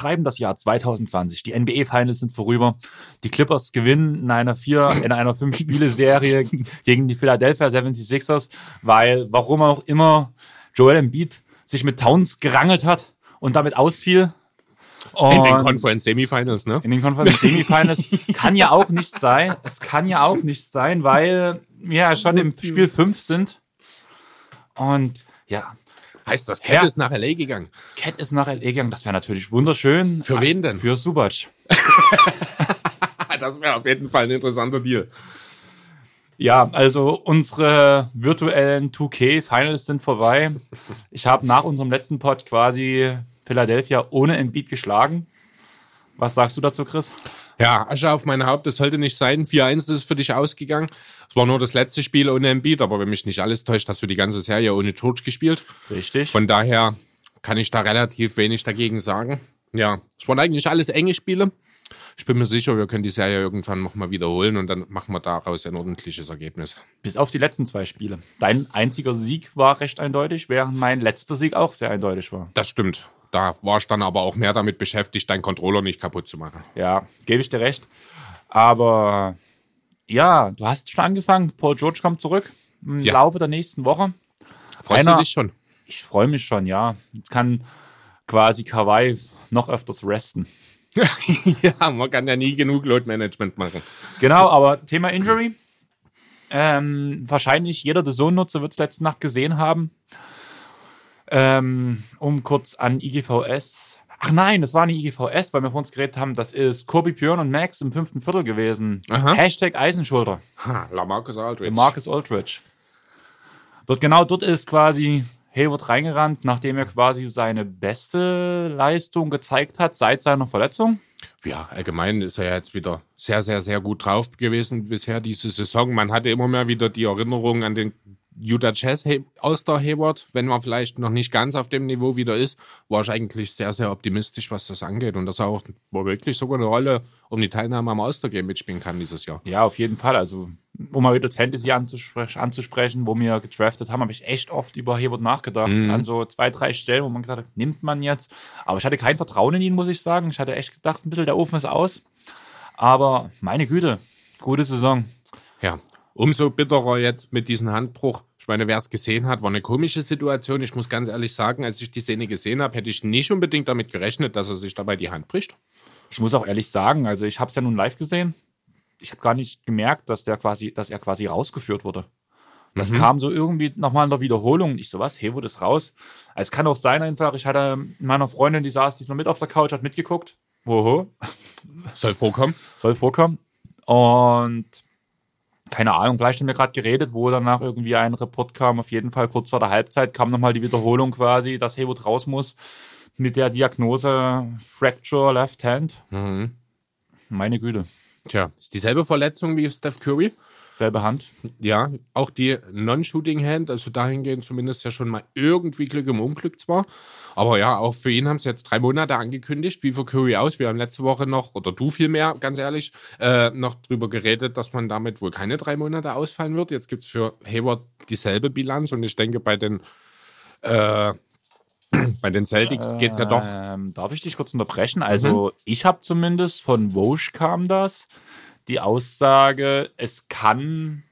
Schreiben das Jahr 2020. Die NBA Finals sind vorüber. Die Clippers gewinnen in einer vier, in einer fünf Spiele Serie gegen die Philadelphia 76ers, weil warum auch immer Joel Embiid sich mit Towns gerangelt hat und damit ausfiel. Und in den Conference Semifinals, ne? In den Conference Semifinals kann ja auch nicht sein. Es kann ja auch nicht sein, weil wir ja schon im Spiel 5 sind. Und ja, Heißt das, Cat ja. ist nach L.A. gegangen? Cat ist nach L.A. gegangen. Das wäre natürlich wunderschön. Für wen denn? Für Subac. das wäre auf jeden Fall ein interessanter Deal. Ja, also unsere virtuellen 2K Finals sind vorbei. Ich habe nach unserem letzten Pod quasi Philadelphia ohne Embiid geschlagen. Was sagst du dazu, Chris? Ja, Asche auf mein Haupt, das sollte nicht sein. 4-1 ist für dich ausgegangen. Es war nur das letzte Spiel ohne Embiid, aber wenn mich nicht alles täuscht, hast du die ganze Serie ohne George gespielt. Richtig. Von daher kann ich da relativ wenig dagegen sagen. Ja, es waren eigentlich alles enge Spiele. Ich bin mir sicher, wir können die Serie irgendwann nochmal wiederholen und dann machen wir daraus ein ordentliches Ergebnis. Bis auf die letzten zwei Spiele. Dein einziger Sieg war recht eindeutig, während mein letzter Sieg auch sehr eindeutig war. Das stimmt. Da war ich dann aber auch mehr damit beschäftigt, deinen Controller nicht kaputt zu machen. Ja, gebe ich dir recht. Aber ja, du hast schon angefangen. Paul George kommt zurück im ja. Laufe der nächsten Woche. Freust Einer, du dich schon? Ich freue mich schon, ja. Jetzt kann quasi Kawhi noch öfters resten. ja, man kann ja nie genug Load Management machen. Genau, aber Thema Injury. Ähm, wahrscheinlich jeder der Zone-Nutzer wird es letzte Nacht gesehen haben. Ähm, um kurz an IGVS. Ach nein, das war nicht IGVS, weil wir vor uns geredet haben, das ist Kobe Björn und Max im fünften Viertel gewesen. Aha. Hashtag Eisenschulter. Ha, Lamarcus Aldridge. Marcus Aldridge. Dort, genau dort ist quasi Hayward reingerannt, nachdem er quasi seine beste Leistung gezeigt hat seit seiner Verletzung. Ja, allgemein ist er ja jetzt wieder sehr, sehr, sehr gut drauf gewesen bisher diese Saison. Man hatte immer mehr wieder die Erinnerung an den Utah Jazz aus der Hayward, wenn man vielleicht noch nicht ganz auf dem Niveau wieder ist, war ich eigentlich sehr, sehr optimistisch, was das angeht. Und dass er auch wirklich sogar eine Rolle um die Teilnahme am All-Star-Game mitspielen kann dieses Jahr. Ja, auf jeden Fall. Also, um mal wieder Fantasy anzusprechen, anzusprechen wo wir gedraftet haben, habe ich echt oft über Hayward nachgedacht. Mhm. An so zwei, drei Stellen, wo man gesagt hat, nimmt man jetzt. Aber ich hatte kein Vertrauen in ihn, muss ich sagen. Ich hatte echt gedacht, ein bisschen der Ofen ist aus. Aber meine Güte, gute Saison. Ja, umso bitterer jetzt mit diesem Handbruch. Ich meine, wer es gesehen hat, war eine komische Situation. Ich muss ganz ehrlich sagen, als ich die Szene gesehen habe, hätte ich nicht unbedingt damit gerechnet, dass er sich dabei die Hand bricht. Ich muss auch ehrlich sagen, also ich habe es ja nun live gesehen. Ich habe gar nicht gemerkt, dass der quasi, dass er quasi rausgeführt wurde. Das mhm. kam so irgendwie nochmal in der Wiederholung. Ich so, was? Hey, wurde es raus? Es kann auch sein einfach, ich hatte meiner Freundin, die saß diesmal mit auf der Couch, hat mitgeguckt. Oho. Soll vorkommen. Soll vorkommen. Und keine Ahnung, vielleicht haben wir gerade geredet, wo danach irgendwie ein Report kam, auf jeden Fall kurz vor der Halbzeit kam nochmal die Wiederholung quasi, dass Haywood raus muss mit der Diagnose Fracture Left Hand. Mhm. Meine Güte. Tja, ist dieselbe Verletzung wie Steph Curry? Selbe Hand. Ja, auch die Non-Shooting Hand, also dahingehend zumindest ja schon mal irgendwie Glück im Unglück zwar. Aber ja, auch für ihn haben sie jetzt drei Monate angekündigt. Wie für Curry aus? Wir haben letzte Woche noch, oder du vielmehr, ganz ehrlich, äh, noch drüber geredet, dass man damit wohl keine drei Monate ausfallen wird. Jetzt gibt es für Hayward dieselbe Bilanz und ich denke, bei den äh, bei den Celtics geht es ja doch. Ähm, darf ich dich kurz unterbrechen? Also, mhm. ich habe zumindest von Vosch kam das, die Aussage, es kann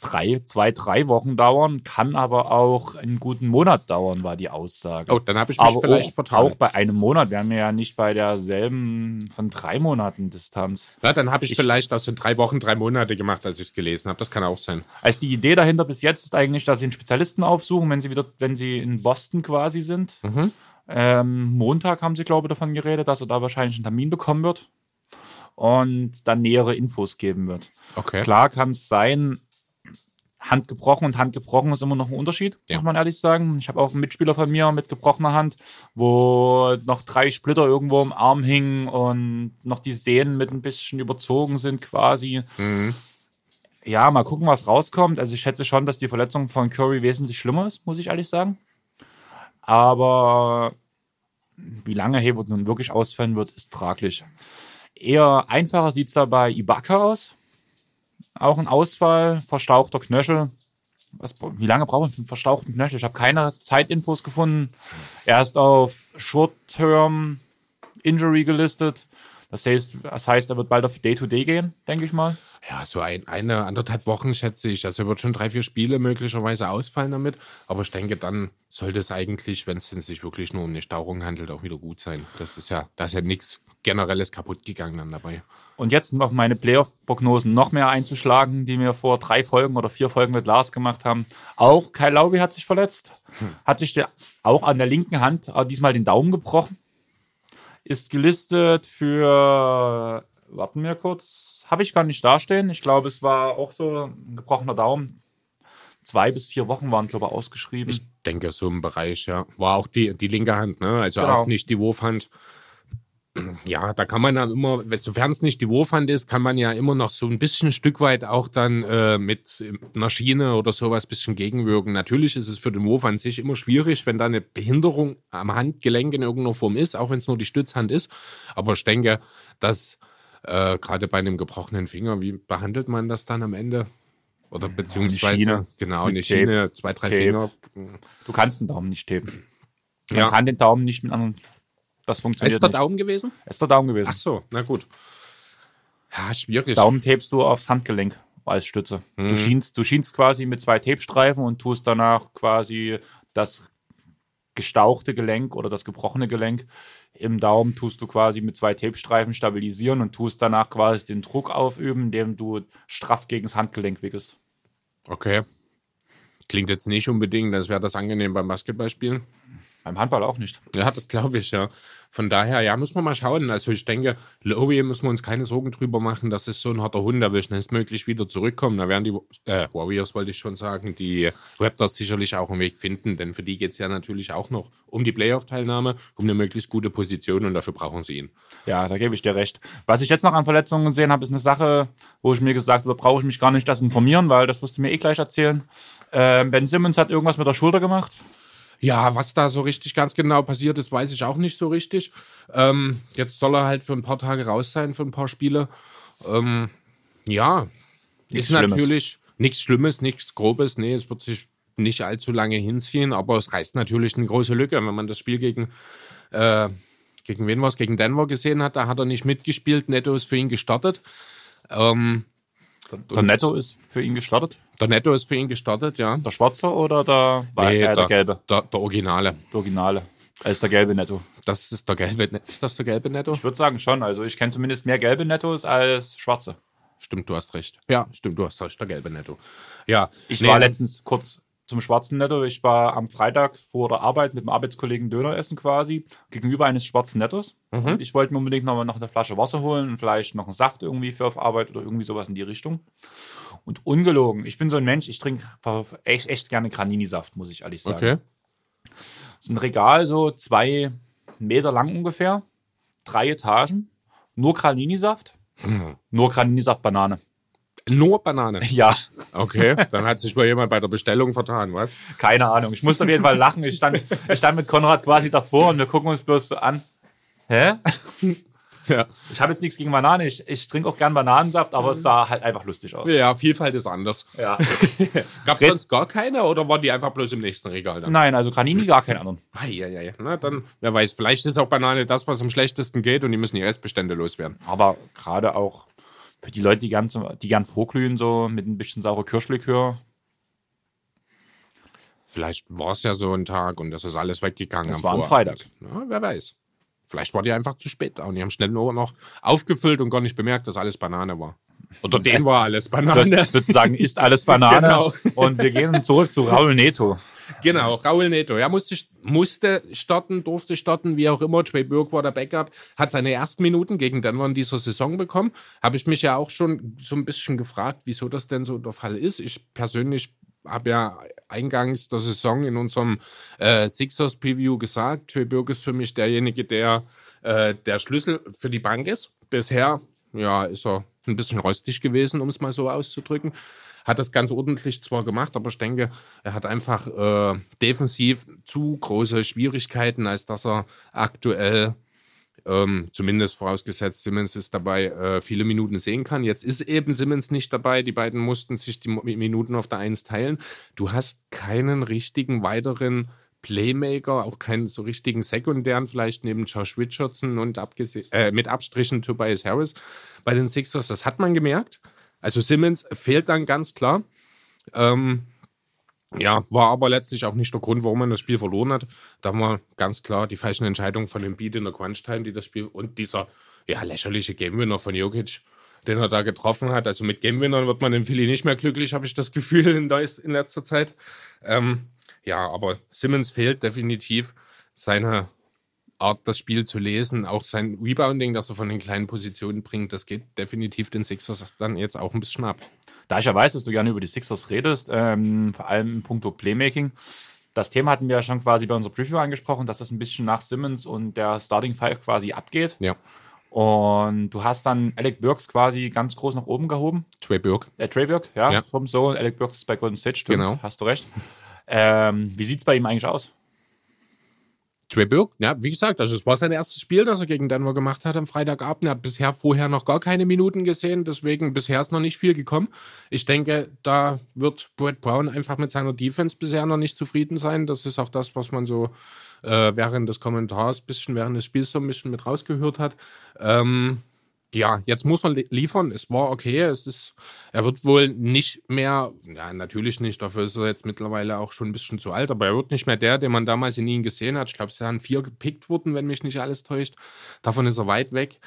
drei, zwei, drei Wochen dauern, kann aber auch einen guten Monat dauern, war die Aussage. Oh, dann habe ich mich aber vielleicht auch, vertraut. Auch bei einem Monat, wir haben ja nicht bei derselben von drei Monaten Distanz. Ja, dann habe ich, ich, vielleicht aus den drei Wochen drei Monate gemacht, als ich es gelesen habe. Das kann auch sein. Also die Idee dahinter bis jetzt ist eigentlich, dass sie einen Spezialisten aufsuchen, wenn sie wieder, wenn sie in Boston quasi sind. Mhm. Ähm, Montag haben sie, glaube ich, davon geredet, dass er da wahrscheinlich einen Termin bekommen wird und dann nähere Infos geben wird. Okay. Klar kann es sein, Hand gebrochen und Hand gebrochen ist immer noch ein Unterschied, ja. muss man ehrlich sagen. Ich habe auch einen Mitspieler von mir mit gebrochener Hand, wo noch drei Splitter irgendwo im Arm hingen und noch die Sehnen mit ein bisschen überzogen sind quasi. Mhm. Ja, mal gucken, was rauskommt. Also ich schätze schon, dass die Verletzung von Curry wesentlich schlimmer ist, muss ich ehrlich sagen. Aber wie lange Hayward nun wirklich ausfallen wird, ist fraglich. Eher einfacher sieht es da bei Ibaka aus. Auch ein Ausfall, verstauchter Knöchel. Was, wie lange brauchen wir für einen verstauchten Knöchel? Ich habe keine Zeitinfos gefunden. Erst auf Short-Term Injury gelistet. Das heißt, das heißt, er wird bald auf Day-to-Day -Day gehen, denke ich mal. Ja, so ein, eine, anderthalb Wochen schätze ich. Also er wird schon drei, vier Spiele möglicherweise ausfallen damit. Aber ich denke, dann sollte es eigentlich, wenn es sich wirklich nur um eine Stauung handelt, auch wieder gut sein. Das ist ja, da ist ja nichts Generelles kaputt gegangen dann dabei. Und jetzt, um auf meine Playoff-Prognosen noch mehr einzuschlagen, die wir vor drei Folgen oder vier Folgen mit Lars gemacht haben. Auch Kai Laubi hat sich verletzt. Hm. Hat sich der, auch an der linken Hand diesmal den Daumen gebrochen. Ist gelistet für, warten wir kurz, habe ich gar nicht dastehen. Ich glaube, es war auch so ein gebrochener Daumen. Zwei bis vier Wochen waren, glaube ich, ausgeschrieben. Ich denke, so im Bereich, ja. War auch die, die linke Hand, ne? Also genau. auch nicht die Wurfhand ja, da kann man dann immer, sofern es nicht die Wurfhand ist, kann man ja immer noch so ein bisschen ein Stück weit auch dann äh, mit einer Schiene oder sowas ein bisschen gegenwirken. Natürlich ist es für den Wurf an sich immer schwierig, wenn da eine Behinderung am Handgelenk in irgendeiner Form ist, auch wenn es nur die Stützhand ist. Aber ich denke, dass äh, gerade bei einem gebrochenen Finger, wie behandelt man das dann am Ende? Oder beziehungsweise, eine Schiene. genau, eine Schiene, zwei, drei Tape. Finger. Du kannst den Daumen nicht tapen. Man ja. kann den Daumen nicht mit anderen das funktioniert Ist der Daumen gewesen? Ist der Daumen gewesen. Ach so, na gut. Ja, schwierig. Daumen tapest du aufs Handgelenk als Stütze. Mhm. Du, schienst, du schienst quasi mit zwei Tapestreifen und tust danach quasi das gestauchte Gelenk oder das gebrochene Gelenk im Daumen tust du quasi mit zwei Tapestreifen stabilisieren und tust danach quasi den Druck aufüben, indem du straff gegen das Handgelenk wickelst. Okay. Klingt jetzt nicht unbedingt, als wäre das angenehm beim Basketballspielen. Beim Handball auch nicht. Ja, das glaube ich, ja. Von daher, ja, muss man mal schauen. Also ich denke, Lowy müssen wir uns keine Sorgen drüber machen. Das ist so ein harter Hund, der will schnellstmöglich wieder zurückkommen. Da werden die äh, Warriors, wollte ich schon sagen, die Raptors sicherlich auch einen Weg finden, denn für die geht es ja natürlich auch noch um die Playoff-Teilnahme, um eine möglichst gute Position und dafür brauchen sie ihn. Ja, da gebe ich dir recht. Was ich jetzt noch an Verletzungen gesehen habe, ist eine Sache, wo ich mir gesagt habe, brauche ich mich gar nicht das informieren, weil das wirst du mir eh gleich erzählen. Äh, ben Simmons hat irgendwas mit der Schulter gemacht. Ja, was da so richtig ganz genau passiert ist, weiß ich auch nicht so richtig. Ähm, jetzt soll er halt für ein paar Tage raus sein, für ein paar Spiele. Ähm, ja, nichts ist Schlimmes. natürlich nichts Schlimmes, nichts Grobes. Nee, es wird sich nicht allzu lange hinziehen, aber es reißt natürlich eine große Lücke. Wenn man das Spiel gegen, äh, gegen wen war es, gegen Denver gesehen hat, da hat er nicht mitgespielt. Netto ist für ihn gestartet. Ähm, der Netto ist für ihn gestartet? Der Netto ist für ihn gestartet, ja. Der schwarze oder der, nee, äh, der, der, gelbe? Der, der Originale. Der Originale. Ist der gelbe Netto. Das ist der gelbe, das der gelbe Netto? Ich würde sagen schon. Also ich kenne zumindest mehr gelbe Nettos als schwarze. Stimmt, du hast recht. Ja, stimmt, du hast recht, der gelbe Netto. Ja. Ich nee, war letztens kurz zum schwarzen Netto. Ich war am Freitag vor der Arbeit mit dem Arbeitskollegen Döner essen quasi, gegenüber eines schwarzen Nettos. Mhm. ich wollte mir unbedingt noch, noch eine Flasche Wasser holen und vielleicht noch einen Saft irgendwie für auf Arbeit oder irgendwie sowas in die Richtung. Und ungelogen, ich bin so ein Mensch, ich trinke echt, echt gerne Granini-Saft, muss ich ehrlich sagen. Okay. So ein Regal, so zwei Meter lang ungefähr, drei Etagen, nur Granini-Saft, mhm. nur Granini-Saft Banane. Nur Banane? Ja. Okay, dann hat sich mal jemand bei der Bestellung vertan, was? Keine Ahnung. Ich musste auf jeden Fall lachen. Ich stand, ich stand mit Konrad quasi davor und wir gucken uns bloß so an. Hä? Ja. Ich habe jetzt nichts gegen Banane. Ich, ich trinke auch gern Bananensaft, aber es sah halt einfach lustig aus. Ja, Vielfalt ist anders. Ja. Gab es sonst gar keine oder waren die einfach bloß im nächsten Regal dann? Nein, also Granini gar keinen anderen. Ah, ja, ja, ja. Na, dann, wer weiß, vielleicht ist auch Banane das, was am schlechtesten geht und die müssen die Restbestände loswerden. Aber gerade auch für die Leute, die gern, die gern vorglühen, so mit ein bisschen saurer Kirschlikör. Vielleicht war es ja so ein Tag und das ist alles weggegangen. Das war am Freitag. Ja, wer weiß. Vielleicht war die einfach zu spät da und die haben schnell nur noch aufgefüllt und gar nicht bemerkt, dass alles Banane war. Oder dem war alles Banane. So, sozusagen ist alles Banane. genau. Und wir gehen zurück zu Raul Neto. Genau, Raul Neto. Er musste, musste starten, durfte starten, wie auch immer. Trey Burke war der Backup, hat seine ersten Minuten gegen Denver in dieser Saison bekommen. Habe ich mich ja auch schon so ein bisschen gefragt, wieso das denn so der Fall ist. Ich persönlich habe ja eingangs der Saison in unserem äh, Sixers Preview gesagt, Trey Burke ist für mich derjenige, der äh, der Schlüssel für die Bank ist. Bisher, ja, ist er ein bisschen rostig gewesen, um es mal so auszudrücken. Hat das ganz ordentlich zwar gemacht, aber ich denke, er hat einfach äh, defensiv zu große Schwierigkeiten, als dass er aktuell ähm, zumindest vorausgesetzt, Simmons ist dabei, äh, viele Minuten sehen kann. Jetzt ist eben Simmons nicht dabei. Die beiden mussten sich die Minuten auf der Eins teilen. Du hast keinen richtigen weiteren Playmaker, auch keinen so richtigen sekundären, vielleicht neben Josh Richardson und äh, mit Abstrichen Tobias Harris bei den Sixers. Das hat man gemerkt. Also Simmons fehlt dann ganz klar. Ähm, ja, war aber letztlich auch nicht der Grund, warum man das Spiel verloren hat. Da war ganz klar die falschen Entscheidungen von dem Beat in der Crunch-Time, die das Spiel und dieser ja, lächerliche Game-Winner von Jokic, den er da getroffen hat. Also mit Game-Winnern wird man in Philly nicht mehr glücklich, habe ich das Gefühl in, in letzter Zeit. Ähm, ja, aber Simmons fehlt definitiv seine Art, das Spiel zu lesen. Auch sein Rebounding, das er von den kleinen Positionen bringt, das geht definitiv den Sixers dann jetzt auch ein bisschen ab. Da ich ja weiß, dass du gerne über die Sixers redest, ähm, vor allem im Punkto Playmaking, das Thema hatten wir ja schon quasi bei unserer Preview angesprochen, dass das ein bisschen nach Simmons und der Starting Five quasi abgeht. Ja. Und du hast dann Alec Burks quasi ganz groß nach oben gehoben. Trey Burke. Äh, Trey Burke, ja, ja. vom Sohn. Alec Burks ist bei Golden State, stimmt. Genau. Hast du recht. Ähm, wie sieht es bei ihm eigentlich aus? Trey Burke, ja, wie gesagt, also es war sein erstes Spiel, das er gegen Denver gemacht hat am Freitagabend. Er hat bisher vorher noch gar keine Minuten gesehen, deswegen bisher ist noch nicht viel gekommen. Ich denke, da wird Brett Brown einfach mit seiner Defense bisher noch nicht zufrieden sein. Das ist auch das, was man so äh, während des Kommentars, bisschen während des Spiels so ein bisschen mit rausgehört hat. Ähm, ja, jetzt muss man liefern. Es war okay. Es ist, er wird wohl nicht mehr, ja, natürlich nicht, dafür ist er jetzt mittlerweile auch schon ein bisschen zu alt, aber er wird nicht mehr der, den man damals in ihn gesehen hat. Ich glaube, es sind vier gepickt worden, wenn mich nicht alles täuscht. Davon ist er weit weg.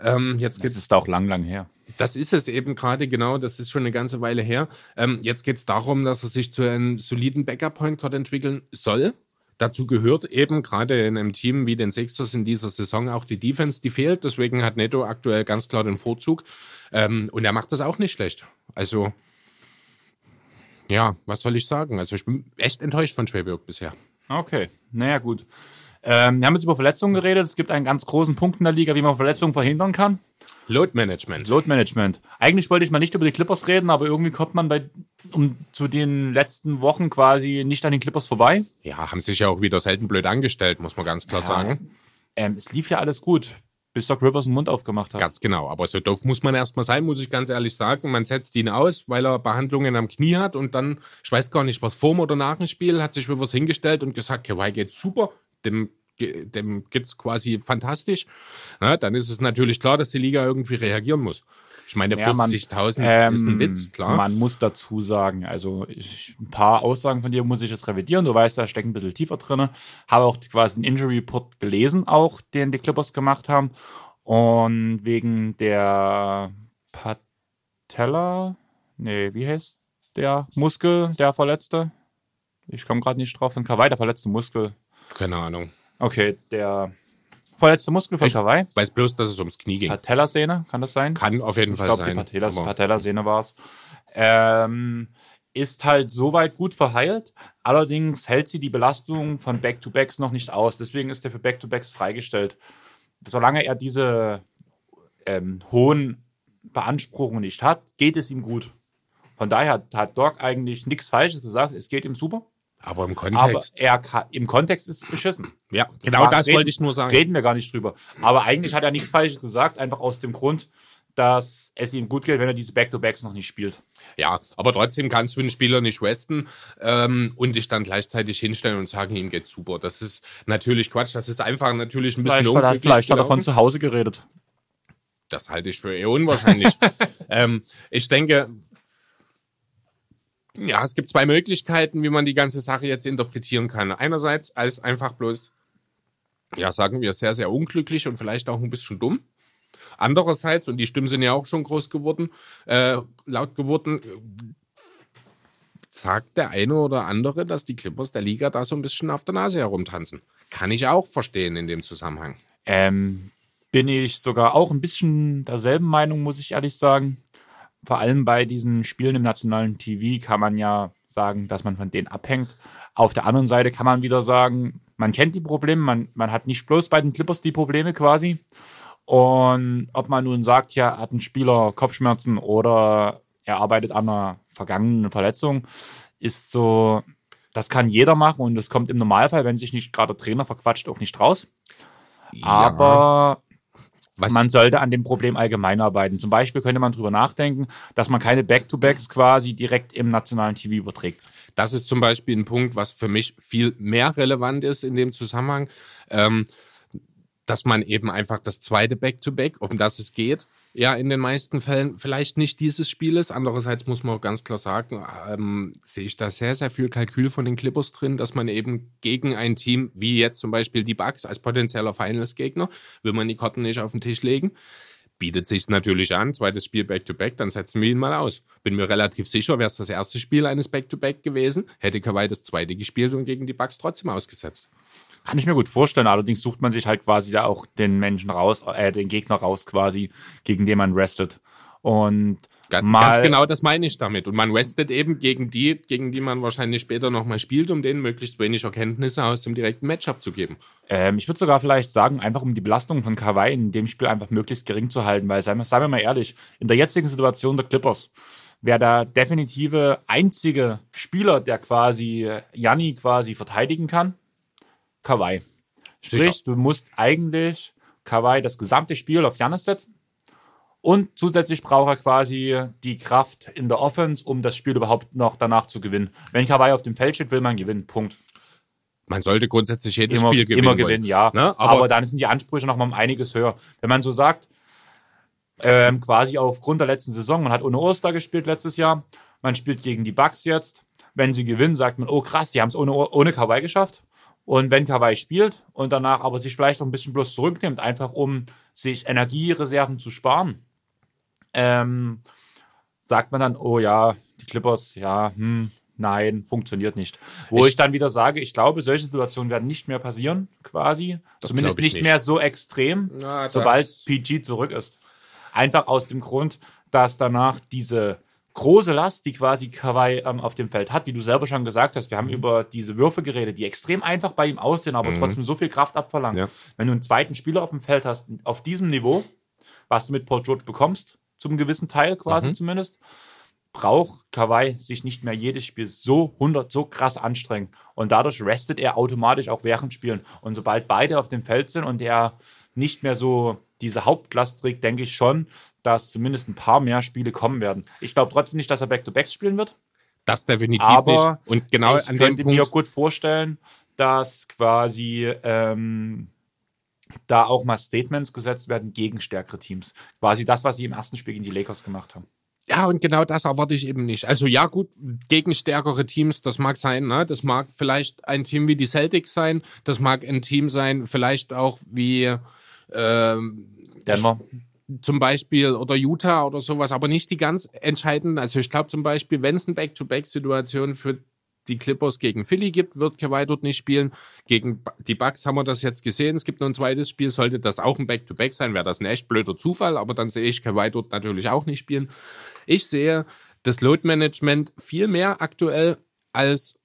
Ähm, jetzt das ist auch lang, lang her. Das ist es eben gerade, genau. Das ist schon eine ganze Weile her. Ähm, jetzt geht es darum, dass er sich zu einem soliden Backup-Point entwickeln soll. Dazu gehört eben gerade in einem Team wie den Sixers in dieser Saison auch die Defense, die fehlt. Deswegen hat Neto aktuell ganz klar den Vorzug. Ähm, und er macht das auch nicht schlecht. Also, ja, was soll ich sagen? Also, ich bin echt enttäuscht von Schwäburg bisher. Okay, naja, gut. Ähm, wir haben jetzt über Verletzungen geredet. Es gibt einen ganz großen Punkt in der Liga, wie man Verletzungen verhindern kann. Load Management. Load Management. Eigentlich wollte ich mal nicht über die Clippers reden, aber irgendwie kommt man bei, um zu den letzten Wochen quasi nicht an den Clippers vorbei. Ja, haben sich ja auch wieder selten blöd angestellt, muss man ganz klar ja, sagen. Ähm, es lief ja alles gut, bis Doc Rivers den Mund aufgemacht hat. Ganz genau, aber so doof muss man erstmal sein, muss ich ganz ehrlich sagen. Man setzt ihn aus, weil er Behandlungen am Knie hat und dann, ich weiß gar nicht, was vor oder nach dem Spiel, hat sich Rivers hingestellt und gesagt, Kawhi geht super, dem dem es quasi fantastisch, na, dann ist es natürlich klar, dass die Liga irgendwie reagieren muss. Ich meine, ja, 50.000 ähm, ist ein Witz, klar. Man muss dazu sagen, also ich, ein paar Aussagen von dir muss ich jetzt revidieren. Du weißt, da steckt ein bisschen tiefer drin. Habe auch quasi einen Injury Report gelesen, auch den die Clippers gemacht haben. Und wegen der Patella, nee, wie heißt der Muskel, der Verletzte? Ich komme gerade nicht drauf. Von Kawhi, der verletzte Muskel. Keine Ahnung. Okay, der vorletzte Muskel von Kawhi. Weiß bloß, dass es ums Knie ging. Patellasehne, kann das sein? Kann auf jeden ich Fall glaub, sein. Ich glaube, die Patellasehne war es. Ähm, ist halt soweit gut verheilt. Allerdings hält sie die Belastung von Back-to-Backs noch nicht aus. Deswegen ist er für Back-to-Backs freigestellt. Solange er diese ähm, hohen Beanspruchungen nicht hat, geht es ihm gut. Von daher hat, hat Doc eigentlich nichts Falsches gesagt. Es geht ihm super. Aber im Kontext. Aber er kann, im Kontext ist es beschissen. Ja, genau Frage, das reden, wollte ich nur sagen. Reden wir gar nicht drüber. Aber eigentlich hat er nichts Falsches gesagt, einfach aus dem Grund, dass es ihm gut geht, wenn er diese Back-to-Backs noch nicht spielt. Ja, aber trotzdem kannst du einen Spieler nicht resten ähm, und dich dann gleichzeitig hinstellen und sagen, ihm geht's super. Das ist natürlich Quatsch. Das ist einfach natürlich ein bisschen Vielleicht, hat, vielleicht hat er von zu Hause geredet. Das halte ich für eher unwahrscheinlich. ähm, ich denke, ja, es gibt zwei Möglichkeiten, wie man die ganze Sache jetzt interpretieren kann. Einerseits als einfach bloß, ja, sagen wir, sehr, sehr unglücklich und vielleicht auch ein bisschen dumm. Andererseits, und die Stimmen sind ja auch schon groß geworden, äh, laut geworden, sagt der eine oder andere, dass die Clippers der Liga da so ein bisschen auf der Nase herumtanzen. Kann ich auch verstehen in dem Zusammenhang. Ähm, bin ich sogar auch ein bisschen derselben Meinung, muss ich ehrlich sagen vor allem bei diesen Spielen im nationalen TV kann man ja sagen, dass man von denen abhängt. Auf der anderen Seite kann man wieder sagen, man kennt die Probleme, man, man hat nicht bloß bei den Clippers die Probleme quasi. Und ob man nun sagt, ja, hat ein Spieler Kopfschmerzen oder er arbeitet an einer vergangenen Verletzung, ist so, das kann jeder machen und das kommt im Normalfall, wenn sich nicht gerade der Trainer verquatscht, auch nicht raus. Ja. Aber was man sollte an dem Problem allgemein arbeiten. Zum Beispiel könnte man darüber nachdenken, dass man keine Back-to-Backs quasi direkt im nationalen TV überträgt. Das ist zum Beispiel ein Punkt, was für mich viel mehr relevant ist in dem Zusammenhang, ähm, dass man eben einfach das zweite Back-to-Back, -Back, um das es geht, ja in den meisten Fällen vielleicht nicht dieses Spiel ist. Andererseits muss man auch ganz klar sagen, ähm, sehe ich da sehr, sehr viel Kalkül von den Clippers drin, dass man eben gegen ein Team wie jetzt zum Beispiel die Bucks als potenzieller Finals-Gegner, will man die Karten nicht auf den Tisch legen, bietet sich natürlich an, zweites Spiel Back-to-Back, -back, dann setzen wir ihn mal aus. Bin mir relativ sicher, wäre es das erste Spiel eines Back-to-Back -back gewesen, hätte Kawhi das zweite gespielt und gegen die Bucks trotzdem ausgesetzt. Kann ich mir gut vorstellen. Allerdings sucht man sich halt quasi da auch den Menschen raus, äh, den Gegner raus quasi, gegen den man restet. Und Ganz, ganz, genau das meine ich damit. Und man restet eben gegen die, gegen die man wahrscheinlich später nochmal spielt, um denen möglichst wenig Erkenntnisse aus dem direkten Matchup zu geben. Ähm, ich würde sogar vielleicht sagen, einfach um die Belastung von Kawhi in dem Spiel einfach möglichst gering zu halten, weil, seien wir, seien wir mal ehrlich, in der jetzigen Situation der Clippers wäre der definitive einzige Spieler, der quasi Janni quasi verteidigen kann, Kawhi. Sprich, Sicher. du musst eigentlich Kawhi das gesamte Spiel auf Janis setzen. Und zusätzlich braucht er quasi die Kraft in der Offense, um das Spiel überhaupt noch danach zu gewinnen. Wenn Kawhi auf dem Feld steht, will man gewinnen. Punkt. Man sollte grundsätzlich jedes immer, Spiel gewinnen. Immer gewinnen, ja. Ne? Aber, Aber, dann sind die Ansprüche noch mal um einiges höher. Wenn man so sagt, ähm, quasi aufgrund der letzten Saison, man hat ohne Oster gespielt letztes Jahr, man spielt gegen die Bucks jetzt. Wenn sie gewinnen, sagt man, oh krass, die haben es ohne, ohne Kawhi geschafft. Und wenn Kawhi spielt und danach aber sich vielleicht noch ein bisschen bloß zurücknimmt, einfach um sich Energiereserven zu sparen, ähm, sagt man dann, oh ja, die Clippers, ja, hm, nein, funktioniert nicht. Wo ich, ich, dann wieder sage, ich glaube, solche Situationen werden nicht mehr passieren, quasi. Zumindest nicht, nicht, mehr so extrem, Na, sobald PG zurück ist. Einfach aus dem Grund, dass danach diese große Last, die quasi Kawhi ähm, auf dem Feld hat, wie du selber schon gesagt hast. Wir haben mhm. über diese Würfe geredet, die extrem einfach bei ihm aussehen, aber mhm. trotzdem so viel Kraft abverlangen. Ja. Wenn du einen zweiten Spieler auf dem Feld hast, auf diesem Niveau, was du mit Paul George bekommst, zum gewissen Teil quasi mhm. zumindest, braucht Kawhi sich nicht mehr jedes Spiel so 100, so krass anstrengen. Und dadurch restet er automatisch auch während Spielen. Und sobald beide auf dem Feld sind und er nicht mehr so diese Hauptlast trägt, denke ich schon, dass zumindest ein paar mehr Spiele kommen werden. Ich glaube trotzdem nicht, dass er Back-to-Backs spielen wird. Das definitiv aber nicht. Und genau ich an könnte mir gut vorstellen, dass quasi ähm, da auch mal Statements gesetzt werden gegen stärkere Teams. Quasi das, was sie im ersten Spiel gegen die Lakers gemacht haben. Ja, und genau das erwarte ich eben nicht. Also ja, gut, gegen stärkere Teams, das mag sein, ne? Das mag vielleicht ein Team wie die Celtics sein, das mag ein Team sein, vielleicht auch wie ähm, Denver zum Beispiel oder Utah oder sowas, aber nicht die ganz entscheidenden. Also ich glaube zum Beispiel, wenn es eine Back-to-Back-Situation für die Clippers gegen Philly gibt, wird Kawhi dort nicht spielen. Gegen die Bucks haben wir das jetzt gesehen. Es gibt noch ein zweites Spiel. Sollte das auch ein Back-to-Back -Back sein, wäre das ein echt blöder Zufall. Aber dann sehe ich Kawhi dort natürlich auch nicht spielen. Ich sehe das Load-Management viel mehr aktuell als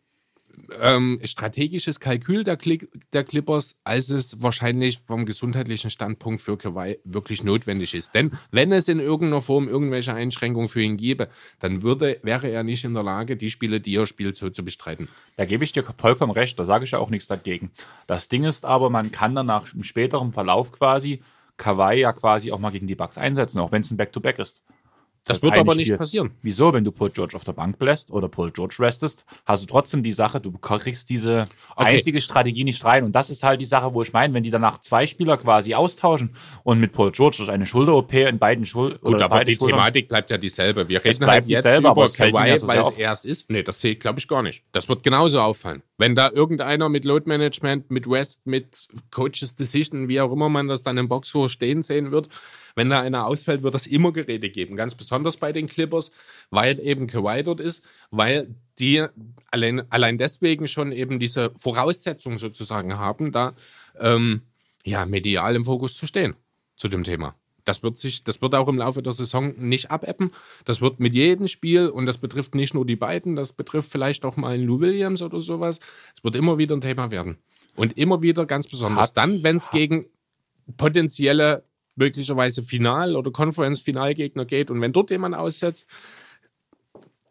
ähm, strategisches Kalkül der, Cli der Clippers, als es wahrscheinlich vom gesundheitlichen Standpunkt für Kawhi wirklich notwendig ist. Denn wenn es in irgendeiner Form irgendwelche Einschränkungen für ihn gäbe, dann würde, wäre er nicht in der Lage, die Spiele, die er spielt, so zu bestreiten. Da gebe ich dir vollkommen recht, da sage ich ja auch nichts dagegen. Das Ding ist aber, man kann dann nach späteren Verlauf quasi Kawhi ja quasi auch mal gegen die Bucks einsetzen, auch wenn es ein Back-to-Back -Back ist. Das, das wird aber nicht Spiel. passieren. Wieso? Wenn du Paul George auf der Bank lässt oder Paul George restest, hast du trotzdem die Sache, du kriegst diese okay. einzige Strategie nicht rein. Und das ist halt die Sache, wo ich meine, wenn die danach zwei Spieler quasi austauschen und mit Paul George durch eine Schulter-OP in beiden Schultern. Gut, aber die Schultern, Thematik bleibt ja dieselbe. Wir reden halt jetzt dieselbe, über Kawhi, so weil es erst ist. Nee, das sehe ich, glaube ich, gar nicht. Das wird genauso auffallen. Wenn da irgendeiner mit Load Management, mit West, mit Coaches Decision, wie auch immer man das dann im Boxscore stehen sehen wird, wenn da einer ausfällt, wird es immer Geräte geben. Ganz besonders bei den Clippers, weil eben Kawhi dort ist, weil die allein, allein deswegen schon eben diese Voraussetzung sozusagen haben, da ähm, ja, medial im Fokus zu stehen zu dem Thema. Das wird sich, das wird auch im Laufe der Saison nicht abebben. Das wird mit jedem Spiel, und das betrifft nicht nur die beiden, das betrifft vielleicht auch mal einen Lou Williams oder sowas. Es wird immer wieder ein Thema werden. Und immer wieder ganz besonders hat, dann, wenn es gegen potenzielle möglicherweise Final- oder Conference-Finalgegner geht und wenn dort jemand aussetzt,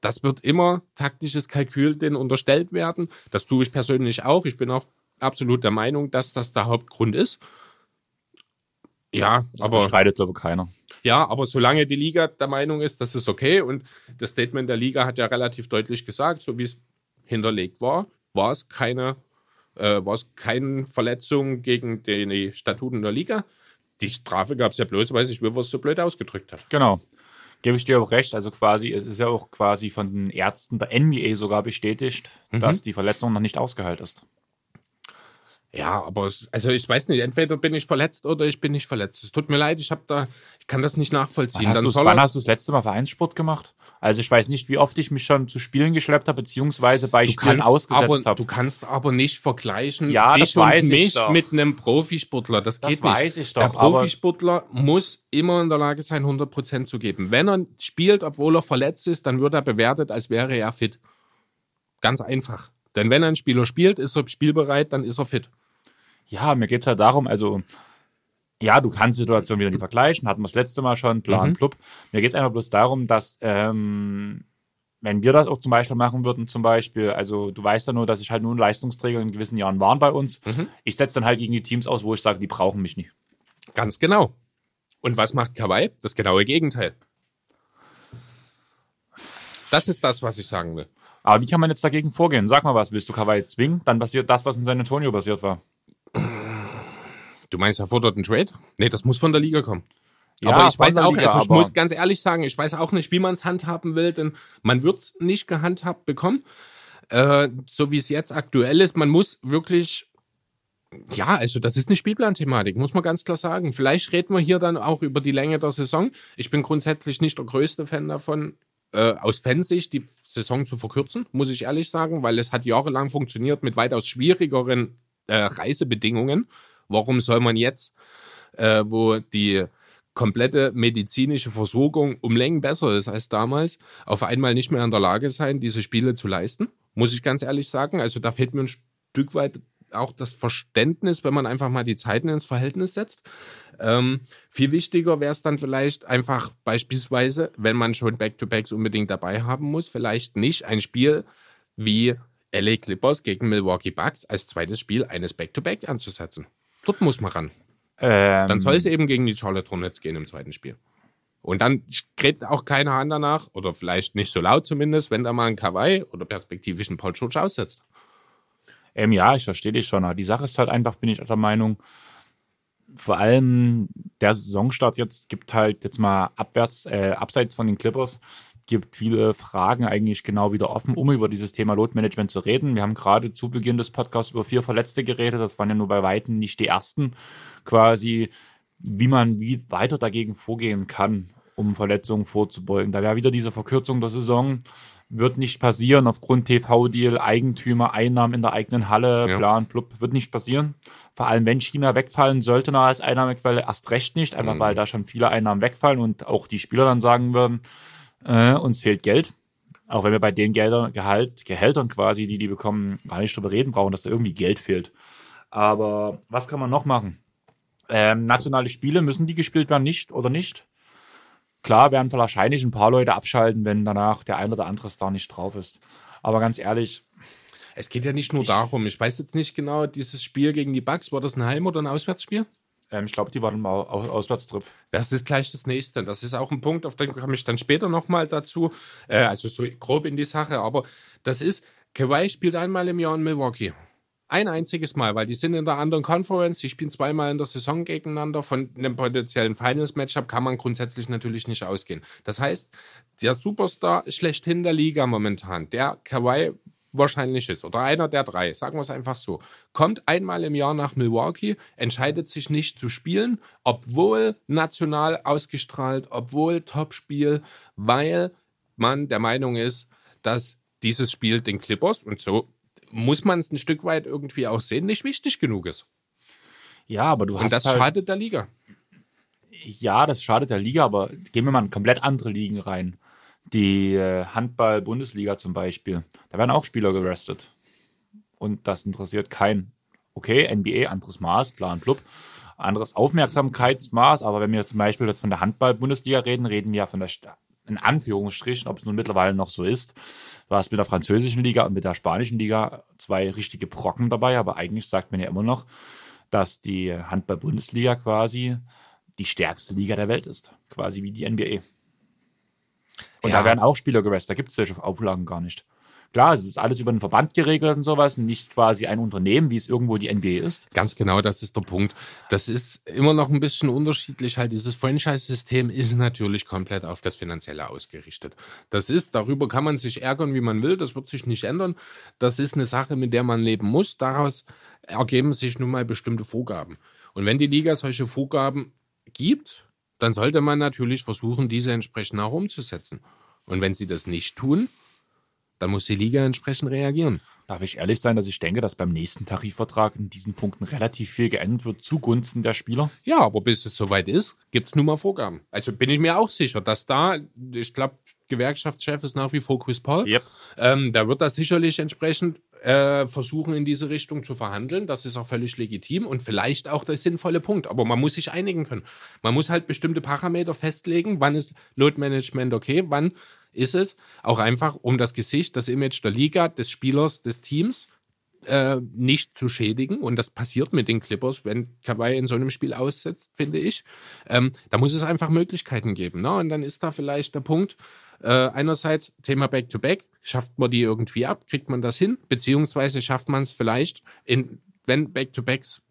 das wird immer taktisches Kalkül denen unterstellt werden. Das tue ich persönlich auch. Ich bin auch absolut der Meinung, dass das der Hauptgrund ist. Ja, Das aber bestreitet, glaube ich, keiner. Ja, aber solange die Liga der Meinung ist, das ist okay und das Statement der Liga hat ja relativ deutlich gesagt, so wie es hinterlegt war, war es keine, äh, war es keine Verletzung gegen die Statuten der Liga. Die Strafe gab es ja bloß, weil sich Rivers so blöd ausgedrückt hat. Genau. Gebe ich dir auch recht. Also quasi, es ist ja auch quasi von den Ärzten der NBA sogar bestätigt, dass die Verletzung noch nicht ausgeheilt ist. Ja, aber es, also ich weiß nicht, entweder bin ich verletzt oder ich bin nicht verletzt. Es tut mir leid, ich habe da, ich kann das nicht nachvollziehen. Wann hast, wann hast du das letzte Mal Vereinssport gemacht? Also ich weiß nicht, wie oft ich mich schon zu Spielen geschleppt habe, beziehungsweise bei Du Spielen ausgesetzt habe. du kannst aber nicht vergleichen Ja, dich das weiß und ich mich mit einem Profisportler. Das, Das geht nicht. weiß ich Der doch, aber- Profisportler muss immer in der Lage sein, 100% zu geben. Wenn er spielt, obwohl er verletzt ist, dann wird er bewertet, als wäre er fit. Ganz einfach. Denn wenn ein Spieler spielt, ist er spielbereit, dann ist er fit. Ja, mir geht's halt darum, also ja, du kannst Situationen wieder nicht vergleichen, hatten wir das letzte Mal schon, Plan, Mhm. plupp. Mir geht's einfach bloß darum, dass ähm, wenn wir das auch zum Beispiel machen würden, zum Beispiel, also du weißt ja nur, dass ich halt nur ein Leistungsträger in gewissen Jahren waren bei uns. Mhm. Ich setze dann halt gegen die Teams aus, wo ich sage, die brauchen mich nicht. Ganz genau. Und was macht Kawhi? Das genaue Gegenteil. Das ist das, was ich sagen will. Aber wie kann man jetzt dagegen vorgehen? Sag mal was, willst du Kawhi zwingen? Dann passiert das, was in San Antonio passiert war. Du meinst, er fordert einen Trade? Nee, das muss von der Liga kommen. Ja, aber ich weiß auch, Liga, also ich muss ganz ehrlich sagen, ich weiß auch nicht, wie man es handhaben will, denn man wird es nicht gehandhabt bekommen. Äh, so wie es jetzt aktuell ist, man muss wirklich, ja, also das ist eine Spielplanthematik, muss man ganz klar sagen. Vielleicht reden wir hier dann auch über die Länge der Saison. Ich bin grundsätzlich nicht der größte Fan davon, äh, aus Fansicht die Saison zu verkürzen, muss ich ehrlich sagen, weil es hat jahrelang funktioniert mit weitaus schwierigeren äh, Reisebedingungen. Warum soll man jetzt, äh, wo die komplette medizinische Versorgung um Längen besser ist als damals, auf einmal nicht mehr in der Lage sein, diese Spiele zu leisten? Muss ich ganz ehrlich sagen. Also da fehlt mir ein Stück weit auch das Verständnis, wenn man einfach mal die Zeiten ins Verhältnis setzt. Ähm, viel wichtiger wäre es dann vielleicht einfach beispielsweise, wenn man schon Back-to-Backs unbedingt dabei haben muss, vielleicht nicht ein Spiel wie LA Clippers gegen Milwaukee Bucks als zweites Spiel eines Back-to-Back anzusetzen. Dort muss man ran. Ähm, Dann soll es eben gegen die Charlotte Hornets gehen im zweiten Spiel. Und dann kräht auch keine Hand danach, oder vielleicht nicht so laut zumindest, wenn da mal ein Kawhi oder perspektivisch ein Paul George aussetzt. Ähm, ja, ich verstehe dich schon. Die Sache ist halt einfach, bin ich der Meinung, vor allem der Saisonstart jetzt gibt halt jetzt mal abwärts, äh, abseits von den Clippers, gibt viele Fragen eigentlich genau wieder offen, um über dieses Thema Load Management zu reden. Wir haben gerade zu Beginn des Podcasts über vier Verletzte geredet. Das waren ja nur bei Weitem nicht die ersten. Quasi, wie man wie weiter dagegen vorgehen kann, um Verletzungen vorzubeugen. Da wäre wieder diese Verkürzung der Saison. Wird nicht passieren aufgrund TV-Deal, Eigentümer, Einnahmen in der eigenen Halle, Ja. plan, plupp, wird nicht passieren. Vor allem, wenn China wegfallen sollte noch als Einnahmequelle, erst recht nicht, einfach weil da schon viele Einnahmen wegfallen und auch die Spieler dann sagen würden, äh, uns fehlt Geld. Auch wenn wir bei den Geldern, Gehalt, Gehältern quasi, die die bekommen, gar nicht drüber reden brauchen, dass da irgendwie Geld fehlt. Aber was kann man noch machen? Ähm, nationale Spiele, müssen die gespielt werden, nicht oder nicht? Klar werden wahrscheinlich ein paar Leute abschalten, wenn danach der ein oder andere Star nicht drauf ist. Aber ganz ehrlich, Es geht ja nicht nur darum, ich weiß jetzt nicht genau, dieses Spiel gegen die Bucks, war das ein Heim- oder ein Auswärtsspiel? Ähm, ich glaube, die waren im Au- Au- Auswärtstrip. Das ist gleich das nächste. Das ist auch ein Punkt, auf den komme ich dann später nochmal dazu. Äh, also so grob in die Sache. Aber das ist, Kawhi spielt einmal im Jahr in Milwaukee. Ein einziges Mal, weil die sind in der anderen Conference, die spielen zweimal in der Saison gegeneinander. Von einem potenziellen Finals-Matchup kann man grundsätzlich natürlich nicht ausgehen. Das heißt, der Superstar schlechthin der Liga momentan, der Kawhi wahrscheinlich ist, oder einer der drei, sagen wir es einfach so, kommt einmal im Jahr nach Milwaukee, entscheidet sich nicht zu spielen, obwohl national ausgestrahlt, obwohl Topspiel, weil man der Meinung ist, dass dieses Spiel den Clippers, und so muss man es ein Stück weit irgendwie auch sehen, nicht wichtig genug ist. Ja, aber du Und hast das halt, schadet der Liga. ja, das schadet der Liga, aber gehen wir mal in komplett andere Ligen rein. Die äh, Handball-Bundesliga zum Beispiel. Da werden auch Spieler gerestet. Und das interessiert keinen. Okay, NBA, anderes Maß, plan, blub. Anderes Aufmerksamkeitsmaß, aber wenn wir zum Beispiel jetzt von der Handball-Bundesliga reden, reden wir ja von der, in Anführungsstrichen, ob es nun mittlerweile noch so ist, war es mit der französischen Liga und mit der spanischen Liga zwei richtige Brocken dabei, aber eigentlich sagt man ja immer noch, dass die Handball-Bundesliga quasi die stärkste Liga der Welt ist. Quasi wie die NBA. Und Ja. da werden auch Spieler gewestet. Da gibt es solche Auflagen gar nicht. Klar, es ist alles über den Verband geregelt und sowas, nicht quasi ein Unternehmen, wie es irgendwo die NBA ist. Ganz genau, das ist der Punkt. Das ist immer noch ein bisschen unterschiedlich. Halt, dieses Franchise-System ist natürlich komplett auf das Finanzielle ausgerichtet. Das ist, darüber kann man sich ärgern, wie man will. Das wird sich nicht ändern. Das ist eine Sache, mit der man leben muss. Daraus ergeben sich nun mal bestimmte Vorgaben. Und wenn die Liga solche Vorgaben gibt, dann sollte man natürlich versuchen, diese entsprechend auch umzusetzen. Und wenn sie das nicht tun, dann muss die Liga entsprechend reagieren. Darf ich ehrlich sein, dass ich denke, dass beim nächsten Tarifvertrag in diesen Punkten relativ viel geändert wird zugunsten der Spieler? Ja, aber bis es soweit ist, gibt es nun mal Vorgaben. Also bin ich mir auch sicher, dass da, ich glaube, Gewerkschaftschef ist nach wie vor Chris Paul. Yep. Ähm, der wird das sicherlich entsprechend äh, versuchen, in diese Richtung zu verhandeln. Das ist auch völlig legitim und vielleicht auch der sinnvolle Punkt. Aber man muss sich einigen können. Man muss halt bestimmte Parameter festlegen, wann ist Load Management okay, wann ist es auch einfach, um das Gesicht, das Image der Liga, des Spielers, des Teams äh, nicht zu schädigen. Und das passiert mit den Clippers, wenn Kawhi in so einem Spiel aussetzt, finde ich. Ähm, da muss es einfach Möglichkeiten geben. Ne? Und dann ist da vielleicht der Punkt, äh, einerseits Thema Back-to-Back, schafft man die irgendwie ab, kriegt man das hin, beziehungsweise schafft man es vielleicht, in, wenn Back-to-Backs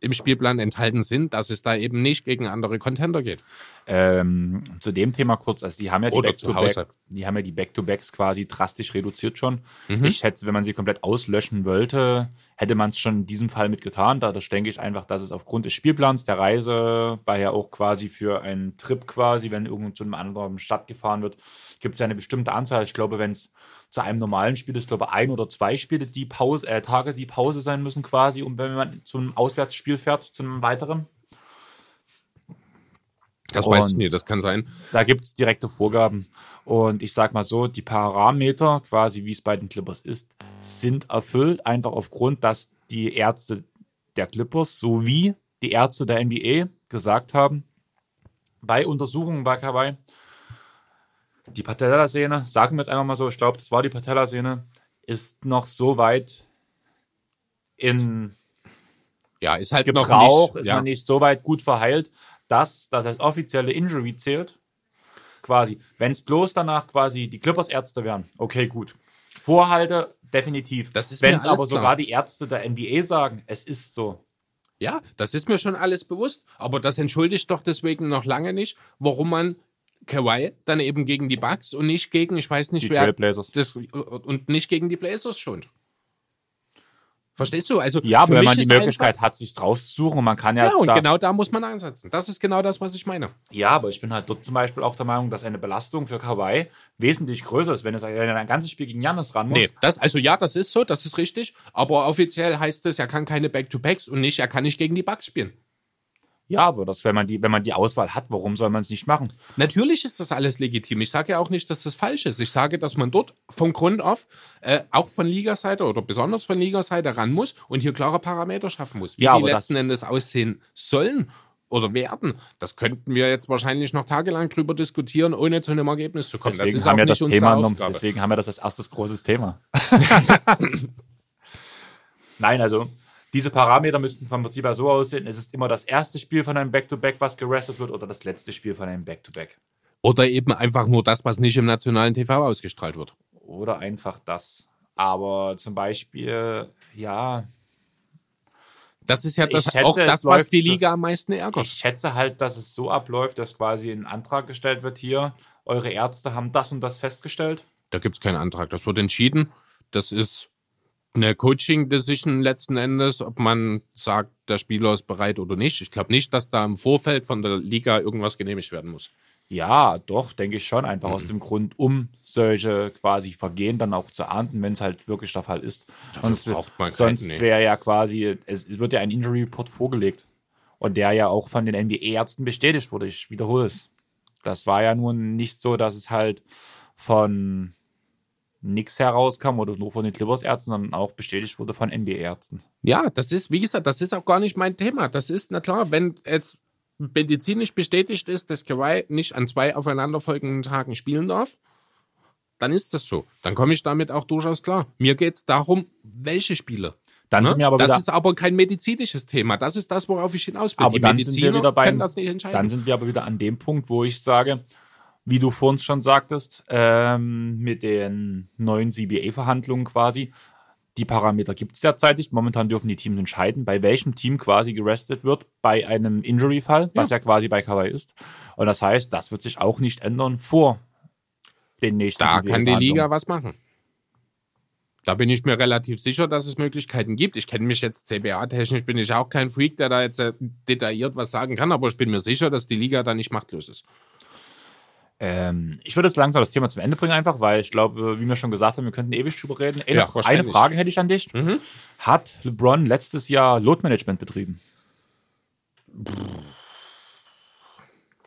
im Spielplan enthalten sind, dass es da eben nicht gegen andere Contender geht. Ähm, zu dem Thema kurz, also die haben ja die Oder zu Back-to-Back, Hause. die haben ja die Back-to-Backs quasi drastisch reduziert schon. Mhm. Ich schätze, wenn man sie komplett auslöschen wollte, hätte man es schon in diesem Fall mitgetan. Dadurch denke ich einfach, dass es aufgrund des Spielplans der Reise, war ja auch quasi für einen Trip quasi, wenn irgendwo zu einem anderen Stadt gefahren wird, gibt es ja eine bestimmte Anzahl. Ich glaube, wenn es zu einem normalen Spiel ist, glaube ich, ein oder zwei Spiele, die Pause, äh, Tage, die Pause sein müssen quasi, um wenn man zu einem Auswärtsspiel fährt, zu einem weiteren. Das weiß ich nicht, das kann sein. Da gibt es direkte Vorgaben. Und ich sag mal so, die Parameter, quasi wie es bei den Clippers ist, sind erfüllt, einfach aufgrund, dass die Ärzte der Clippers sowie die Ärzte der NBA gesagt haben, bei Untersuchungen bei Kawhi, die Patellasehne, sagen wir jetzt einfach mal so, ich glaube, das war die Patellasehne, ist noch so weit in Ja, ist halt Gebrauch, noch nicht. ist ja. man nicht so weit gut verheilt, dass das als offizielle Injury zählt. Quasi, wenn es bloß danach quasi die Clippers-Ärzte wären, okay, gut. Vorhalte, definitiv. Das ist mir Wenn es aber klar. sogar die Ärzte der NBA sagen, es ist so. Ja, das ist mir schon alles bewusst. Aber das entschuldigt doch deswegen noch lange nicht, warum man Kawhi dann eben gegen die Bucks und nicht gegen, ich weiß nicht Die wer, das, und nicht gegen die Blazers schont. Verstehst du? Also Ja, aber wenn man die Möglichkeit hat, sich rauszusuchen und man kann ja, Ja, und da, genau da muss man einsetzen. Das ist genau das, was ich meine. ja, aber ich bin halt dort zum Beispiel auch der Meinung, dass eine Belastung für Kawhi wesentlich größer ist, wenn er ein ganzes Spiel gegen Janis ran muss. Nee, das, also ja, das ist so, das ist richtig. Aber offiziell heißt es, er kann keine Back-to-Backs und nicht, er kann nicht gegen die Bucks spielen. Ja, aber das, wenn man die, wenn man die Auswahl hat, warum soll man es nicht machen? Natürlich ist das alles legitim. Ich sage ja auch nicht, dass das falsch ist. Ich sage, dass man dort vom Grund auf äh, auch von Ligaseite oder besonders von Ligaseite ran muss und hier klare Parameter schaffen muss. Wie Ja, die letzten Endes aussehen sollen oder werden, das könnten wir jetzt wahrscheinlich noch tagelang drüber diskutieren, ohne zu einem Ergebnis zu kommen. Deswegen das ist haben auch wir nicht das Thema genommen. Deswegen haben wir das als erstes großes Thema. Nein, also diese Parameter müssten vom Prinzip her so aussehen. Es ist immer das erste Spiel von einem Back-to-Back, was gerestet wird, oder das letzte Spiel von einem Back-to-Back. Oder eben einfach nur das, was nicht im nationalen TV ausgestrahlt wird. Oder einfach das. Aber zum Beispiel, ja, Das ist ja das, schätze, auch das, was die Liga am meisten ärgert. ich schätze halt, dass es so abläuft, dass quasi ein Antrag gestellt wird hier. Eure Ärzte haben das und das festgestellt. Da gibt es keinen Antrag. Das wird entschieden. Das ist eine Coaching-Decision letzten Endes, ob man sagt, der Spieler ist bereit oder nicht. Ich glaube nicht, dass da im Vorfeld von der Liga irgendwas genehmigt werden muss. Ja, doch, denke ich schon. Einfach aus dem Grund, um solche quasi Vergehen dann auch zu ahnden, wenn es halt wirklich der Fall ist. sonst braucht man sonst wäre ja quasi, es wird ja ein Injury Report vorgelegt. Und der ja auch von den NBA-Ärzten bestätigt wurde. Ich wiederhole es. Das war ja nun nicht so, dass es halt von nix herauskam oder nur von den Clippers-Ärzten, sondern auch bestätigt wurde von NBA-Ärzten. Ja, das ist, wie gesagt, das ist auch gar nicht mein Thema. Das ist, na klar, wenn jetzt medizinisch bestätigt ist, dass Kawhi nicht an zwei aufeinanderfolgenden Tagen spielen darf, dann ist das so. Dann komme ich damit auch durchaus klar. Mir geht es darum, welche Spiele. Dann Ne? sind wir aber das wieder, ist aber kein medizinisches Thema. Das ist das, worauf ich hinaus will. aber Die dann sind wir Mediziner wieder beim, können das nicht entscheiden. dann sind wir aber wieder an dem Punkt, wo ich sage, wie du vorhin schon sagtest, ähm, mit den neuen CBA-Verhandlungen quasi, die Parameter gibt es derzeit nicht. Momentan dürfen die Teams entscheiden, bei welchem Team quasi gerestet wird bei einem Injury-Fall, was ja quasi bei Kawhi ist. Und das heißt, das wird sich auch nicht ändern vor den nächsten da kann die. Liga was machen. Da bin ich mir relativ sicher, dass es Möglichkeiten gibt. Ich kenne mich jetzt CBA-technisch, bin ich auch kein Freak, der da jetzt äh, detailliert was sagen kann, aber ich bin mir sicher, dass die Liga da nicht machtlos ist. Ähm, ich würde jetzt langsam das Thema zum Ende bringen, einfach, weil ich glaube, wie wir schon gesagt haben, wir könnten ewig drüber reden. Eine, Ja, eine. Frage hätte ich an dich. Mhm. Hat LeBron letztes Jahr Load-Management betrieben?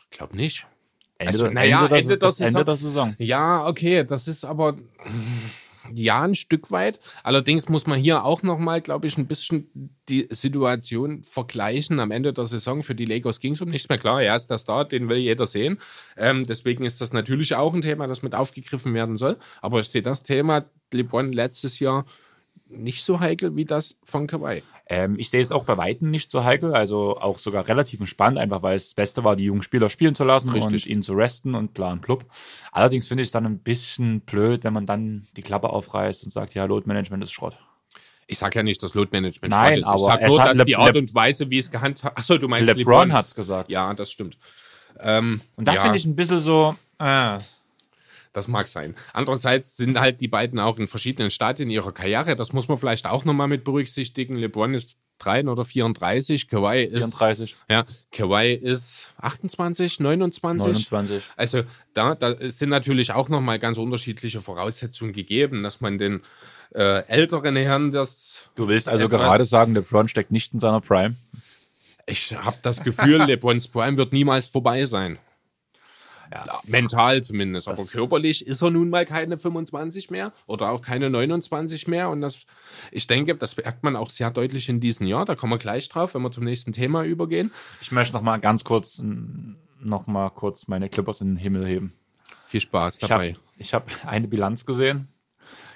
Ich glaube nicht. Ende, Also, naja, Ende, Ende der Saison. Ja, okay, das ist aber ja ein Stück weit. Allerdings muss man hier auch nochmal, glaube ich, ein bisschen die Situation vergleichen. Am Ende der Saison für die Lakers ging es um nichts mehr. Klar, er ist der Star, den will jeder sehen. Ähm, deswegen ist das natürlich auch ein Thema, das mit aufgegriffen werden soll. Aber ich sehe das Thema LeBron letztes Jahr nicht so heikel wie das von Kawhi. Ähm, ich sehe es auch bei Weitem nicht so heikel, also auch sogar relativ entspannt, einfach weil es das Beste war, die jungen Spieler spielen zu lassen Richtig. und ihnen zu resten und klar und plupp. Allerdings finde ich es dann ein bisschen blöd, wenn man dann die Klappe aufreißt und sagt, ja, Load-Management ist Schrott. Ich sage ja nicht, dass Load-Management Nein, Schrott ist. Ich sage nur, dass Le- die Art und Weise, wie es gehandhabt Achso, du meinst LeBron hat es gesagt. Ja, das stimmt. Ähm, Und das ja. finde ich ein bisschen so, äh, Das mag sein. Andererseits sind halt die beiden auch in verschiedenen Stadien ihrer Karriere. Das muss man vielleicht auch nochmal mit berücksichtigen. LeBron ist 3 oder 34, Kawhi ist 34, ja, Kawhi ist 28, 29. 29. Also da, da sind natürlich auch nochmal ganz unterschiedliche Voraussetzungen gegeben, dass man den äh, älteren Herren das. Du willst also gerade sagen, LeBron steckt nicht in seiner Prime? Ich habe das Gefühl, LeBrons Prime wird niemals vorbei sein. Ja. Mental zumindest. Aber körperlich ist er nun mal keine 25 mehr oder auch keine 29 mehr. Und das, ich denke, das merkt man auch sehr deutlich in diesem Jahr. Da kommen wir gleich drauf, wenn wir zum nächsten Thema übergehen. Ich möchte noch mal ganz kurz, noch mal kurz meine Clippers in den Himmel heben. Viel Spaß Ich dabei. habe ich hab eine Bilanz gesehen.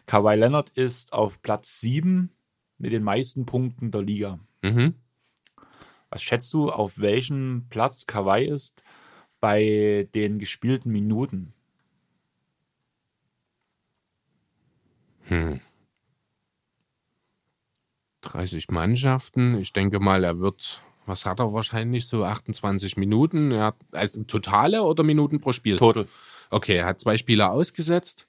Kawhi Leonard ist auf Platz 7 mit den meisten Punkten der Liga. Mhm. Was schätzt du, auf welchem Platz Kawhi ist bei den gespielten Minuten? Hm. 30 Mannschaften. Ich denke mal, er wird, was hat er wahrscheinlich, so 28 Minuten. Er hat, also totale oder Minuten pro Spiel? Total. Okay, er hat zwei Spieler ausgesetzt.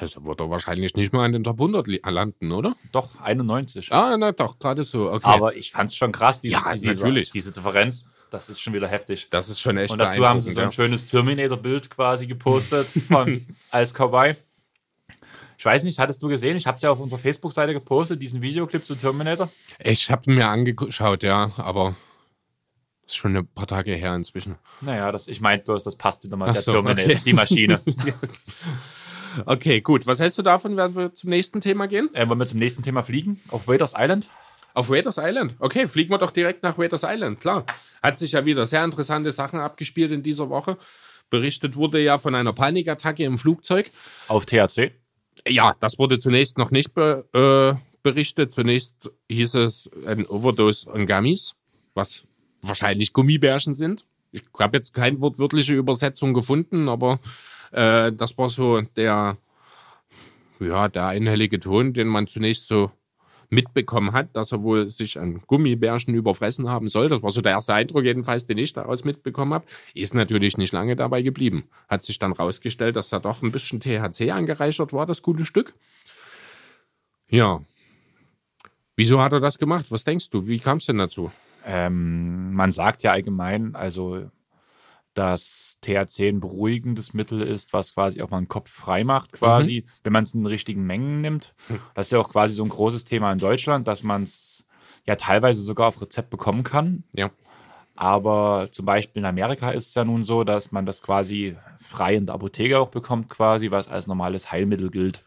Da wird er wahrscheinlich nicht mal an den Top 100 li- landen, oder? Doch, 91. Ah, na doch, gerade so. Okay. Aber ich fand es schon krass, diese, Ja, diese, natürlich. diese Differenz. Das ist schon wieder heftig. das ist schon echt Und dazu haben sie so ein beeindruckend, schönes Terminator-Bild quasi gepostet von, als Kawhi. Ich weiß nicht, hattest du gesehen? Ich habe es ja auf unserer Facebook-Seite gepostet, diesen Videoclip zu Terminator. ja. Ich habe mir angeschaut, ja, aber ist schon ein paar Tage her inzwischen. Naja, das, ich meinte bloß, das passt wieder mal, Ach der so, Terminator, okay. die Maschine. Okay, gut. Was hältst du davon, wenn wir zum nächsten Thema gehen? äh, wollen wir zum nächsten Thema fliegen? Auf Waiters Island? Auf Raiders Island. Okay, fliegen wir doch direkt nach Raiders Island, klar. Hat sich ja wieder sehr interessante Sachen abgespielt in dieser Woche. Berichtet wurde ja von einer Panikattacke im Flugzeug. Auf THC? Ja, das wurde zunächst noch nicht be äh, berichtet. Zunächst hieß es ein Overdose an Gummies, was wahrscheinlich Gummibärchen sind. Ich habe jetzt keine wortwörtliche Übersetzung gefunden, aber äh, das war so der, ja, der einhellige Ton, den man zunächst so mitbekommen hat, dass er wohl sich an Gummibärchen überfressen haben soll. Das war so der erste Eindruck jedenfalls, den ich daraus mitbekommen habe. Ist natürlich nicht lange dabei geblieben. Hat sich dann rausgestellt, dass da doch ein bisschen THC angereichert war, das gute Stück. Ja. Wieso hat er das gemacht? Was denkst du? Wie kam es denn dazu? Ähm, man sagt ja allgemein, also, dass THC ein beruhigendes Mittel ist, was quasi auch mal den Kopf frei macht, quasi, wenn man es in den richtigen Mengen nimmt. Das ist ja auch quasi so ein großes Thema in Deutschland, dass man es ja teilweise sogar auf Rezept bekommen kann. Ja. Aber zum Beispiel in Amerika ist es ja nun so, dass man das quasi frei in der Apotheke auch bekommt, quasi, was als normales Heilmittel gilt.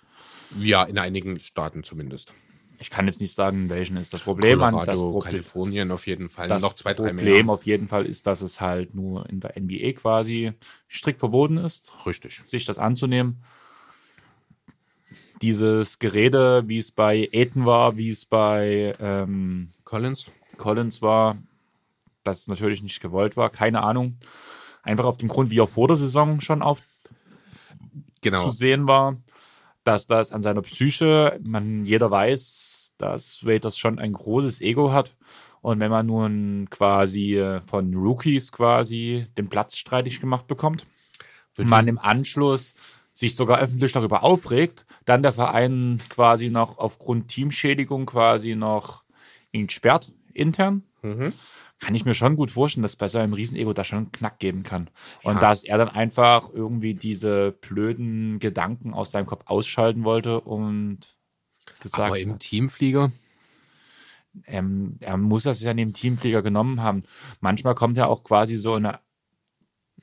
Ja, in einigen Staaten zumindest. Ich kann jetzt nicht sagen, welchen ist das Problem. an- das Colorado, Problem, Kalifornien auf jeden Fall. das noch zwei, drei Problem mehr. auf jeden Fall ist, dass es halt nur in der NBA quasi strikt verboten ist, Richtig. sich das anzunehmen. dieses Gerede, wie es bei Aiden war, wie es bei ähm, Collins. Collins war, dass es natürlich nicht gewollt war, keine Ahnung. Einfach auf dem Grund, wie er vor der Saison schon auf Genau. zu sehen war, dass das an seiner Psyche, man jeder weiß, dass Waiters schon ein großes Ego hat. Und wenn man nun quasi äh, von Rookies quasi den Platz streitig gemacht bekommt, und man im Anschluss sich sogar öffentlich darüber aufregt, dann der Verein quasi noch aufgrund Teamschädigung quasi noch ihn sperrt intern, kann ich mir schon gut vorstellen, dass bei seinem Riesenego da schon einen Knack geben kann. Und Ja. dass er dann einfach irgendwie diese blöden Gedanken aus seinem Kopf ausschalten wollte und gesagt Aber im hat, Teamflieger. ähm, er muss das ja in den Teamflieger genommen haben. Manchmal kommt ja auch quasi so eine,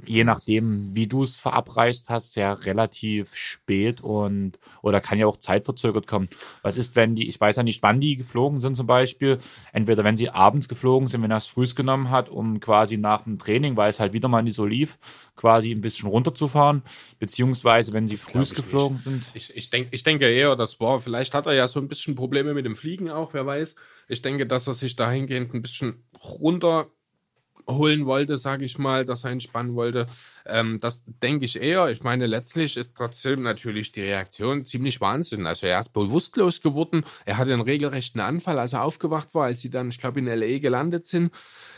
je nachdem, wie du es verabreicht hast, ja relativ spät und oder kann ja auch zeitverzögert kommen. Was ist, wenn die, ich weiß ja nicht, wann die geflogen sind zum Beispiel, entweder wenn sie abends geflogen sind, wenn er es frühs genommen hat, um quasi nach dem Training, weil es halt wieder mal nicht so lief, quasi ein bisschen runterzufahren, beziehungsweise wenn sie frühs geflogen sind. Ich, ich, denk, ich denke eher, das war, vielleicht hat er ja so ein bisschen Probleme mit dem Fliegen auch, wer weiß. Ich denke, dass er sich dahingehend ein bisschen runterholen wollte, sage ich mal, dass er entspannen wollte. Ähm, das denke ich eher. Ich meine, letztlich ist trotzdem natürlich die Reaktion ziemlich Wahnsinn. Also er ist bewusstlos geworden. Er hatte einen regelrechten Anfall, als er aufgewacht war, als sie dann, ich glaube, in L.A. gelandet sind.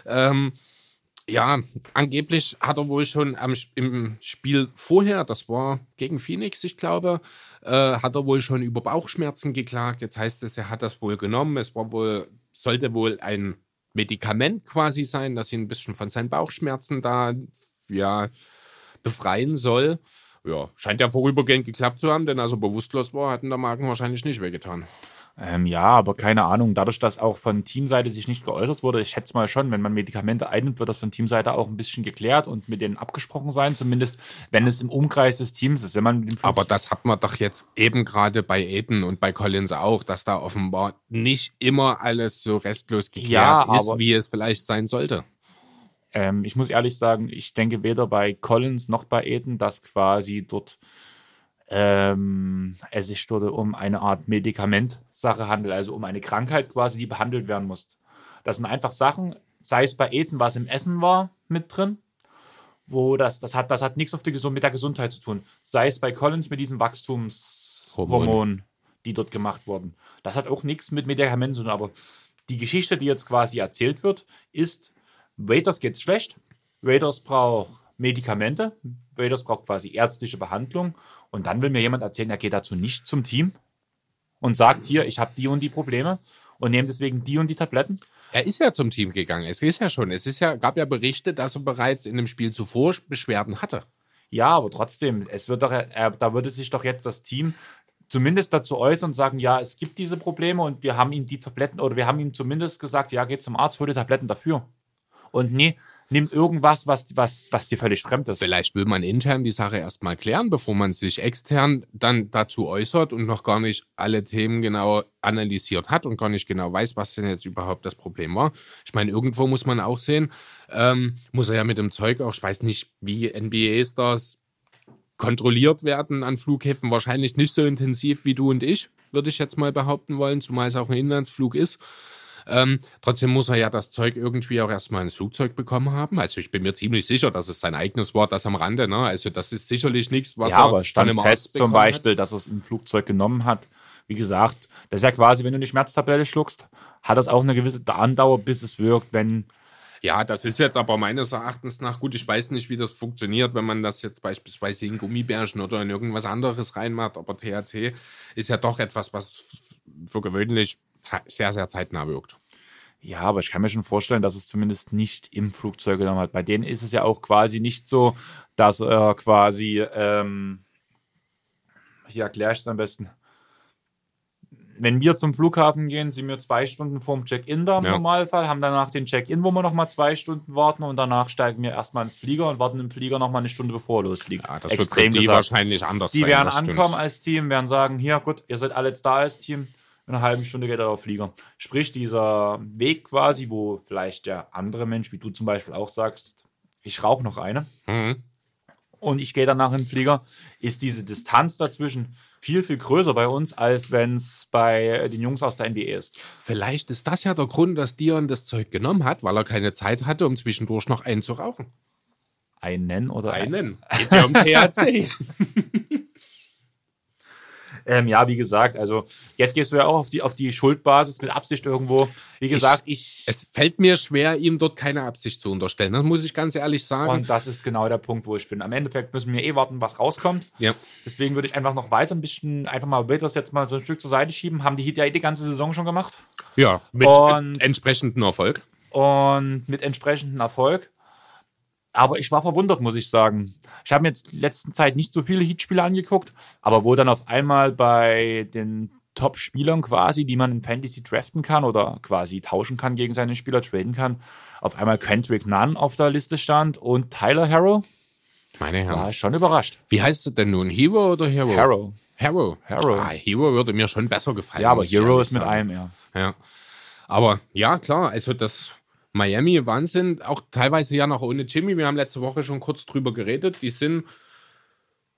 Ähm, ja, angeblich hat er wohl schon am, im Spiel vorher, das war gegen Phoenix, ich glaube, äh, hat er wohl schon über Bauchschmerzen geklagt. Jetzt heißt es, er hat das wohl genommen. Es war wohl, sollte wohl ein Medikament quasi sein, das ihn ein bisschen von seinen Bauchschmerzen da ja befreien soll. Ja, scheint ja vorübergehend geklappt zu haben, denn als er bewusstlos war, hatten der Magen wahrscheinlich nicht wehgetan. Ähm, ja, aber keine Ahnung, dadurch, dass auch von Teamseite sich nicht geäußert wurde, ich schätze mal schon, wenn man Medikamente einnimmt, wird das von Teamseite auch ein bisschen geklärt und mit denen abgesprochen sein, zumindest wenn es im Umkreis des Teams ist. Wenn man Aber das hat man doch jetzt eben gerade bei Aiden und bei Collins auch, dass da offenbar nicht immer alles so restlos geklärt Ja, ist, wie es vielleicht sein sollte. ähm, ich muss ehrlich sagen, ich denke weder bei Collins noch bei Eden, dass quasi dort ähm, es sich dort um eine Art Medikamentsache handelt, also um eine Krankheit quasi, die behandelt werden muss. Das sind einfach Sachen, sei es bei Eden, was im Essen war, mit drin, wo das, das hat, das hat nichts auf die, mit der Gesundheit zu tun. Sei es bei Collins mit diesen Wachstumshormonen, die dort gemacht wurden. Das hat auch nichts mit Medikamenten zu tun, aber die Geschichte, die jetzt quasi erzählt wird, ist, Waiters geht's schlecht, Waiters braucht Medikamente, Waiters braucht quasi ärztliche Behandlung und dann will mir jemand erzählen, er geht dazu nicht zum Team und sagt hier, ich habe die und die Probleme und nehme deswegen die und die Tabletten. Er ist ja zum Team gegangen. Es ist ja schon. Es ist ja, gab ja Berichte, dass er bereits in dem Spiel zuvor Beschwerden hatte. Ja, aber trotzdem, es wird doch, äh, da würde sich doch jetzt das Team zumindest dazu äußern und sagen, ja, es gibt diese Probleme und wir haben ihm die Tabletten oder wir haben ihm zumindest gesagt, ja, geh zum Arzt, hol die Tabletten dafür. Und nee, nimm irgendwas, was, was, was dir völlig fremd ist. Vielleicht will man intern die Sache erstmal klären, bevor man sich extern dann dazu äußert und noch gar nicht alle Themen genau analysiert hat und gar nicht genau weiß, was denn jetzt überhaupt das Problem war. Ich meine, irgendwo muss man auch sehen, ähm, muss er ja mit dem Zeug auch, ich weiß nicht, wie NBA-Stars kontrolliert werden an Flughäfen, wahrscheinlich nicht so intensiv wie du und ich, würde ich jetzt mal behaupten wollen, zumal es auch ein Inlandsflug ist. Ähm, trotzdem muss er ja das Zeug irgendwie auch erstmal ins Flugzeug bekommen haben. Also ich bin mir ziemlich sicher, dass es sein eigenes Wort, das am Rande, ne? Also das ist sicherlich nichts, was ja, er aber von stand einem fest zum Beispiel, dass er es im Flugzeug genommen hat. Wie gesagt, das ist ja quasi, wenn du eine Schmerztablette schluckst, hat das auch eine gewisse Andauer, bis es wirkt. Wenn hat. Ja, das ist jetzt aber meines Erachtens nach gut. Ich weiß nicht, wie das funktioniert, wenn man das jetzt beispielsweise in Gummibärchen oder in irgendwas anderes reinmacht. Aber THC ist ja doch etwas, was für gewöhnlich sehr, sehr zeitnah wirkt. Ja, aber ich kann mir schon vorstellen, dass es zumindest nicht im Flugzeug genommen hat. Bei denen ist es ja auch quasi nicht so, dass er quasi, ähm, hier erkläre ich es am besten. Wenn wir zum Flughafen gehen, sind wir zwei Stunden vorm Check-in da im Ja. Normalfall, haben danach den Check-in, wo wir nochmal zwei Stunden warten und danach steigen wir erstmal ins Flieger und warten im Flieger nochmal eine Stunde, bevor er losfliegt. Ja, das Extrem wird die gesagt. wahrscheinlich anders Die sein. werden das stimmt. ankommen als Team, werden sagen, hier, gut, ihr seid alle jetzt da als Team. In einer halben Stunde geht er auf Flieger. Sprich, dieser Weg quasi, wo vielleicht der andere Mensch, wie du zum Beispiel auch sagst, ich rauche noch eine. Mhm. und ich gehe danach in den Flieger, ist diese Distanz dazwischen viel, viel größer bei uns, als wenn es bei den Jungs aus der NBA ist. Vielleicht ist das ja der Grund, dass Dion das Zeug genommen hat, weil er keine Zeit hatte, um zwischendurch noch einen zu rauchen. Einen oder einen? Geht ja um THC. Ähm, ja, wie gesagt, also jetzt gehst du ja auch auf die, auf die Schuldbasis mit Absicht irgendwo. Wie gesagt, ich, ich, Es fällt mir schwer, ihm dort keine Absicht zu unterstellen. Das muss ich ganz ehrlich sagen. Und das ist genau der Punkt, wo ich bin. Am Endeffekt müssen wir eh warten, was rauskommt. Ja. Deswegen würde ich einfach noch weiter ein bisschen, einfach mal Raiders jetzt mal so ein Stück zur Seite schieben. Haben die Heat ja eh die ganze Saison schon gemacht. Ja, mit und, entsprechendem Erfolg. Und mit entsprechendem Erfolg. Aber ich war verwundert, muss ich sagen. Ich habe mir jetzt in letzter Zeit nicht so viele Heat-Spiele angeguckt, aber wo dann auf einmal bei den Top-Spielern quasi, die man in Fantasy draften kann oder quasi tauschen kann gegen seine Spieler, traden kann, auf einmal Kendrick Nunn auf der Liste stand und Tyler Harrow. Meine Herren. War ich schon überrascht. Wie heißt es denn nun? Hero oder Hero? Harrow. Hero. Hero. Ah, Hero würde mir schon besser gefallen. Ja, aber Hero ist mit einem, ja. Ja. Aber ja, klar, also das Miami Wahnsinn, auch teilweise ja noch ohne Jimmy. Wir haben letzte Woche schon kurz drüber geredet. Die sind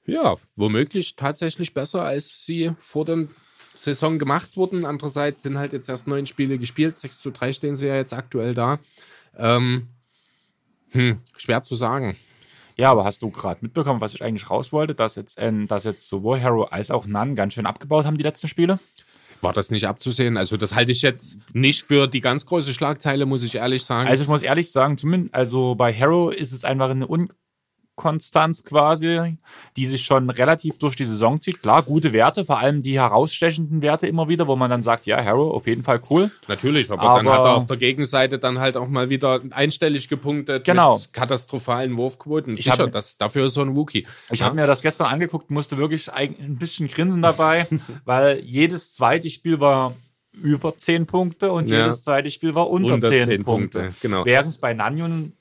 ja womöglich tatsächlich besser, als sie vor der Saison gemacht wurden. Andererseits sind halt jetzt erst neun Spiele gespielt. 6 zu 3 stehen sie ja jetzt aktuell da. Ähm, hm, schwer zu sagen. Ja, aber hast du gerade mitbekommen, was ich eigentlich raus wollte, dass jetzt, äh, dass jetzt sowohl Harrow als auch Nunn ganz schön abgebaut haben die letzten Spiele? War das nicht abzusehen. Also das halte ich jetzt nicht für die ganz große Schlagzeile, muss ich ehrlich sagen. Also ich muss ehrlich sagen, zumindest, also bei Harrow ist es einfach eine un Konstanz quasi, die sich schon relativ durch die Saison zieht. Klar, gute Werte, vor allem die herausstechenden Werte immer wieder, wo man dann sagt, ja, Harrow auf jeden Fall cool. Natürlich, aber, aber, dann hat er auf der Gegenseite dann halt auch mal wieder einstellig gepunktet genau. mit katastrophalen Wurfquoten. Ich Sicher, hab, das, dafür ist so ein Rookie. Ich ja? habe mir das gestern angeguckt, musste wirklich ein bisschen grinsen dabei, weil jedes zweite Spiel war über 10 Punkte und ja. jedes zweite Spiel war unter, unter 10, 10 Punkte. Punkte. Genau. Während es bei Nanjun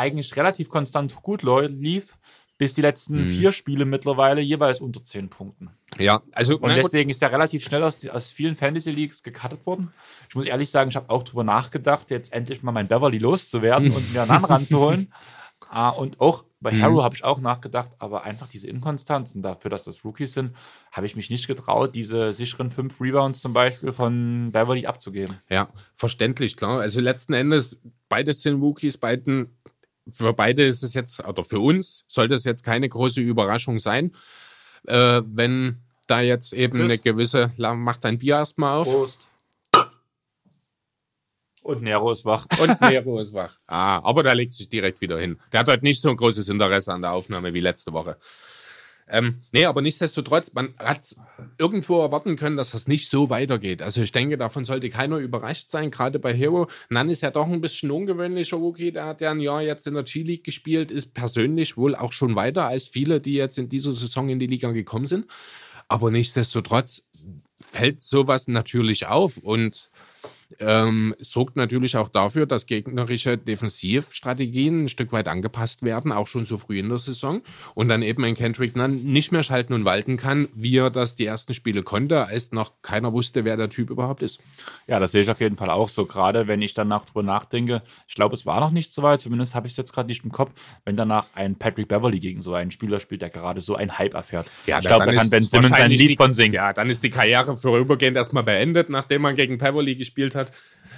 eigentlich relativ konstant gut lief, bis die letzten mhm. vier Spiele mittlerweile jeweils unter zehn Punkten. Ja, also. Und deswegen gut. ist er relativ schnell aus, aus vielen Fantasy Leagues gecuttet worden. Ich muss ehrlich sagen, ich habe auch darüber nachgedacht, jetzt endlich mal mein Beverly loszuwerden und mir einen Mann ranzuholen. Ah, und auch bei mhm. Harrow habe ich auch nachgedacht, aber einfach diese Inkonstanzen dafür, dass das Rookies sind, habe ich mich nicht getraut, diese sicheren fünf Rebounds zum Beispiel von Beverly abzugeben. Ja, verständlich, klar. Also letzten Endes, beides sind Rookies, beiden für beide ist es jetzt, oder für uns sollte es jetzt keine große Überraschung sein, äh, wenn da jetzt eben Chris. eine gewisse, macht dein Bier erstmal auf. Prost. Und Nero ist wach. Und Nero ist wach. Ah, aber der legt sich direkt wieder hin. Der hat heute nicht so ein großes Interesse an der Aufnahme wie letzte Woche. Ähm, nee, aber nichtsdestotrotz, man hat irgendwo erwarten können, dass das nicht so weitergeht. Also ich denke, davon sollte keiner überrascht sein, gerade bei Hero. Nan ist ja doch ein bisschen ungewöhnlicher Rookie, der hat ja ein Jahr jetzt in der G-League gespielt, ist persönlich wohl auch schon weiter als viele, die jetzt in dieser Saison in die Liga gekommen sind. Aber nichtsdestotrotz fällt sowas natürlich auf und ähm, sorgt natürlich auch dafür, dass gegnerische Defensivstrategien ein Stück weit angepasst werden, auch schon so früh in der Saison. Und dann eben ein Kendrick Nunn nicht mehr schalten und walten kann, wie er das die ersten Spiele konnte, als noch keiner wusste, wer der Typ überhaupt ist. Ja, das sehe ich auf jeden Fall auch so. Gerade wenn ich danach drüber nachdenke, ich glaube, es war noch nicht so weit, zumindest habe ich es jetzt gerade nicht im Kopf, wenn danach ein Patrick Beverly gegen so einen Spieler spielt, der gerade so ein Hype erfährt. Ja, ich glaube, da kann Ben Simmons ein Lied die, von singen. Ja, dann ist die Karriere vorübergehend erstmal beendet, nachdem man gegen Beverly gespielt hat.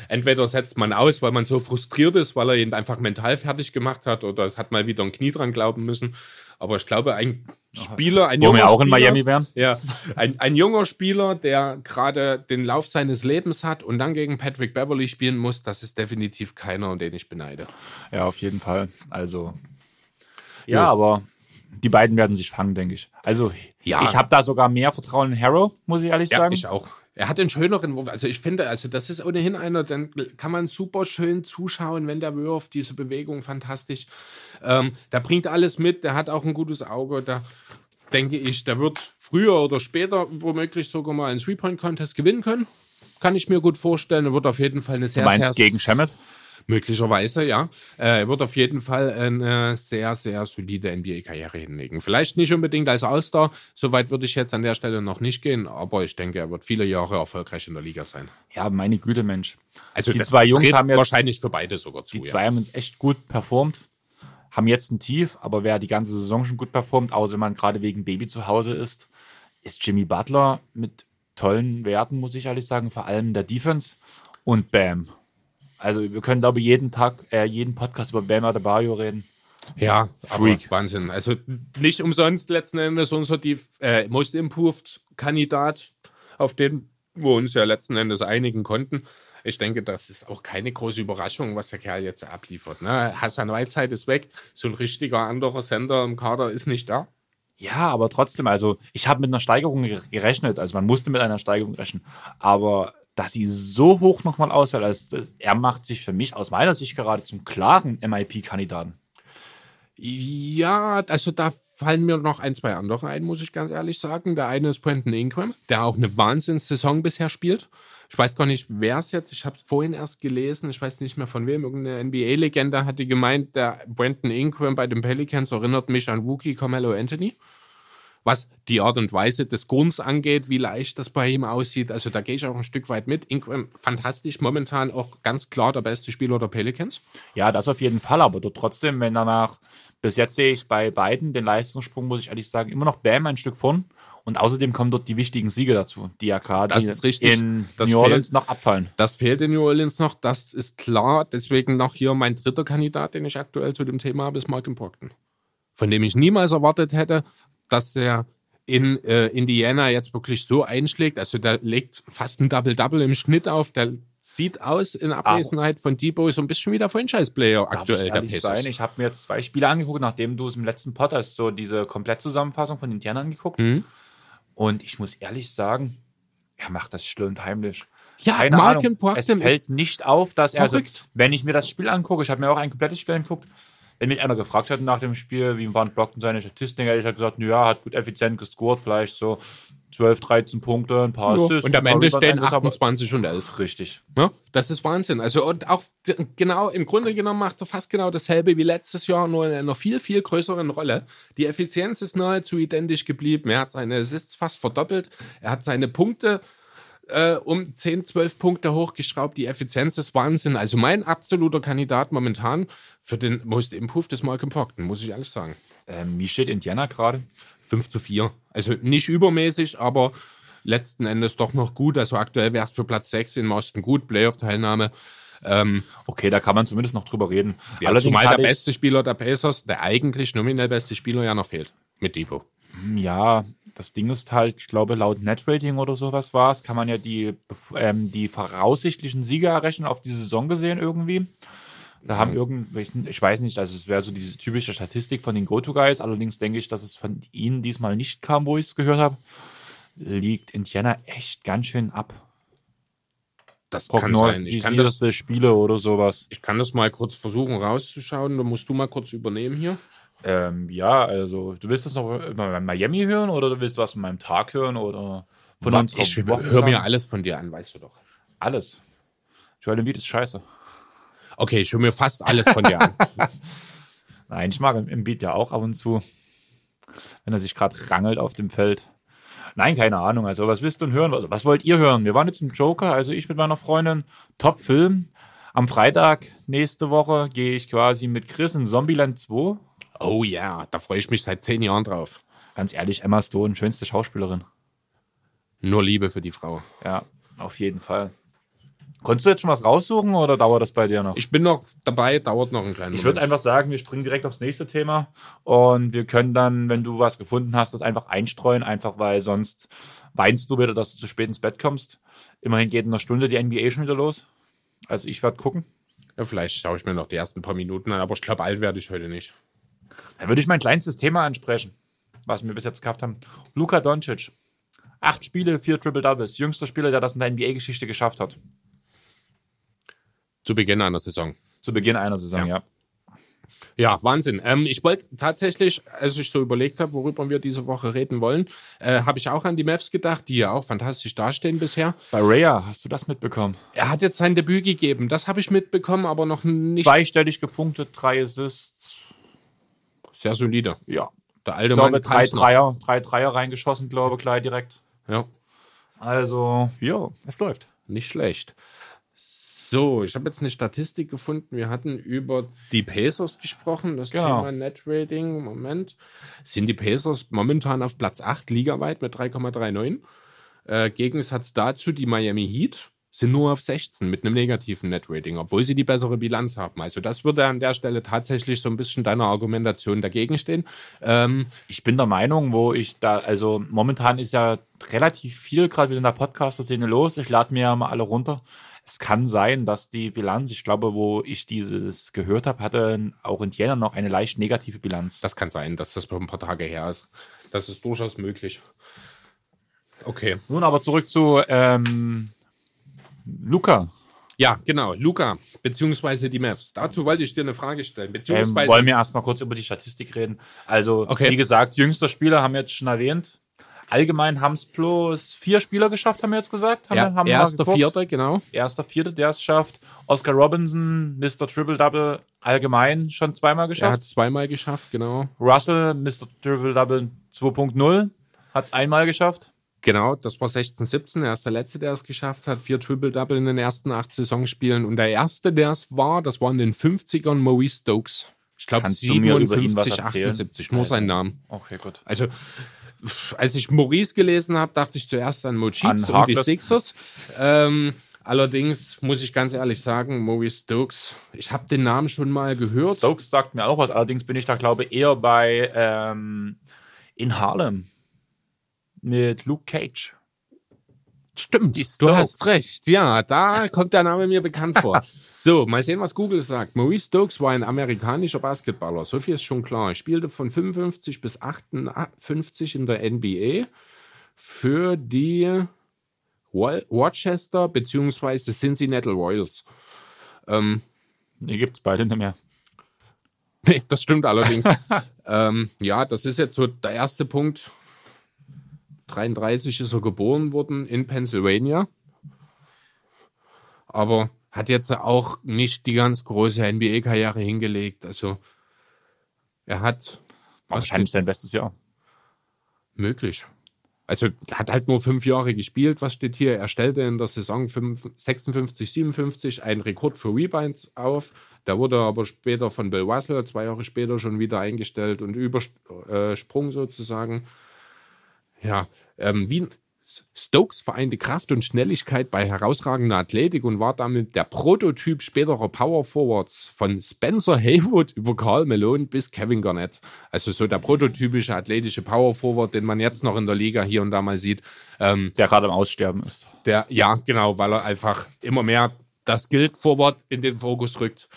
Entweder setzt man aus, weil man so frustriert ist, weil er ihn einfach mental fertig gemacht hat, oder es hat mal wieder ein Knie dran glauben müssen. Aber ich glaube, ein Spieler, ein Wo junger wir auch Spieler, in Miami wären. Ja, ein, ein junger Spieler, der gerade den Lauf seines Lebens hat und dann gegen Patrick Beverly spielen muss, das ist definitiv keiner, den ich beneide. Ja, auf jeden Fall. Also, ja, ja. aber die beiden werden sich fangen, denke ich. Also, ja. ich habe da sogar mehr Vertrauen in Harrow, muss ich ehrlich ja, sagen. Ich auch. Er hat einen schöneren Wurf. Also ich finde, also das ist ohnehin einer, dann kann man super schön zuschauen, wenn der wirft, diese Bewegung fantastisch. Ähm, der bringt alles mit, der hat auch ein gutes Auge. Da denke ich, der wird früher oder später womöglich sogar mal einen Three-Point-Contest gewinnen können. Kann ich mir gut vorstellen. Er wird auf jeden Fall eine sehr, du meinst sehr gegen Shemet? Möglicherweise, ja. Äh, er wird auf jeden Fall eine sehr, sehr solide NBA-Karriere hinlegen. Vielleicht nicht unbedingt als All-Star, soweit würde ich jetzt an der Stelle noch nicht gehen, aber ich denke, er wird viele Jahre erfolgreich in der Liga sein. Ja, meine Güte, Mensch. Also die zwei Jungs haben jetzt wahrscheinlich für beide sogar zu. Die zwei ja. haben uns echt gut performt. haben jetzt ein Tief, aber wer die ganze Saison schon gut performt, außer wenn man gerade wegen Baby zu Hause ist, ist Jimmy Butler mit tollen Werten, muss ich ehrlich sagen, vor allem der Defense und Bam. Also wir können, glaube ich, jeden Tag, äh, jeden Podcast über Bam Adebayo reden. Ja, Freak. Wahnsinn. Also nicht umsonst letzten Endes unser die, äh, Most Improved Kandidat, auf den wir uns ja letzten Endes einigen konnten. Ich denke, das ist auch keine große Überraschung, was der Kerl jetzt abliefert. Ne? Hassan Whiteside ist weg, so ein richtiger anderer Sender im Kader ist nicht da. Ja, aber trotzdem, also ich habe mit einer Steigerung gerechnet, also man musste mit einer Steigerung rechnen, aber dass sie so hoch nochmal ausfällt, also er macht sich für mich aus meiner Sicht gerade zum klaren MIP-Kandidaten. Ja, also da fallen mir noch ein, zwei andere ein, muss ich ganz ehrlich sagen. Der eine ist Brandon Ingram, der auch eine Wahnsinns-Saison bisher spielt. Ich weiß gar nicht, wer es jetzt, ich habe es vorhin erst gelesen, ich weiß nicht mehr von wem, irgendeine NBA-Legende hatte gemeint, der Brandon Ingram bei den Pelicans erinnert mich an Wookie Carmelo Anthony was die Art und Weise des Grunds angeht, wie leicht das bei ihm aussieht. Also da gehe ich auch ein Stück weit mit. Ingram fantastisch, momentan auch ganz klar der beste Spieler der Pelicans. Ja, das auf jeden Fall, aber trotzdem, wenn danach, bis jetzt sehe ich bei beiden den Leistungssprung, muss ich ehrlich sagen, immer noch Bam ein Stück von. Und außerdem kommen dort die wichtigen Siege dazu, die ja gerade in das New Orleans fehlt, noch abfallen. Das fehlt in New Orleans noch, das ist klar. Deswegen noch hier mein dritter Kandidat, den ich aktuell zu dem Thema habe, ist Malcolm Brockton. Von dem ich niemals erwartet hätte, dass er in äh, Indiana jetzt wirklich so einschlägt. Also der legt fast ein Double-Double im Schnitt auf. Der sieht aus in Abwesenheit von Debo so ein bisschen wie der Franchise-Player aktuell der Pacers. Sein? Ich habe mir jetzt zwei Spiele angeguckt, nachdem du es im letzten Pod hast, so diese Komplettzusammenfassung von Indiana angeguckt. Mhm. Und ich muss ehrlich sagen, er macht das still und heimlich. Ja, Keine Ahnung. Es fällt nicht auf, dass er, also, wenn ich mir das Spiel angucke, ich habe mir auch ein komplettes Spiel angeguckt, wenn mich einer gefragt hätte nach dem Spiel, wie waren Brockton seine Statistiken, hätte ich halt gesagt, ja, hat gut effizient gescored, vielleicht so 12, 13 Punkte, ein paar Assists. Und am Ende stehen 28 und 11. Richtig. Ja, das ist Wahnsinn. Also und auch genau, im Grunde genommen macht er fast genau dasselbe wie letztes Jahr, nur in einer viel, viel größeren Rolle. Die Effizienz ist nahezu identisch geblieben. Er hat seine Assists fast verdoppelt. Er hat seine Punkte äh, um 10, 12 Punkte hochgeschraubt. Die Effizienz ist Wahnsinn. Also mein absoluter Kandidat momentan für den Most Improved ist Malcolm Brockton, muss ich ehrlich sagen. Ähm, wie steht Indiana gerade? 5 zu 4. Also nicht übermäßig, aber letzten Endes doch noch gut. Also aktuell wäre es für Platz 6 in Boston gut, Playoff-Teilnahme. Ähm, okay, da kann man zumindest noch drüber reden. Ja, Allerdings zumal der beste Spieler der Pacers, der eigentlich nominell beste Spieler ja noch fehlt, mit Depot. Hm, ja, das Ding ist halt, ich glaube, laut Netrating oder sowas war es, kann man ja die, ähm, die voraussichtlichen Sieger errechnen auf die Saison gesehen irgendwie. Da haben mhm. irgendwelche, ich weiß nicht, also es wäre so diese typische Statistik von den Go-To-Guys, allerdings denke ich, dass es von ihnen diesmal nicht kam, wo ich es gehört habe. Liegt Indiana echt ganz schön ab. Das kann sein. Ich kann das, Spiele oder sowas. Ich kann das mal kurz versuchen rauszuschauen. Da musst du mal kurz übernehmen hier. Ähm, ja, also du willst das noch über Miami hören oder du willst was von meinem Tag hören oder von uns? Ich höre mir alles von dir an, weißt du doch. Alles. Joel Embiid ist scheiße. Okay, ich höre mir fast alles von dir an. Nein, ich mag Embiid ja auch ab und zu, wenn er sich gerade rangelt auf dem Feld. Nein, keine Ahnung. Also, was willst du denn hören? Also, was wollt ihr hören? Wir waren jetzt im Joker, also ich mit meiner Freundin. Top-Film. Am Freitag nächste Woche gehe ich quasi mit Chris in Zombieland 2 Oh ja, da freue ich mich seit zehn Jahren drauf. Ganz ehrlich, Emma Stone, schönste Schauspielerin. Nur Liebe für die Frau. Ja, auf jeden Fall. Konntest du jetzt schon was raussuchen oder dauert das bei dir noch? Ich bin noch dabei, dauert noch ein kleines Ich würde einfach sagen, wir springen direkt aufs nächste Thema und wir können dann, wenn du was gefunden hast, das einfach einstreuen, einfach weil sonst weinst du wieder, dass du zu spät ins Bett kommst. Immerhin geht in einer Stunde die NBA schon wieder los. Also ich werde gucken. Ja, vielleicht schaue ich mir noch die ersten paar Minuten an, aber ich glaube, alt werde ich heute nicht. Dann würde ich mein kleinstes Thema ansprechen, was wir bis jetzt gehabt haben. Luka Doncic. Acht Spiele, vier Triple Doubles. Jüngster Spieler, der das in der NBA-Geschichte geschafft hat. Zu Beginn einer Saison. Zu Beginn einer Saison, ja. ja. Ja, Wahnsinn. Ähm, ich wollte tatsächlich, als ich so überlegt habe, worüber wir diese Woche reden wollen, äh, habe ich auch an die Mavs gedacht, die ja auch fantastisch dastehen bisher. Bei Raya, hast du das mitbekommen? Er hat jetzt sein Debüt gegeben. Das habe ich mitbekommen, aber noch nicht. Zweistellig gepunktet, drei Assists, sehr solide. Ja. Der alte ich glaube, Mann drei Dreier, drei Dreier reingeschossen, glaube ich, gleich direkt. Ja. Also, ja, es läuft. Nicht schlecht. So, ich habe jetzt eine Statistik gefunden. Wir hatten über die Pacers gesprochen, das Genau. Thema Net Rating. Moment. Sind die Pacers momentan auf Platz 8 ligaweit mit 3,39? Äh, Gegensatz dazu die Miami Heat sind nur auf 16 mit einem negativen Net Rating, obwohl sie die bessere Bilanz haben. Also das würde an der Stelle tatsächlich so ein bisschen deiner Argumentation dagegen stehen. Ähm, Ich bin der Meinung, wo ich da, also momentan ist ja relativ viel gerade wieder in der Podcaster-Szene los. Ich lade mir ja mal alle runter. Es kann sein, dass die Bilanz, ich glaube, wo ich dieses gehört habe, hatte auch Indiana noch eine leicht negative Bilanz. Das kann sein, dass das ein paar Tage her ist. Das ist durchaus möglich. Okay. Nun aber zurück zu ähm, Luca. Ja, genau. Luca, beziehungsweise die Mavs. Dazu wollte ich dir eine Frage stellen. Ähm, Beziehungsweise. wollen wir erstmal kurz über die Statistik reden. Also, Okay. wie gesagt, jüngster Spieler haben wir jetzt schon erwähnt. Allgemein haben es bloß vier Spieler geschafft, haben wir jetzt gesagt. Haben ja, haben erster, vierter, genau. Erster, vierter, der es schafft. Oscar Robinson, Mr. Triple Double, allgemein schon zweimal Er geschafft. hat es zweimal geschafft, genau. Russell, Mr. Triple Double 2.0, hat es einmal geschafft. Genau, das war 16, 17. Er ist der Letzte, der es geschafft hat. Vier Triple-Double in den ersten acht Saisonspielen. Und der Erste, der es war, das war in den 50ern Maurice Stokes. Ich glaube, Kannst du mir über ihn was 57, erzählen? 78. Nur sein Name. Okay, gut. Also, als ich Maurice gelesen habe, dachte ich zuerst an An und die. Sixers. Ähm, allerdings muss ich ganz ehrlich sagen, Maurice Stokes, ich habe den Namen schon mal gehört. Stokes sagt mir auch was, allerdings bin ich da, glaube ich, eher bei ähm, in Harlem mit Luke Cage. Stimmt, Die du hast recht. Ja, da kommt der Name mir bekannt vor. So, mal sehen, was Google sagt. Maurice Stokes war ein amerikanischer Basketballer. So viel ist schon klar. Er spielte von 55 bis 58 in der NBA für die Rochester bzw. Cincinnati Royals. Ähm, Die gibt es beide nicht mehr. Nee, das stimmt allerdings. ähm, ja, das ist jetzt so der erste Punkt. 33 ist er geboren worden in Pennsylvania. Aber hat jetzt auch nicht die ganz große NBA-Karriere hingelegt. Also er hat Wahrscheinlich sein bestes Jahr. möglich. Also hat halt nur fünf Jahre gespielt. Was steht hier? Er stellte in der Saison 5 56, 57 einen Rekord für Rebounds auf. Der wurde aber später von Bill Russell zwei Jahre später schon wieder eingestellt und übersprungen sozusagen. Ja, ähm, wie Stokes vereinte Kraft und Schnelligkeit bei herausragender Athletik und war damit der Prototyp späterer Power Forwards von Spencer Haywood über Carl Malone bis Kevin Garnett. Also so der prototypische athletische Power Forward, den man jetzt noch in der Liga hier und da mal sieht. Ähm, Der gerade am Aussterben ist. der, ja, genau, weil er einfach immer mehr das Guild Forward in den Fokus rückt.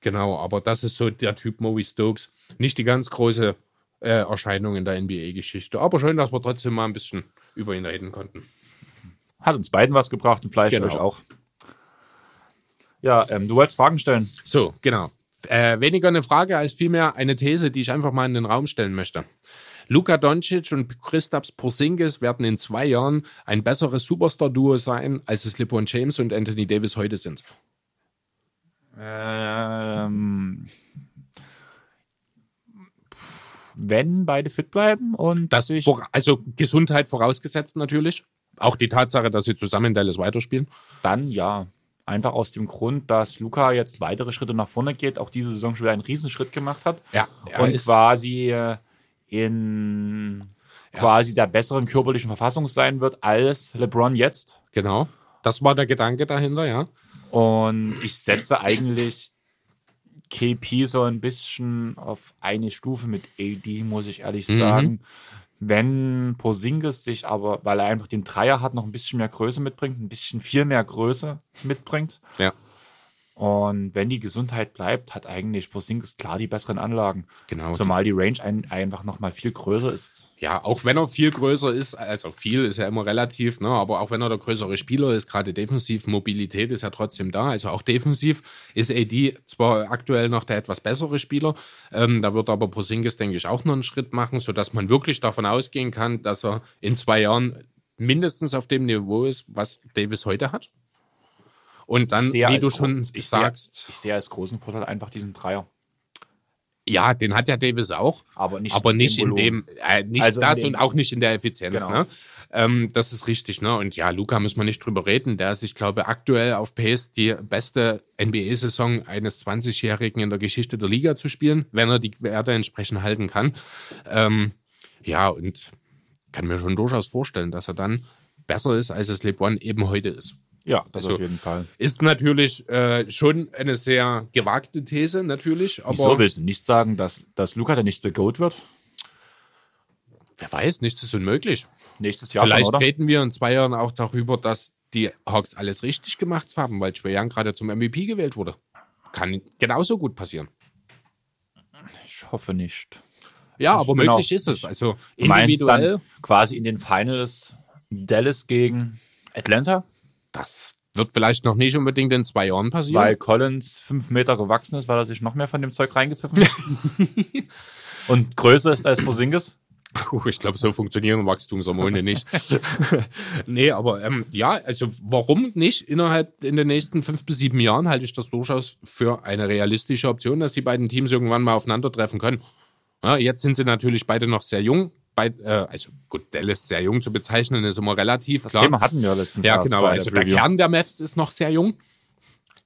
Genau, aber das ist so der Typ Maurice Stokes. Nicht die ganz große äh, Erscheinung in der NBA-Geschichte. Aber schön, dass wir trotzdem mal ein bisschen über ihn reden konnten. Hat uns beiden was gebracht und vielleicht Genau. euch auch. Ja, ähm, du wolltest Fragen stellen. So, genau. Äh, weniger eine Frage als vielmehr eine These, die ich einfach mal in den Raum stellen möchte. Luka Doncic und Kristaps Porzingis werden in zwei Jahren ein besseres Superstar-Duo sein, als es LeBron James und Anthony Davis heute sind. Ähm, wenn beide fit bleiben und Das sich also Gesundheit vorausgesetzt natürlich. Auch die Tatsache, dass sie zusammen in Dallas weiterspielen. dann ja. Einfach aus dem Grund, dass Luca jetzt weitere Schritte nach vorne geht, auch diese Saison schon wieder einen Riesenschritt gemacht hat Ja, und quasi äh, in quasi der besseren körperlichen Verfassung sein wird als LeBron jetzt. Genau. Das war der Gedanke dahinter, ja. Und ich setze eigentlich KP so ein bisschen auf eine Stufe mit AD, muss ich ehrlich Mhm. sagen. Wenn Posingis sich aber, weil er einfach den Dreier hat, noch ein bisschen mehr Größe mitbringt, ein bisschen viel mehr Größe mitbringt. Ja. Und wenn die Gesundheit bleibt, hat eigentlich Posingis klar die besseren Anlagen. Genau. Zumal die Range ein, einfach noch mal viel größer ist. Ja, auch wenn er viel größer ist, also viel ist ja immer relativ, ne? aber auch wenn er der größere Spieler ist, gerade defensiv, Mobilität ist ja trotzdem da. Also auch defensiv ist AD zwar aktuell noch der etwas bessere Spieler, ähm, da wird aber Posingis, denke ich, auch noch einen Schritt machen, sodass man wirklich davon ausgehen kann, dass er in zwei Jahren mindestens auf dem Niveau ist, was Davis heute hat. Und dann, sehe wie du schon ich sehe- sagst, Ich sehe als großen Vorteil einfach diesen Dreier. Ja, den hat ja Davis auch. Aber nicht, aber nicht in dem, äh, nicht Also das dem- und auch nicht in der Effizienz. Genau. Ne? Ähm, das ist richtig. Ne? Und ja, Luca muss man nicht drüber reden. Der ist, ich glaube, aktuell auf Pace, die beste NBA-Saison eines 20-Jährigen in der Geschichte der Liga zu spielen, wenn er die Werte entsprechend halten kann. Ähm, ja, und kann mir schon durchaus vorstellen, dass er dann besser ist, als es LeBron eben heute ist. Ja, das Also- auf jeden Fall. Ist natürlich äh, schon eine sehr gewagte These, natürlich. Aber Wieso willst du nicht sagen, dass, dass Luca der nächste Goat wird? wer weiß, nichts ist unmöglich. Nächstes Jahr Vielleicht schon, reden wir in zwei Jahren auch darüber, dass die Hawks alles richtig gemacht haben, weil Trae Young gerade zum MVP gewählt wurde. Kann genauso gut passieren. Ich hoffe nicht. Ja, Ich aber möglich ist es. Also Du meinst individuell, dann quasi in den Finals Dallas gegen Atlanta, das wird vielleicht noch nicht unbedingt in zwei Jahren passieren. weil Collins fünf Meter gewachsen ist, weil er sich noch mehr von dem Zeug reingepfiffen hat. Und größer ist als Porzingis. Ich glaube, so funktionieren Wachstumshormone nicht. nee, aber ähm, ja, also warum nicht? Innerhalb in den nächsten fünf bis sieben Jahren halte ich das durchaus für eine realistische Option, dass die beiden Teams irgendwann mal aufeinandertreffen können. Ja, jetzt sind sie natürlich beide noch sehr jung. Beid, äh, also gut, Dallas sehr jung zu bezeichnen, ist immer relativ. Das klar. Thema hatten wir letztens. Ja, genau. bei Also der Preview. Kern der Mavs ist noch sehr jung.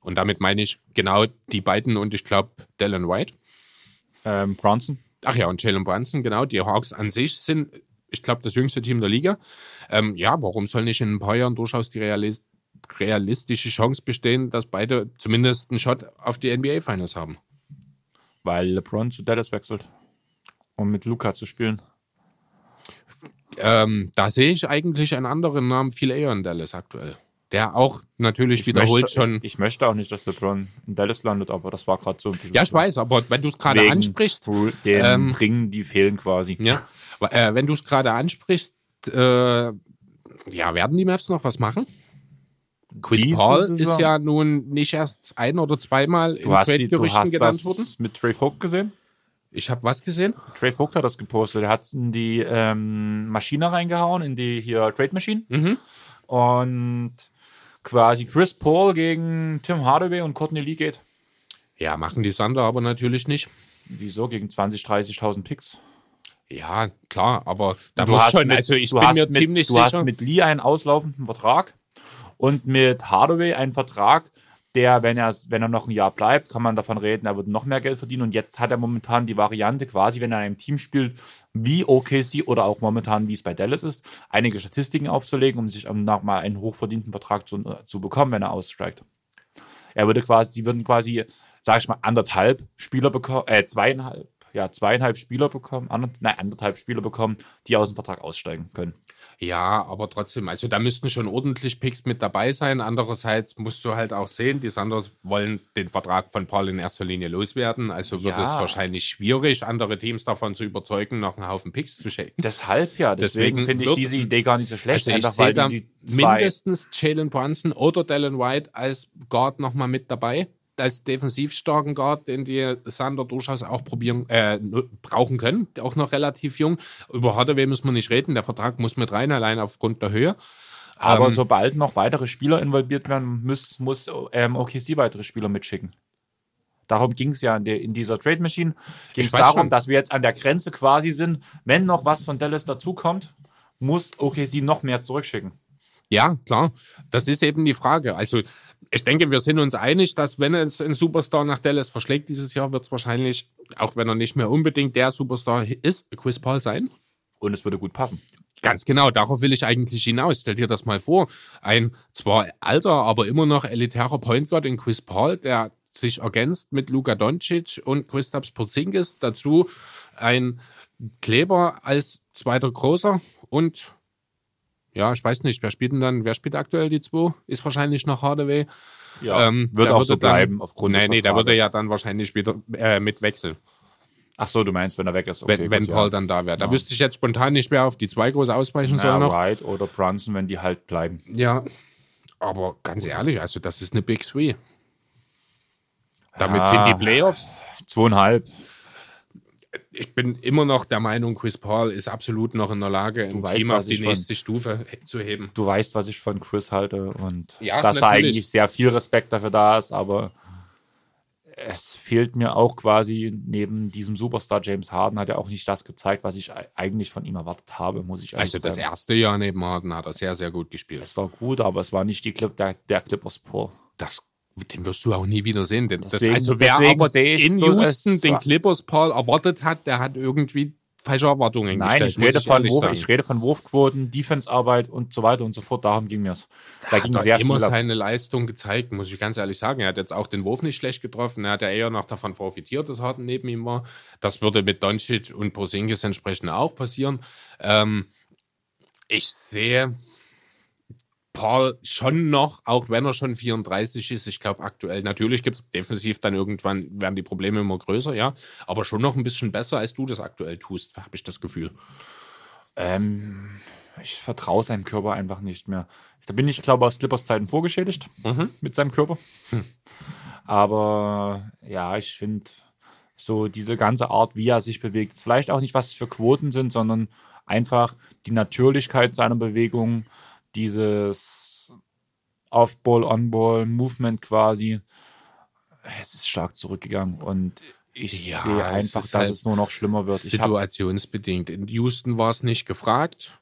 Und damit meine ich genau die beiden und ich glaube Dallin White. Ähm, Bronson. Ach ja, und Jalen Brunson, genau. Die Hawks an sich sind, ich glaube, das jüngste Team der Liga. Ähm, ja, warum soll nicht in ein paar Jahren durchaus die realis realistische Chance bestehen, dass beide zumindest einen Shot auf die NBA Finals haben? Weil LeBron zu Dallas wechselt, um mit Luca zu spielen. Ähm, da sehe ich eigentlich einen anderen Namen viel eher in Dallas aktuell. Der auch natürlich wiederholt möchte, schon. Ich möchte auch nicht, dass LeBron in Dallas landet, aber das war gerade so ein bisschen. Ja, ich weiß, aber wenn du es gerade ansprichst, Den ähm, Ringen, die fehlen quasi. Ja, äh, wenn du es gerade ansprichst, äh, ja, werden die Mavs noch was machen? Chris Diese Paul Saison- ist ja nun nicht erst ein oder zweimal in Du hast, die, du Trade-Gerüchten hast genannt das worden. mit Trey Vogt gesehen? Ich habe was gesehen? Trey Vogt hat das gepostet. Er hat es in die ähm, Maschine reingehauen, in die hier Trade Machine. Mhm. Und quasi Chris Paul gegen Tim Hardaway und Courtney Lee geht. Ja, machen die Sander aber natürlich nicht. Wieso? Gegen 20.000, 30.000 Picks. Ja, klar, aber da du hast schon, mit, also ich du bin mir mit, ziemlich du sicher. hast mit Lee einen auslaufenden Vertrag und mit Hardaway einen Vertrag, der, wenn er, wenn er noch ein Jahr bleibt, kann man davon reden, er wird noch mehr Geld verdienen. Und jetzt hat er momentan die Variante, quasi, wenn er in einem Team spielt, wie OKC oder auch momentan, wie es bei Dallas ist, einige Statistiken aufzulegen, um sich nochmal einen hochverdienten Vertrag zu, äh, zu bekommen, wenn er aussteigt. Er würde quasi, die würden quasi, sag ich mal, anderthalb Spieler bekommen, äh, zweieinhalb, ja, zweieinhalb Spieler bekommen, ander, nein, anderthalb Spieler bekommen, die aus dem Vertrag aussteigen können. Ja, aber trotzdem, also da müssten schon ordentlich Picks mit dabei sein. Andererseits musst du halt auch sehen, die Sanders wollen den Vertrag von Paul in erster Linie loswerden. Also wird Ja. es wahrscheinlich schwierig, andere Teams davon zu überzeugen, noch einen Haufen Picks zu schicken. Deshalb ja, deswegen, Deswegen finde ich diese Idee gar nicht so schlecht, Also ich einfach sehe da mindestens Jalen Brunson oder Dallin White als Guard nochmal mit dabei. Als defensiv starken Guard, den die Sander durchaus auch probieren, äh, brauchen können. Auch noch relativ jung. Über Hardaway müssen wir nicht reden. Der Vertrag muss mit rein, allein aufgrund der Höhe. aber ähm, sobald noch weitere Spieler involviert werden, muss, muss ähm, OKC weitere Spieler mitschicken. Darum ging es ja in, der, in dieser Trade Machine. Ging es darum, schon. dass wir jetzt an der Grenze quasi sind. Wenn noch was von Dallas dazukommt, muss OKC noch mehr zurückschicken. Ja, klar. Das ist eben die Frage. Also, ich denke, wir sind uns einig, dass wenn es ein Superstar nach Dallas verschlägt dieses Jahr, wird es wahrscheinlich, auch wenn er nicht mehr unbedingt der Superstar ist, Chris Paul sein. Und es würde gut passen. Ganz genau, darauf will ich eigentlich hinaus. Stell dir das mal vor. Ein zwar alter, aber immer noch elitärer Point Guard in Chris Paul, der sich ergänzt mit Luka Doncic und Kristaps Porzingis. Dazu ein Kleber als zweiter Großer und ja, ich weiß nicht, wer spielt denn dann, wer spielt aktuell die zwei? Ist wahrscheinlich noch Hardaway. Ja, Ähm, wird auch so würde dann- bleiben aufgrund Nee, nee, der würde ja dann wahrscheinlich wieder äh, mit wechseln, Ach so, du meinst, wenn er weg ist. Okay, wenn, wenn gut, Paul ja. dann da wäre. Da Ja. wüsste ich jetzt spontan nicht, wer auf die zwei groß ausweichen soll noch. White oder Brunson, wenn die halt bleiben. Ja, aber ganz ehrlich, also das ist eine Big Three. Damit Ja. sind die Playoffs. Zweieinhalb. Ich bin immer noch der Meinung, Chris Paul ist absolut noch in der Lage, ein weißt, Team auf die ich von- nächste Stufe zu heben. Du weißt, was ich von Chris halte und Ja, dass da natürlich. eigentlich sehr viel Respekt dafür da ist, aber es fehlt mir auch quasi neben diesem Superstar James Harden hat er auch nicht das gezeigt, was ich eigentlich von ihm erwartet habe, muss ich ehrlich also sagen. Also das erste Jahr neben Harden hat er sehr, sehr gut gespielt. Es war gut, aber es war nicht die Clip, der, der Clippers pur. Das den wirst du auch nie wieder sehen. Denn deswegen, das, also wer aber in Houston den Clippers Paul erwartet hat, der hat irgendwie falsche Erwartungen Nein, gestellt, ich rede, von Wurf, ich rede von Wurfquoten, Defensearbeit und so weiter und so fort. Darum ging es. Da, da ging sehr immer viel seine Leistung gezeigt, muss ich ganz ehrlich sagen. Er hat jetzt auch den Wurf nicht schlecht getroffen. Er hat ja eher noch davon profitiert, dass Harden neben ihm war. Das würde mit Doncic und Porzingis entsprechend auch passieren. Ähm, ich sehe Paul schon noch, auch wenn er schon 34 ist, ich glaube aktuell, natürlich gibt es defensiv dann irgendwann, werden die Probleme immer größer, ja, aber schon noch ein bisschen besser, als du das aktuell tust, habe ich das Gefühl. Ähm, ich vertraue seinem Körper einfach nicht mehr. Da bin ich, glaube aus Clippers Zeiten vorgeschädigt mhm. mit seinem Körper. Hm. Aber ja, ich finde so diese ganze Art, wie er sich bewegt, vielleicht auch nicht, was für Quoten sind, sondern einfach die Natürlichkeit seiner Bewegung dieses Off-Ball, On-Ball, Movement quasi, es ist stark zurückgegangen und ich ja, sehe einfach, dass halt es nur noch schlimmer wird. Situationsbedingt. In Houston war es nicht gefragt.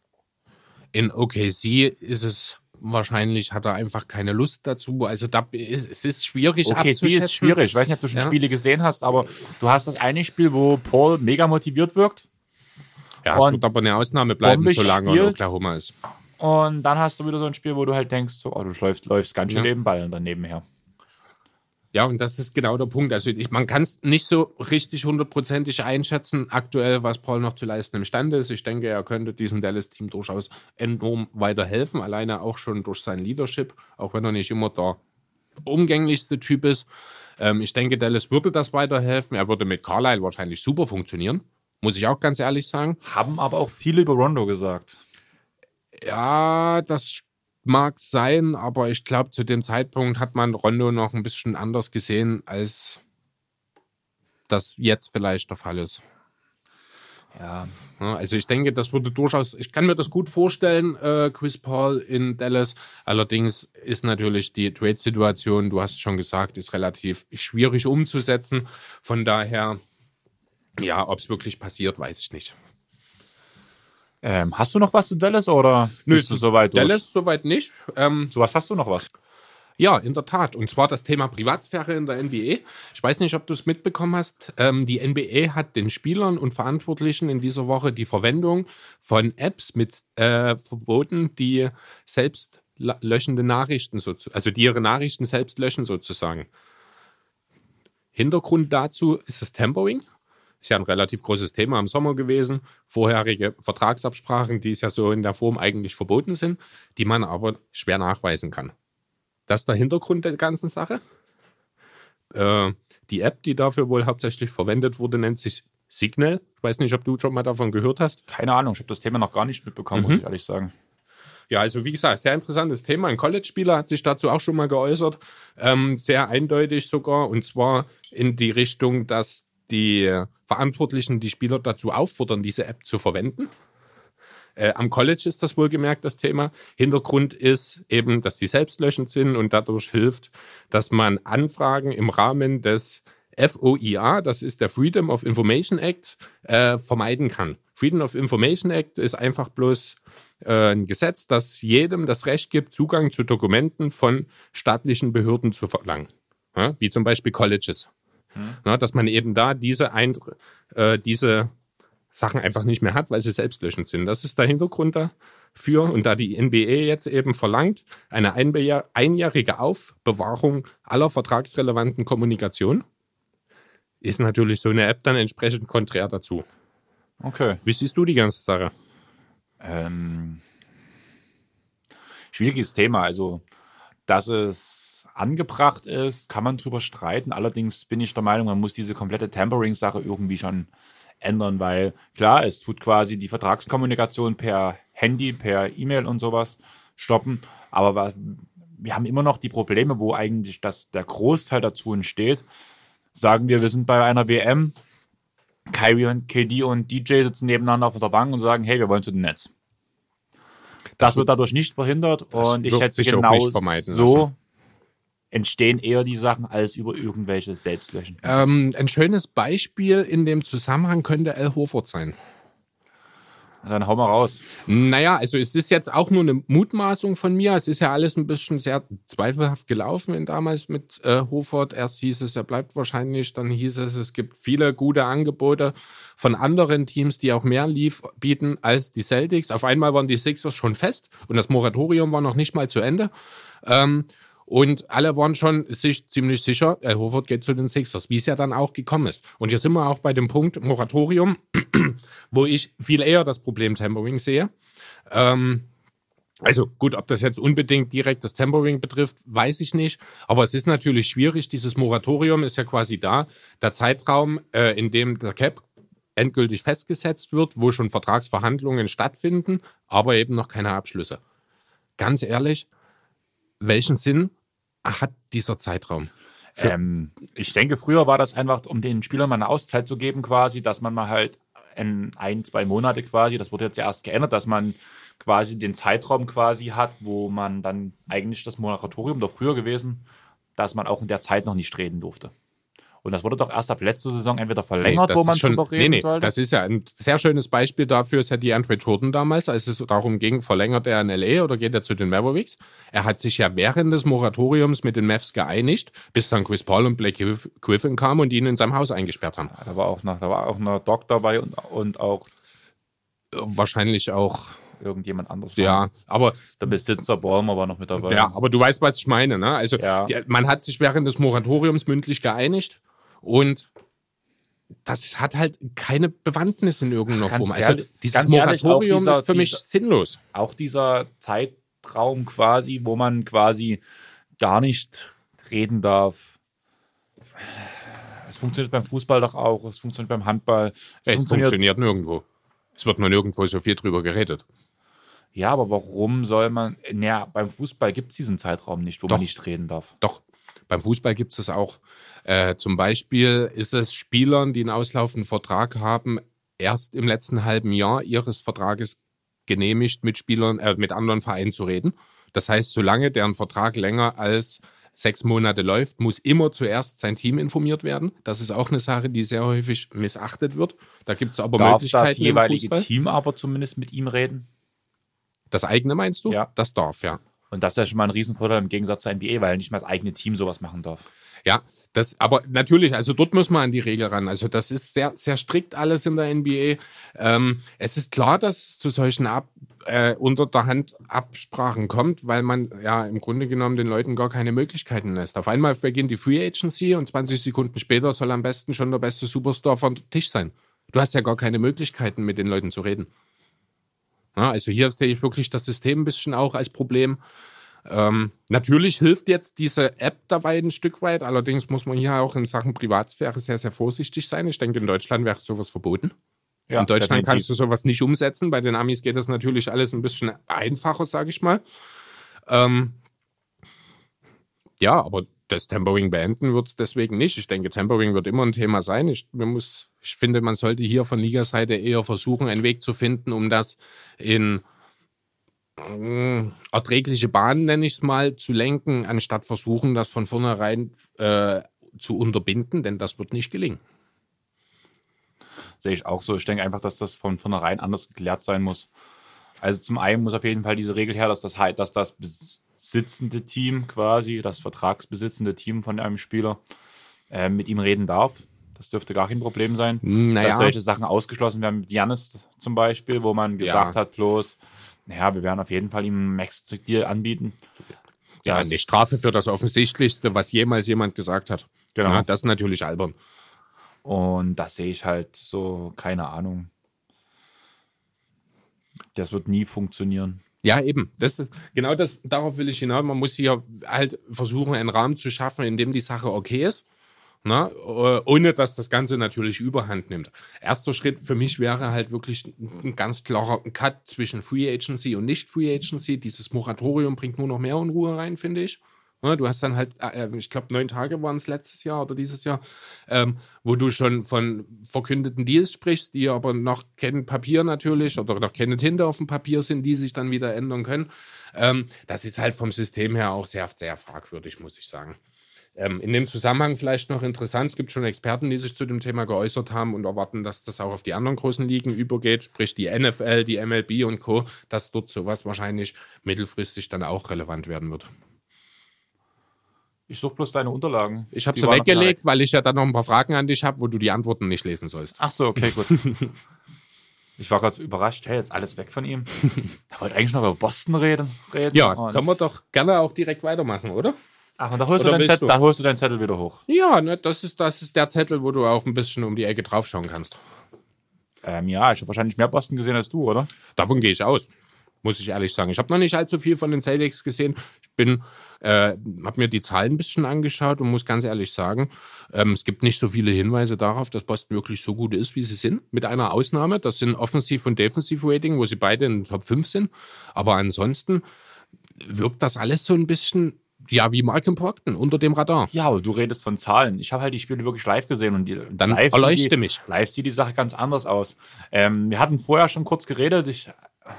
In OKC ist es wahrscheinlich, hat er einfach keine Lust dazu. Also da ist, es ist schwierig Okay, sie ist schwierig. Ich weiß nicht, ob du schon ja. Spiele gesehen hast, aber du hast das eine Spiel, wo Paul mega motiviert wirkt. Ja, es wird aber eine Ausnahme bleiben, solange er in Oklahoma ist. Und dann hast du wieder so ein Spiel, wo du halt denkst, so, oh, du läufst, läufst ganz schön ja. neben Ball dann nebenher. Ja, und das ist genau der Punkt. Also ich, man kann es nicht so richtig hundertprozentig einschätzen, aktuell, was Paul noch zu leisten imstande ist. Ich denke, er könnte diesem Dallas-Team durchaus enorm weiterhelfen, alleine auch schon durch sein Leadership, auch wenn er nicht immer der umgänglichste Typ ist. Ähm, ich denke, Dallas würde das weiterhelfen. Er würde mit Carlisle wahrscheinlich super funktionieren, muss ich auch ganz ehrlich sagen. Haben aber auch viele über Rondo gesagt. Ja, das mag sein, aber ich glaube, zu dem Zeitpunkt hat man Rondo noch ein bisschen anders gesehen, als das jetzt vielleicht der Fall ist. Ja. Also ich denke, das würde durchaus, ich kann mir das gut vorstellen, äh, Chris Paul in Dallas. Allerdings ist natürlich die Trade-Situation, du hast schon gesagt, ist relativ schwierig umzusetzen. Von daher, ja, ob es wirklich passiert, weiß ich nicht. Ähm, hast du noch was zu Dallas oder Nö, bist du soweit durch? Dallas soweit nicht. Ähm, so was hast du noch was? Ja, in der Tat. Und zwar das Thema Privatsphäre in der NBA. Ich weiß nicht, ob du es mitbekommen hast. Ähm, die NBA hat den Spielern und Verantwortlichen in dieser Woche die Verwendung von Apps mit äh, verboten, die selbst löschende Nachrichten, also die ihre Nachrichten selbst löschen sozusagen. Hintergrund dazu ist das Tempering. Ist ja ein relativ großes Thema im Sommer gewesen. Vorherige Vertragsabsprachen, die es ja so in der Form eigentlich verboten sind, die man aber schwer nachweisen kann. Das ist der Hintergrund der ganzen Sache. Äh, die App, die dafür wohl hauptsächlich verwendet wurde, nennt sich Signal. Ich weiß nicht, ob du schon mal davon gehört hast. Keine Ahnung, ich habe das Thema noch gar nicht mitbekommen, mhm. muss ich ehrlich sagen. Ja, also wie gesagt, sehr interessantes Thema. Ein College-Spieler hat sich dazu auch schon mal geäußert, ähm, sehr eindeutig sogar, und zwar in die Richtung, dass die Verantwortlichen die Spieler dazu auffordern, diese App zu verwenden. Äh, am College ist das wohlgemerkt das Thema. Hintergrund ist eben, dass sie selbstlöschend sind und dadurch hilft, dass man Anfragen im Rahmen des FOIA, das ist der Freedom of Information Act, äh, vermeiden kann. Freedom of Information Act ist einfach bloß äh, ein Gesetz, das jedem das Recht gibt, Zugang zu Dokumenten von staatlichen Behörden zu verlangen. Ja, wie zum Beispiel Colleges. Hm. Na, dass man eben da diese, Ein äh, diese Sachen einfach nicht mehr hat, weil sie selbstlöschend sind. Das ist der Hintergrund dafür. Und da die NBA jetzt eben verlangt, eine einjährige Aufbewahrung aller vertragsrelevanten Kommunikation, ist natürlich so eine App dann entsprechend konträr dazu. Okay. Wie siehst du die ganze Sache? Ähm, schwieriges Thema. Also, dass es angebracht ist, kann man drüber streiten. Allerdings bin ich der Meinung, man muss diese komplette Tampering-Sache irgendwie schon ändern, weil klar, es tut quasi die Vertragskommunikation per Handy, per E-Mail und sowas stoppen. Aber was, wir haben immer noch die Probleme, wo eigentlich das, der Großteil dazu entsteht. Sagen wir, wir sind bei einer WM, Kyrie und KD und DJ sitzen nebeneinander auf der Bank und sagen, hey, wir wollen zu den Netz. Das, das wird dadurch nicht verhindert und ich schätze genau so entstehen eher die Sachen als über irgendwelche Selbstlöschen. Ähm, ein schönes Beispiel in dem Zusammenhang könnte Al Horford sein. Dann hau mal raus. Naja, also es ist jetzt auch nur eine Mutmaßung von mir. Es ist ja alles ein bisschen sehr zweifelhaft gelaufen in damals mit äh, Hofert. Erst hieß es, er bleibt wahrscheinlich, dann hieß es, es gibt viele gute Angebote von anderen Teams, die auch mehr Lief bieten als die Celtics. Auf einmal waren die Sixers schon fest und das Moratorium war noch nicht mal zu Ende. Ähm, und alle waren schon sich ziemlich sicher, Al Horford geht zu den Sixers, wie es ja dann auch gekommen ist. Und hier sind wir auch bei dem Punkt Moratorium, wo ich viel eher das Problem Tempering sehe. Ähm, also gut, ob das jetzt unbedingt direkt das Tempering betrifft, weiß ich nicht. Aber es ist natürlich schwierig. Dieses Moratorium ist ja quasi da. Der Zeitraum, äh, in dem der Cap endgültig festgesetzt wird, wo schon Vertragsverhandlungen stattfinden, aber eben noch keine Abschlüsse. Ganz ehrlich, welchen Sinn hat dieser Zeitraum? Ähm, ich denke, früher war das einfach, um den Spielern mal eine Auszeit zu geben, quasi, dass man mal halt in ein, zwei Monate quasi, das wurde jetzt ja erst geändert, dass man quasi den Zeitraum quasi hat, wo man dann eigentlich das Moratorium doch früher gewesen, dass man auch in der Zeit noch nicht reden durfte. Und das wurde doch erst ab letzter Saison entweder verlängert, nee, wo man schon, drüber reden nee, nee, sollte. Das ist ja ein sehr schönes Beispiel dafür, ist ja die Andre Jordan damals, als es darum ging, verlängert er in LA oder geht er zu den Mavericks. Er hat sich ja während des Moratoriums mit den Mavs geeinigt, bis dann Chris Paul und Blake Griffin kamen und ihn in seinem Haus eingesperrt haben. Ja, da war auch noch, da war auch noch Doc dabei und, und auch Wahrscheinlich auch irgendjemand anderes. ja, aber Der Besitzer Ballmer war noch mit dabei. Ja, aber du weißt, was ich meine. Ne? Also Ja. man hat sich während des Moratoriums mündlich geeinigt und das hat halt keine Bewandtnis in irgendeiner Ganz Form. Also dieses ehrlich, Moratorium dieser- ist für mich dieser- sinnlos. Auch dieser Zeitraum quasi, wo man quasi gar nicht reden darf. Es funktioniert beim Fußball doch auch, es funktioniert beim Handball. Es, Es funktioniert nirgendwo. Es wird nur nirgendwo so viel drüber geredet. Ja, aber warum soll man. Naja, beim Fußball gibt es diesen Zeitraum nicht, wo Doch. man nicht reden darf. Doch, beim Fußball gibt es das auch. Äh, zum Beispiel ist es Spielern, die einen auslaufenden Vertrag haben, erst im letzten halben Jahr ihres Vertrages genehmigt, mit Spielern, äh, mit anderen Vereinen zu reden. Das heißt, solange deren Vertrag länger als sechs Monate läuft, muss immer zuerst sein Team informiert werden. Das ist auch eine Sache, die sehr häufig missachtet wird. Da gibt es aber Darf Möglichkeiten das jeweilige. Team aber zumindest mit ihm reden? Das eigene meinst du? Ja. Das darf, ja. Und das ist ja schon mal ein Riesenvorteil im Gegensatz zur NBA, weil nicht mal das eigene Team sowas machen darf. Ja, das, aber natürlich, also dort muss man an die Regel ran. Also das ist sehr, sehr strikt alles in der NBA. Ähm, es ist klar, dass es zu solchen Ab, äh, unter der Hand Absprachen kommt, weil man ja im Grunde genommen den Leuten gar keine Möglichkeiten lässt. Auf einmal beginnt die Free Agency und 20 Sekunden später soll am besten schon der beste Superstar vom Tisch sein. Du hast ja gar keine Möglichkeiten, mit den Leuten zu reden. Ja, also hier sehe ich wirklich das System ein bisschen auch als Problem. Ähm, natürlich hilft jetzt diese App dabei ein Stück weit. Allerdings muss man hier auch in Sachen Privatsphäre sehr, sehr vorsichtig sein. Ich denke, in Deutschland wäre sowas verboten. in Deutschland kannst du sowas nicht umsetzen. Bei den Amis geht das natürlich alles ein bisschen einfacher, sage ich mal. Ähm, ja, aber das Tempering beenden wird es deswegen nicht. Ich denke, Tempering wird immer ein Thema sein. Ich, man muss, ich finde, man sollte hier von Ligaseite eher versuchen, einen Weg zu finden, um das in mh, erträgliche Bahnen, nenne ich es mal, zu lenken, anstatt versuchen, das von vornherein äh, zu unterbinden, denn das wird nicht gelingen. Sehe ich auch so. Ich denke einfach, dass das von vornherein anders geklärt sein muss. Also zum einen muss auf jeden Fall diese Regel her, dass das, dass das besitzende Team quasi, das vertragsbesitzende Team von einem Spieler äh, mit ihm reden darf. Das dürfte gar kein Problem sein. Naja. Dass solche Sachen ausgeschlossen werden, mit Janis zum Beispiel, wo man gesagt hat, bloß, naja, wir werden auf jeden Fall ihm einen Max-Deal anbieten. Ja, Das- eine Strafe für das Offensichtlichste, was jemals jemand gesagt hat. Genau. Ja, das ist natürlich albern. Und das sehe ich halt so, keine Ahnung. Das wird nie funktionieren. Ja, eben. Das ist, genau das, darauf will ich hinaus. Man muss hier halt versuchen, einen Rahmen zu schaffen, in dem die Sache okay ist. Na, äh, ohne dass das Ganze natürlich überhand nimmt. Erster Schritt für mich wäre halt wirklich ein ganz klarer Cut zwischen Free Agency und Nicht-Free Agency. Dieses Moratorium bringt nur noch mehr Unruhe rein, finde ich. Na, du hast dann halt, äh, ich glaube, neun Tage waren es letztes Jahr oder dieses Jahr, ähm, wo du schon von verkündeten Deals sprichst, die aber noch kein Papier natürlich oder noch keine Tinte auf dem Papier sind, die sich dann wieder ändern können. Ähm, das ist halt vom System her auch sehr, sehr fragwürdig, muss ich sagen. Ähm, in dem Zusammenhang vielleicht noch interessant, es gibt schon Experten, die sich zu dem Thema geäußert haben und erwarten, dass das auch auf die anderen großen Ligen übergeht, sprich die NFL, die MLB und Co., dass dort sowas wahrscheinlich mittelfristig dann auch relevant werden wird. Ich suche bloß deine Unterlagen. Ich habe sie weggelegt, weil ich ja dann noch ein paar Fragen an dich habe, wo du die Antworten nicht lesen sollst. Ach so, okay, gut. ich war gerade überrascht, hey, jetzt alles weg von ihm. Er wollte eigentlich noch über Boston reden. reden ja, können wir doch gerne auch direkt weitermachen, oder? Ach, und da holst, du deinen, Zettel, du? da holst du deinen Zettel wieder hoch. Ja, ne, das, ist, das ist der Zettel, wo du auch ein bisschen um die Ecke draufschauen kannst. Ähm, ja, ich habe wahrscheinlich mehr Boston gesehen als du, oder? Davon gehe ich aus, muss ich ehrlich sagen. Ich habe noch nicht allzu viel von den Celtics gesehen. Ich bin äh, habe mir die Zahlen ein bisschen angeschaut und muss ganz ehrlich sagen, ähm, es gibt nicht so viele Hinweise darauf, dass Boston wirklich so gut ist, wie sie sind. Mit einer Ausnahme, das sind Offensiv- und Defensiv-Rating, wo sie beide in den Top 5 sind. Aber ansonsten wirkt das alles so ein bisschen ja, wie Malcolm Procton, unter dem Radar. Ja, aber du redest von Zahlen. Ich habe halt die Spiele wirklich live gesehen und die, Dann live erleuchte die, mich. Live sieht die Sache ganz anders aus. Ähm, wir hatten vorher schon kurz geredet. Ich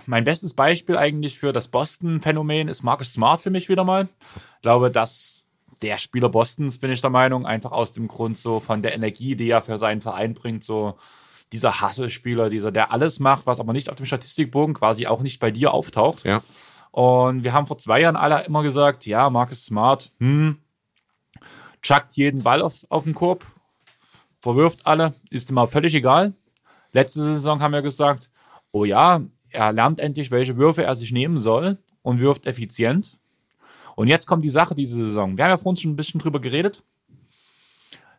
mein bestes Beispiel eigentlich für das Boston-Phänomen ist Marcus Smart für mich wieder mal. Ich glaube, dass der Spieler Bostons, bin ich der Meinung, einfach aus dem Grund so von der Energie, die er für seinen Verein bringt, so dieser Hasselspieler, dieser, der alles macht, was aber nicht auf dem Statistikbogen quasi auch nicht bei dir auftaucht. Ja. Und wir haben vor zwei Jahren alle immer gesagt, ja, Marcus Smart, hm, chuckt jeden Ball auf, auf den Korb, verwirft alle, ist immer völlig egal. Letzte Saison haben wir gesagt, oh ja, er lernt endlich, welche Würfe er sich nehmen soll und wirft effizient. Und jetzt kommt die Sache diese Saison. Wir haben ja vorhin schon ein bisschen drüber geredet.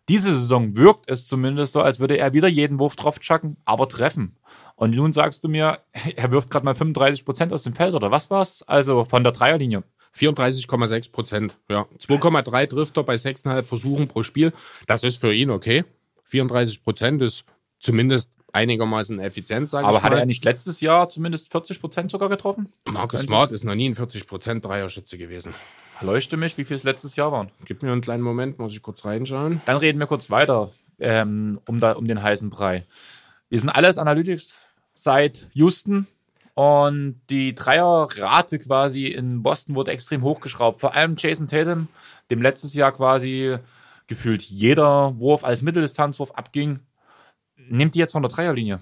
Diese Saison wirkt es zumindest so, als würde er wieder jeden Wurf drauf chucken, aber treffen. Und nun sagst du mir, er wirft gerade mal 35 Prozent aus dem Feld oder was war's? Also von der Dreierlinie. 34,6 Prozent, ja. 2,3 trifft er bei 6,5 Versuchen pro Spiel. Das ist für ihn okay. 34 Prozent ist zumindest einigermaßen effizient, sage ich mal. Aber hat er nicht letztes Jahr zumindest 40 Prozent sogar getroffen? Marcus Smart ist noch nie ein 40 Prozent Dreierschütze gewesen. Leuchte mich, wie viel es letztes Jahr waren. Gib mir einen kleinen Moment, muss ich kurz reinschauen. Dann reden wir kurz weiter ähm, um, da, um den heißen Brei. Wir sind alles Analytics seit Houston und die Dreierrate quasi in Boston wurde extrem hochgeschraubt. Vor allem Jason Tatum, dem letztes Jahr quasi gefühlt jeder Wurf als Mitteldistanzwurf abging, nimmt die jetzt von der Dreierlinie.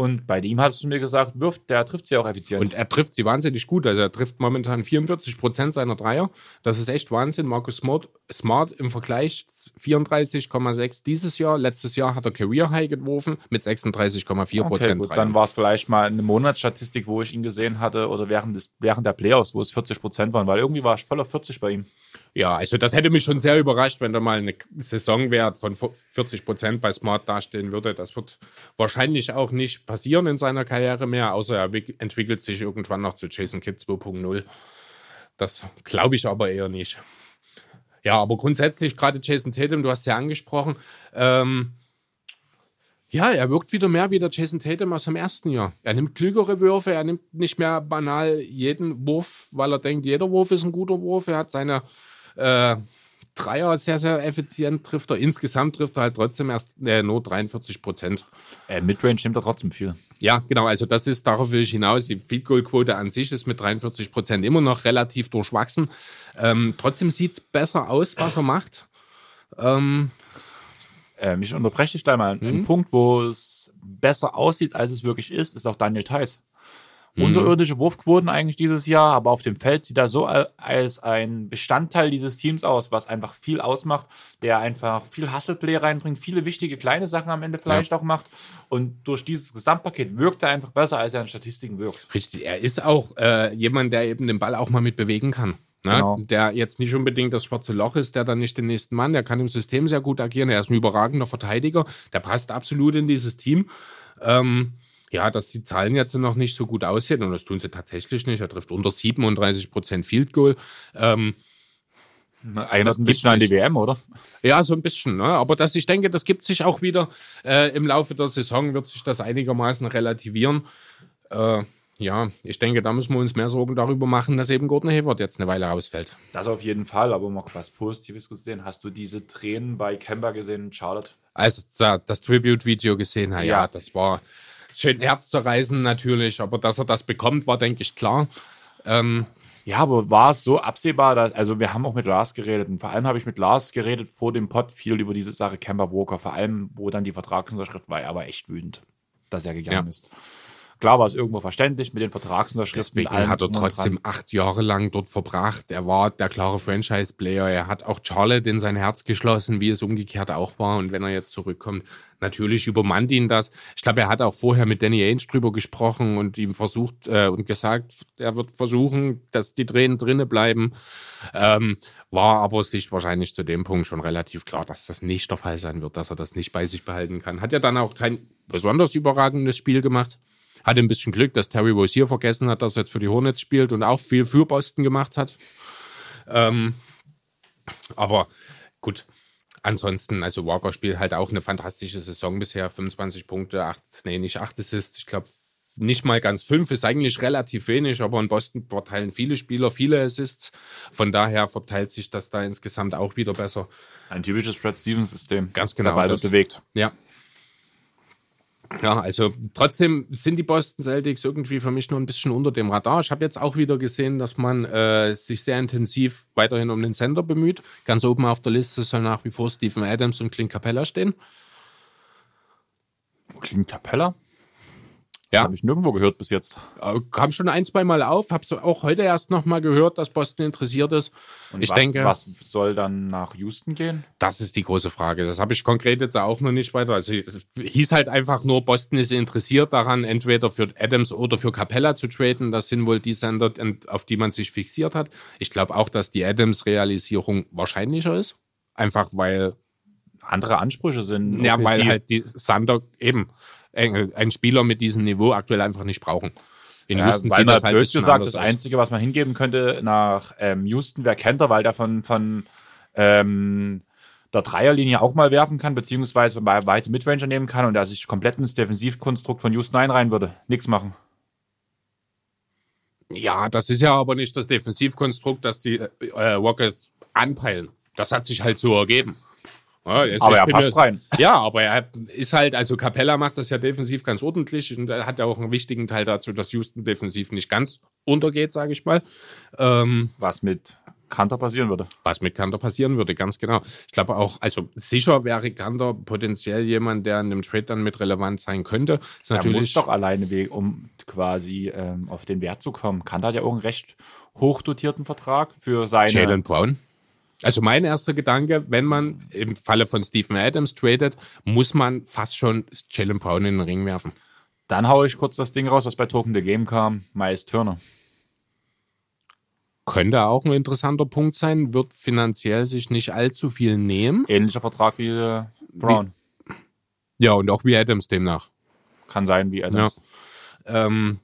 Und bei ihm hast du mir gesagt, wirft, der trifft sie auch effizient. Und er trifft sie wahnsinnig gut. Also er trifft momentan 44 Prozent seiner Dreier. Das ist echt Wahnsinn. Markus Smart, Smart im Vergleich 34,6 dieses Jahr. Letztes Jahr hat er Career High geworfen mit 36,4 Prozent. Okay, dann war es vielleicht mal eine Monatsstatistik, wo ich ihn gesehen hatte oder während, des, während der Playoffs, wo es 40 Prozent waren, weil irgendwie war ich voll auf 40 bei ihm. Ja, also das hätte mich schon sehr überrascht, wenn da mal eine Saisonwert von 40 Prozent bei Smart dastehen würde. Das wird wahrscheinlich auch nicht passieren in seiner Karriere mehr, außer er entwickelt sich irgendwann noch zu Jason Kidd 2.0. Das glaube ich aber eher nicht. Ja, aber grundsätzlich, gerade Jason Tatum, du hast ja angesprochen, ähm, ja, er wirkt wieder mehr wie der Jason Tatum aus dem ersten Jahr. Er nimmt klügere Würfe, er nimmt nicht mehr banal jeden Wurf, weil er denkt, jeder Wurf ist ein guter Wurf. Er hat seine äh, Dreier sehr, sehr effizient trifft er. Insgesamt trifft er halt trotzdem erst äh, nur 43 Prozent. Äh, Midrange nimmt er trotzdem viel. Ja, genau. Also das ist, darauf will ich hinaus. Die Field Goal Quote an sich ist mit 43 Prozent immer noch relativ durchwachsen. Ähm, trotzdem sieht es besser aus, was er macht. Ähm, ähm, ich unterbreche dich da mal. Mhm. Ein Punkt, wo es besser aussieht, als es wirklich ist, ist auch Daniel Theiss. Mhm. Unterirdische Wurfquoten eigentlich dieses Jahr, aber auf dem Feld sieht er so als ein Bestandteil dieses Teams aus, was einfach viel ausmacht, der einfach viel Hustle-Play reinbringt, viele wichtige kleine Sachen am Ende vielleicht ja. auch macht. Und durch dieses Gesamtpaket wirkt er einfach besser, als er in Statistiken wirkt. Richtig, er ist auch äh, jemand, der eben den Ball auch mal mit bewegen kann. Ne? Genau. Der jetzt nicht unbedingt das schwarze Loch ist, der dann nicht den nächsten Mann, der kann im System sehr gut agieren. Er ist ein überragender Verteidiger, der passt absolut in dieses Team. Ähm, ja, dass die Zahlen jetzt noch nicht so gut aussehen und das tun sie tatsächlich nicht. Er trifft unter 37 Prozent Field Goal. Ähm, Erinnert ein bisschen an die WM, oder? Ja, so ein bisschen. Ne? Aber das, ich denke, das gibt sich auch wieder äh, im Laufe der Saison, wird sich das einigermaßen relativieren. Äh, ja, ich denke, da müssen wir uns mehr Sorgen darüber machen, dass eben Gordon Hayward jetzt eine Weile ausfällt. Das auf jeden Fall, aber mal was Positives gesehen. Hast du diese Tränen bei Kemba gesehen, Charlotte? Also das Tribute-Video gesehen, ja, ja, das war schön herzzerreißend natürlich, aber dass er das bekommt, war, denke ich, klar. Ähm, Ja, aber war es so absehbar, dass, also wir haben auch mit Lars geredet und vor allem habe ich mit Lars geredet vor dem Pod viel über diese Sache Kemba Walker, vor allem, wo dann die Vertragsunterschrift war, er war echt wütend, dass er gegangen Ja. ist. Klar war es irgendwo verständlich mit den Vertragsunterschriften. Deswegen hat er trotzdem acht Jahre lang dort verbracht. Er war der klare Franchise-Player. Er hat auch Charlotte in sein Herz geschlossen, wie es umgekehrt auch war. Und wenn er jetzt zurückkommt, natürlich übermannt ihn das. Ich glaube, er hat auch vorher mit Danny Ainge drüber gesprochen und ihm versucht äh, und gesagt, er wird versuchen, dass die Tränen drinne bleiben. Ähm, war aber sich wahrscheinlich zu dem Punkt schon relativ klar, dass das nicht der Fall sein wird, dass er das nicht bei sich behalten kann. Hat ja dann auch kein besonders überragendes Spiel gemacht. Hatte ein bisschen Glück, dass Terry Rozier vergessen hat, dass er jetzt für die Hornets spielt und auch viel für Boston gemacht hat. Ähm, aber gut, ansonsten, also Walker spielt halt auch eine fantastische Saison bisher. 25 Punkte, 8, nee, nicht 8 Assists, ich glaube nicht mal ganz 5, ist eigentlich relativ wenig, aber in Boston verteilen viele Spieler viele Assists. Von daher verteilt sich das da insgesamt auch wieder besser. Ein typisches Brad Stevens-System. Ganz genau, Der Ball wird bewegt. Ja. Ja, also trotzdem sind die Boston Celtics irgendwie für mich nur ein bisschen unter dem Radar. Ich habe jetzt auch wieder gesehen, dass man äh, sich sehr intensiv weiterhin um den Center bemüht. Ganz oben auf der Liste soll nach wie vor Stephen Adams und Clint Capella stehen. Klingt Capella? Ja. Habe ich nirgendwo gehört bis jetzt. Äh, kam schon ein, zwei Mal auf. Habe so auch heute erst noch mal gehört, dass Boston interessiert ist. Und ich was, denke, was soll dann nach Houston gehen? Das ist die große Frage. Das habe ich konkret jetzt auch noch nicht weiter. Also es hieß halt einfach nur, Boston ist interessiert daran, entweder für Adams oder für Capella zu traden. Das sind wohl die Sender, auf die man sich fixiert hat. Ich glaube auch, dass die Adams-Realisierung wahrscheinlicher ist. Einfach weil, Andere Ansprüche sind. ja, weil halt die Sander eben ein, ein Spieler mit diesem Niveau aktuell einfach nicht brauchen. In Ja, Houston weil sieht das halt blöd gesagt, das aus. Einzige, was man hingeben könnte nach ähm, Houston, wäre Kenter, weil der von, von ähm, der Dreierlinie auch mal werfen kann, beziehungsweise weite Midranger nehmen kann und er sich komplett ins Defensivkonstrukt von Houston einreihen würde. Nichts machen. Ja, das ist ja aber nicht das Defensivkonstrukt, das die äh, Rockets anpeilen. Das hat sich halt so ergeben. Ja, jetzt- Aber er passt jetzt- rein. Ja, aber er ist halt, also Capella macht das ja defensiv ganz ordentlich und er hat ja auch einen wichtigen Teil dazu, dass Houston defensiv nicht ganz untergeht, sage ich mal. Ähm, Was mit Kanter passieren würde. was mit Kanter passieren würde, ganz genau. Ich glaube auch, also sicher wäre Kanter potenziell jemand, der in dem Trade dann mit relevant sein könnte. Ist Er muss doch alleine, we- um quasi ähm, auf den Wert zu kommen. Kanter hat ja auch einen recht hochdotierten Vertrag für seine. Jalen Brown. Also mein erster Gedanke, wenn man im Falle von Stephen Adams tradet, muss man fast schon Jalen Brown in den Ring werfen. Dann haue ich kurz das Ding raus, was bei Token the Game kam. Miles Turner. Könnte auch ein interessanter Punkt sein, wird finanziell sich nicht allzu viel nehmen. Ähnlicher Vertrag wie äh, Brown. Ja, und auch wie Adams demnach. Kann sein wie Adams. Ähm,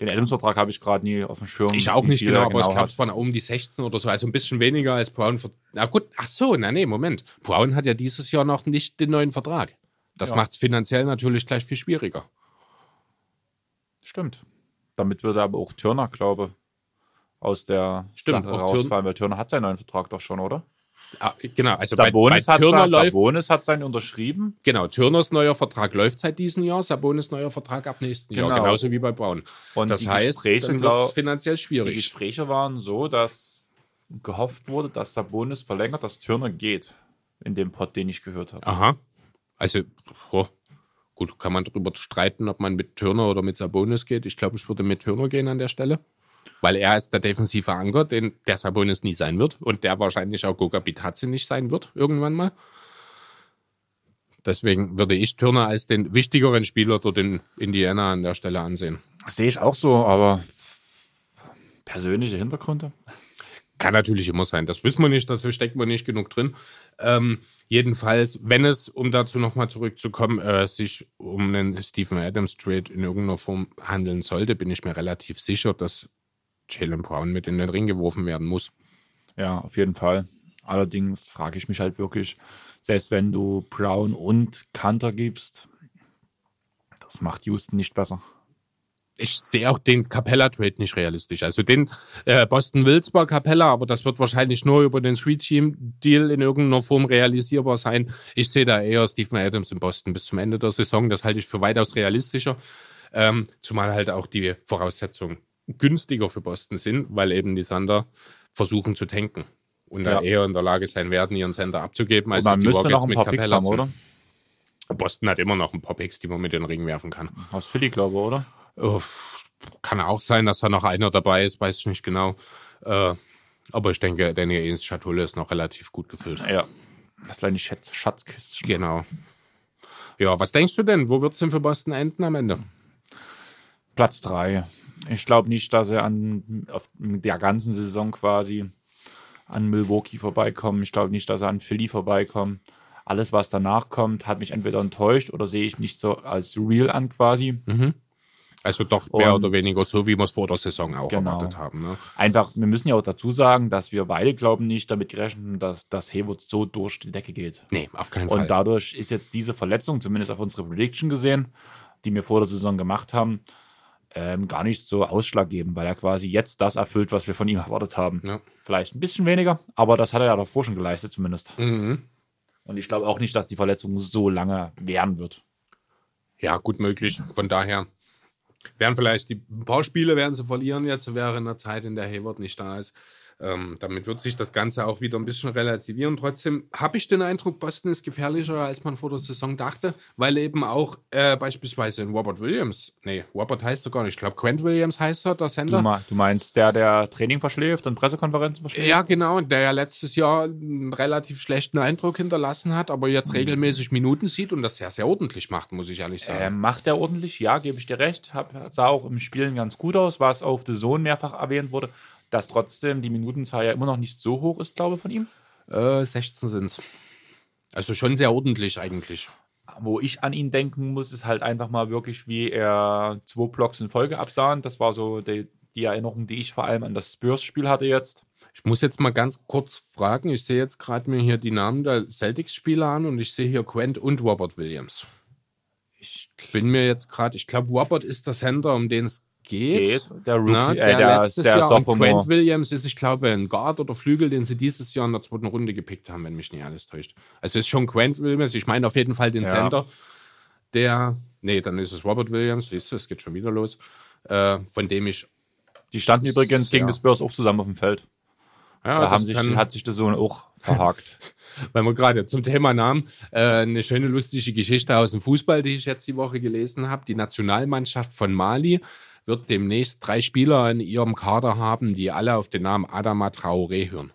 Den Adams-Vertrag habe ich gerade nie auf dem Schirm. ich auch nicht genau, er aber ich glaube, es waren um die 16 oder so, also ein bisschen weniger als Brown. Na gut, ach so, na nee, Moment. Brown hat ja dieses Jahr noch nicht den neuen Vertrag. Das Ja. macht es finanziell natürlich gleich viel schwieriger. Stimmt. Damit würde aber auch Turner, glaube aus der Stimmt, Sache auch Turn- rausfallen, weil Turner hat seinen neuen Vertrag doch schon, oder? Ah, genau, also Sabonis, bei, bei hat, Turner sein- läuft Sabonis hat seinen unterschrieben. Genau, Turners neuer Vertrag läuft seit diesem Jahr, Sabonis neuer Vertrag ab nächsten Jahr, Genau. genauso wie bei Brown. Und das die heißt, Gespräche, dann glaub- finanziell Die schwierig. Gespräche waren so, dass gehofft wurde, dass Sabonis verlängert, dass Turner geht. In dem Pod, den ich gehört habe. Aha. Also, oh, gut, kann man darüber streiten, ob man mit Turner oder mit Sabonis geht. Ich glaube, ich würde mit Turner gehen an der Stelle. Weil er ist der defensive Anker, den der Sabonis nie sein wird und der wahrscheinlich auch Goga Bitadze nicht sein wird, irgendwann mal. Deswegen würde ich Turner als den wichtigeren Spieler dort in Indiana an der Stelle ansehen. Sehe ich auch so, aber persönliche Hintergründe? Kann natürlich immer sein. Das wissen wir nicht, dafür steckt man nicht genug drin. Ähm, jedenfalls, wenn es, um dazu nochmal zurückzukommen, äh, sich um einen Stephen Adams Trade in irgendeiner Form handeln sollte, bin ich mir relativ sicher, dass Jalen Brown mit in den Ring geworfen werden muss. Ja, auf jeden Fall. Allerdings frage ich mich halt wirklich, selbst wenn du Brown und Kanter gibst, das macht Houston nicht besser. Ich sehe auch den Capella-Trade nicht realistisch. Also den äh, Boston will zwar Capella, aber das wird wahrscheinlich nur über den Sweet Team-Deal in irgendeiner Form realisierbar sein. Ich sehe da eher Stephen Adams in Boston bis zum Ende der Saison. Das halte ich für weitaus realistischer. Ähm, zumal halt auch die Voraussetzungen günstiger für Boston sind, weil eben die Sander versuchen zu tanken und ja. eher in der Lage sein werden, ihren Center abzugeben, als man die müsste noch ein paar Picks haben, oder? Boston hat immer noch ein paar Picks, die man mit den Ring werfen kann. Aus Philly, glaube ich, oder? Oh, kann auch sein, dass da noch einer dabei ist, weiß ich nicht genau. Äh, aber ich denke, Daniel Ains Schatulle ist noch relativ gut gefüllt. Ja, das kleine Schatz Schatzkistchen. Genau. Ja, was denkst du denn? Wo wird es denn für Boston enden am Ende? Platz 3. Ich glaube nicht, dass er an auf der ganzen Saison quasi an Milwaukee vorbeikommen. Ich glaube nicht, dass er an Philly vorbeikommt. Alles, was danach kommt, hat mich entweder enttäuscht oder sehe ich nicht so als real an quasi. Mhm. Also doch mehr und, oder weniger so, wie wir es vor der Saison auch genau. erwartet haben. Ne? Einfach, wir müssen ja auch dazu sagen, dass wir beide glauben nicht damit gerechnet, dass das Hayward so durch die Decke geht. Nee, auf keinen Fall. Und dadurch ist jetzt diese Verletzung, zumindest auf unsere Prediction gesehen, die wir vor der Saison gemacht haben, ähm, gar nicht so ausschlaggebend, weil er quasi jetzt das erfüllt, was wir von ihm erwartet haben. Ja. Vielleicht ein bisschen weniger, aber das hat er ja davor schon geleistet zumindest. Mhm. Und ich glaube auch nicht, dass die Verletzung so lange währen wird. Ja, gut möglich. Von daher werden vielleicht die ein paar Spiele werden sie verlieren jetzt während der Zeit, in der Hayward nicht da ist. Ähm, damit wird sich das Ganze auch wieder ein bisschen relativieren. Trotzdem habe ich den Eindruck, Boston ist gefährlicher, als man vor der Saison dachte, weil eben auch äh, beispielsweise in Robert Williams, nee, Robert heißt er gar nicht, ich glaube, Quent Williams heißt er, der Sender. Du, du, meinst der, der Training verschläft und Pressekonferenzen verschläft? Ja, genau, der ja letztes Jahr einen relativ schlechten Eindruck hinterlassen hat, aber jetzt mhm. regelmäßig Minuten sieht und das sehr, sehr ordentlich macht, muss ich ehrlich sagen. Äh, macht er ordentlich, ja, gebe ich dir recht. Hab, sah auch im Spielen ganz gut aus, was auf The Zone mehrfach erwähnt wurde dass trotzdem die Minutenzahl ja immer noch nicht so hoch ist, glaube ich, von ihm. Äh, 16 sind es. Also schon sehr ordentlich eigentlich. Wo ich an ihn denken muss, ist halt einfach mal wirklich, wie er zwei Blocks in Folge absah. Das war so die, die Erinnerung, die ich vor allem an das Spurs-Spiel hatte jetzt. Ich muss jetzt mal ganz kurz fragen. Ich sehe jetzt gerade mir hier die Namen der Celtics-Spieler an und ich sehe hier Quent und Robert Williams. Ich bin mir jetzt gerade, ich glaube, Robert ist der Center, um den es geht. geht. Der Rookie, Na, der, äh, der, letztes der Jahr Sophomore. Quent Williams ist, ich glaube, ein Guard oder Flügel, den sie dieses Jahr in der zweiten Runde gepickt haben, wenn mich nicht alles täuscht. Also es ist schon Quent Williams. Ich meine auf jeden Fall den ja. Center, der, nee, dann ist es Robert Williams. Siehst du, es geht schon wieder los. Äh, von dem ich. Die standen übrigens gegen ja. die Spurs auch zusammen auf dem Feld. Ja, da haben sich, hat sich der Sohn auch verhakt. Weil wir gerade zum Thema Namen, äh, eine schöne lustige Geschichte aus dem Fußball, die ich jetzt die Woche gelesen habe. Die Nationalmannschaft von Mali wird demnächst drei Spieler in ihrem Kader haben, die alle auf den Namen Adama Traoré hören.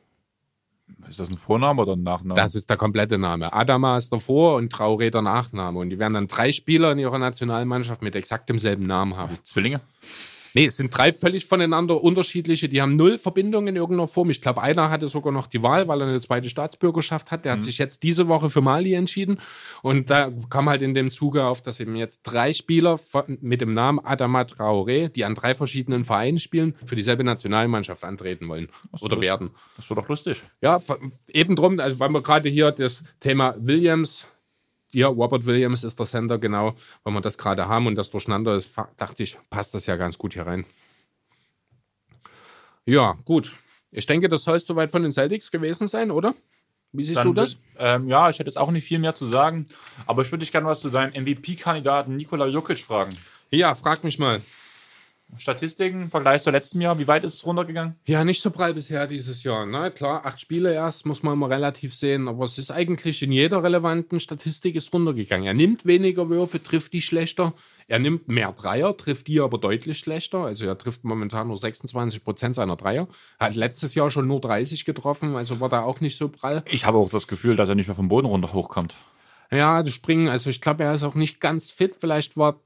Ist das ein Vorname oder ein Nachname? Das ist der komplette Name. Adama ist der Vor- und Traoré der Nachname. Und die werden dann drei Spieler in ihrer Nationalmannschaft mit exakt demselben Namen haben. Zwillinge? Nee, es sind drei völlig voneinander unterschiedliche, die haben null Verbindung in irgendeiner Form. Ich glaube, einer hatte sogar noch die Wahl, weil er eine zweite Staatsbürgerschaft hat. Der mhm. hat sich jetzt diese Woche für Mali entschieden. Und da kam halt in dem Zuge auf, dass eben jetzt drei Spieler mit dem Namen Adama Traoré, die an drei verschiedenen Vereinen spielen, für dieselbe Nationalmannschaft antreten wollen oder das, werden. Das wird doch lustig. Ja, eben drum, also weil wir gerade hier das Thema Williams ja, Robert Williams ist der Sender, genau, weil wir das gerade haben und das durcheinander ist, dachte ich, passt das ja ganz gut hier rein. Ja, gut. Ich denke, das soll es soweit von den Celtics gewesen sein, oder? Wie siehst Dann, du das? Ähm, ja, ich hätte jetzt auch nicht viel mehr zu sagen, aber ich würde dich gerne was zu deinem MVP-Kandidaten Nikola Jokic fragen. Ja, frag mich mal. Statistiken im Vergleich zu letztem Jahr, wie weit ist es runtergegangen? Ja, nicht so breit bisher dieses Jahr. Na ne? klar, acht Spiele erst, muss man mal relativ sehen, aber es ist eigentlich in jeder relevanten Statistik ist runtergegangen. Er nimmt weniger Würfe, trifft die schlechter. Er nimmt mehr Dreier, trifft die aber deutlich schlechter. Also er trifft momentan nur 26 Prozent seiner Dreier. Er hat letztes Jahr schon nur 30 getroffen, also war da auch nicht so prall. Ich habe auch das Gefühl, dass er nicht mehr vom Boden runter hochkommt. Ja, das Springen, also ich glaube, er ist auch nicht ganz fit. Vielleicht war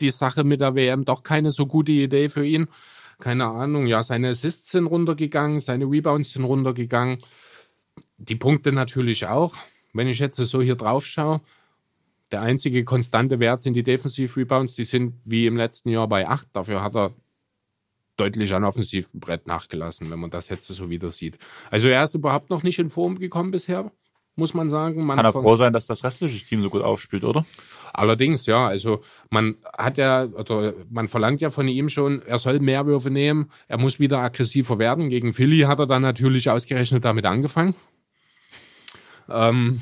die Sache mit der WM doch keine so gute Idee für ihn. Keine Ahnung, ja, seine Assists sind runtergegangen, seine Rebounds sind runtergegangen. Die Punkte natürlich auch. Wenn ich jetzt so hier drauf schaue, der einzige konstante Wert sind die Defensive Rebounds, die sind wie im letzten Jahr bei 8. Dafür hat er deutlich an offensiven Brett nachgelassen, wenn man das jetzt so wieder sieht. Also er ist überhaupt noch nicht in Form gekommen bisher muss man sagen. Man Kann er froh sein, dass das restliche Team so gut aufspielt, oder? Allerdings, ja. Also man hat ja, oder man verlangt ja von ihm schon, er soll mehr Würfe nehmen, er muss wieder aggressiver werden. Gegen Philly hat er dann natürlich ausgerechnet damit angefangen. Ähm,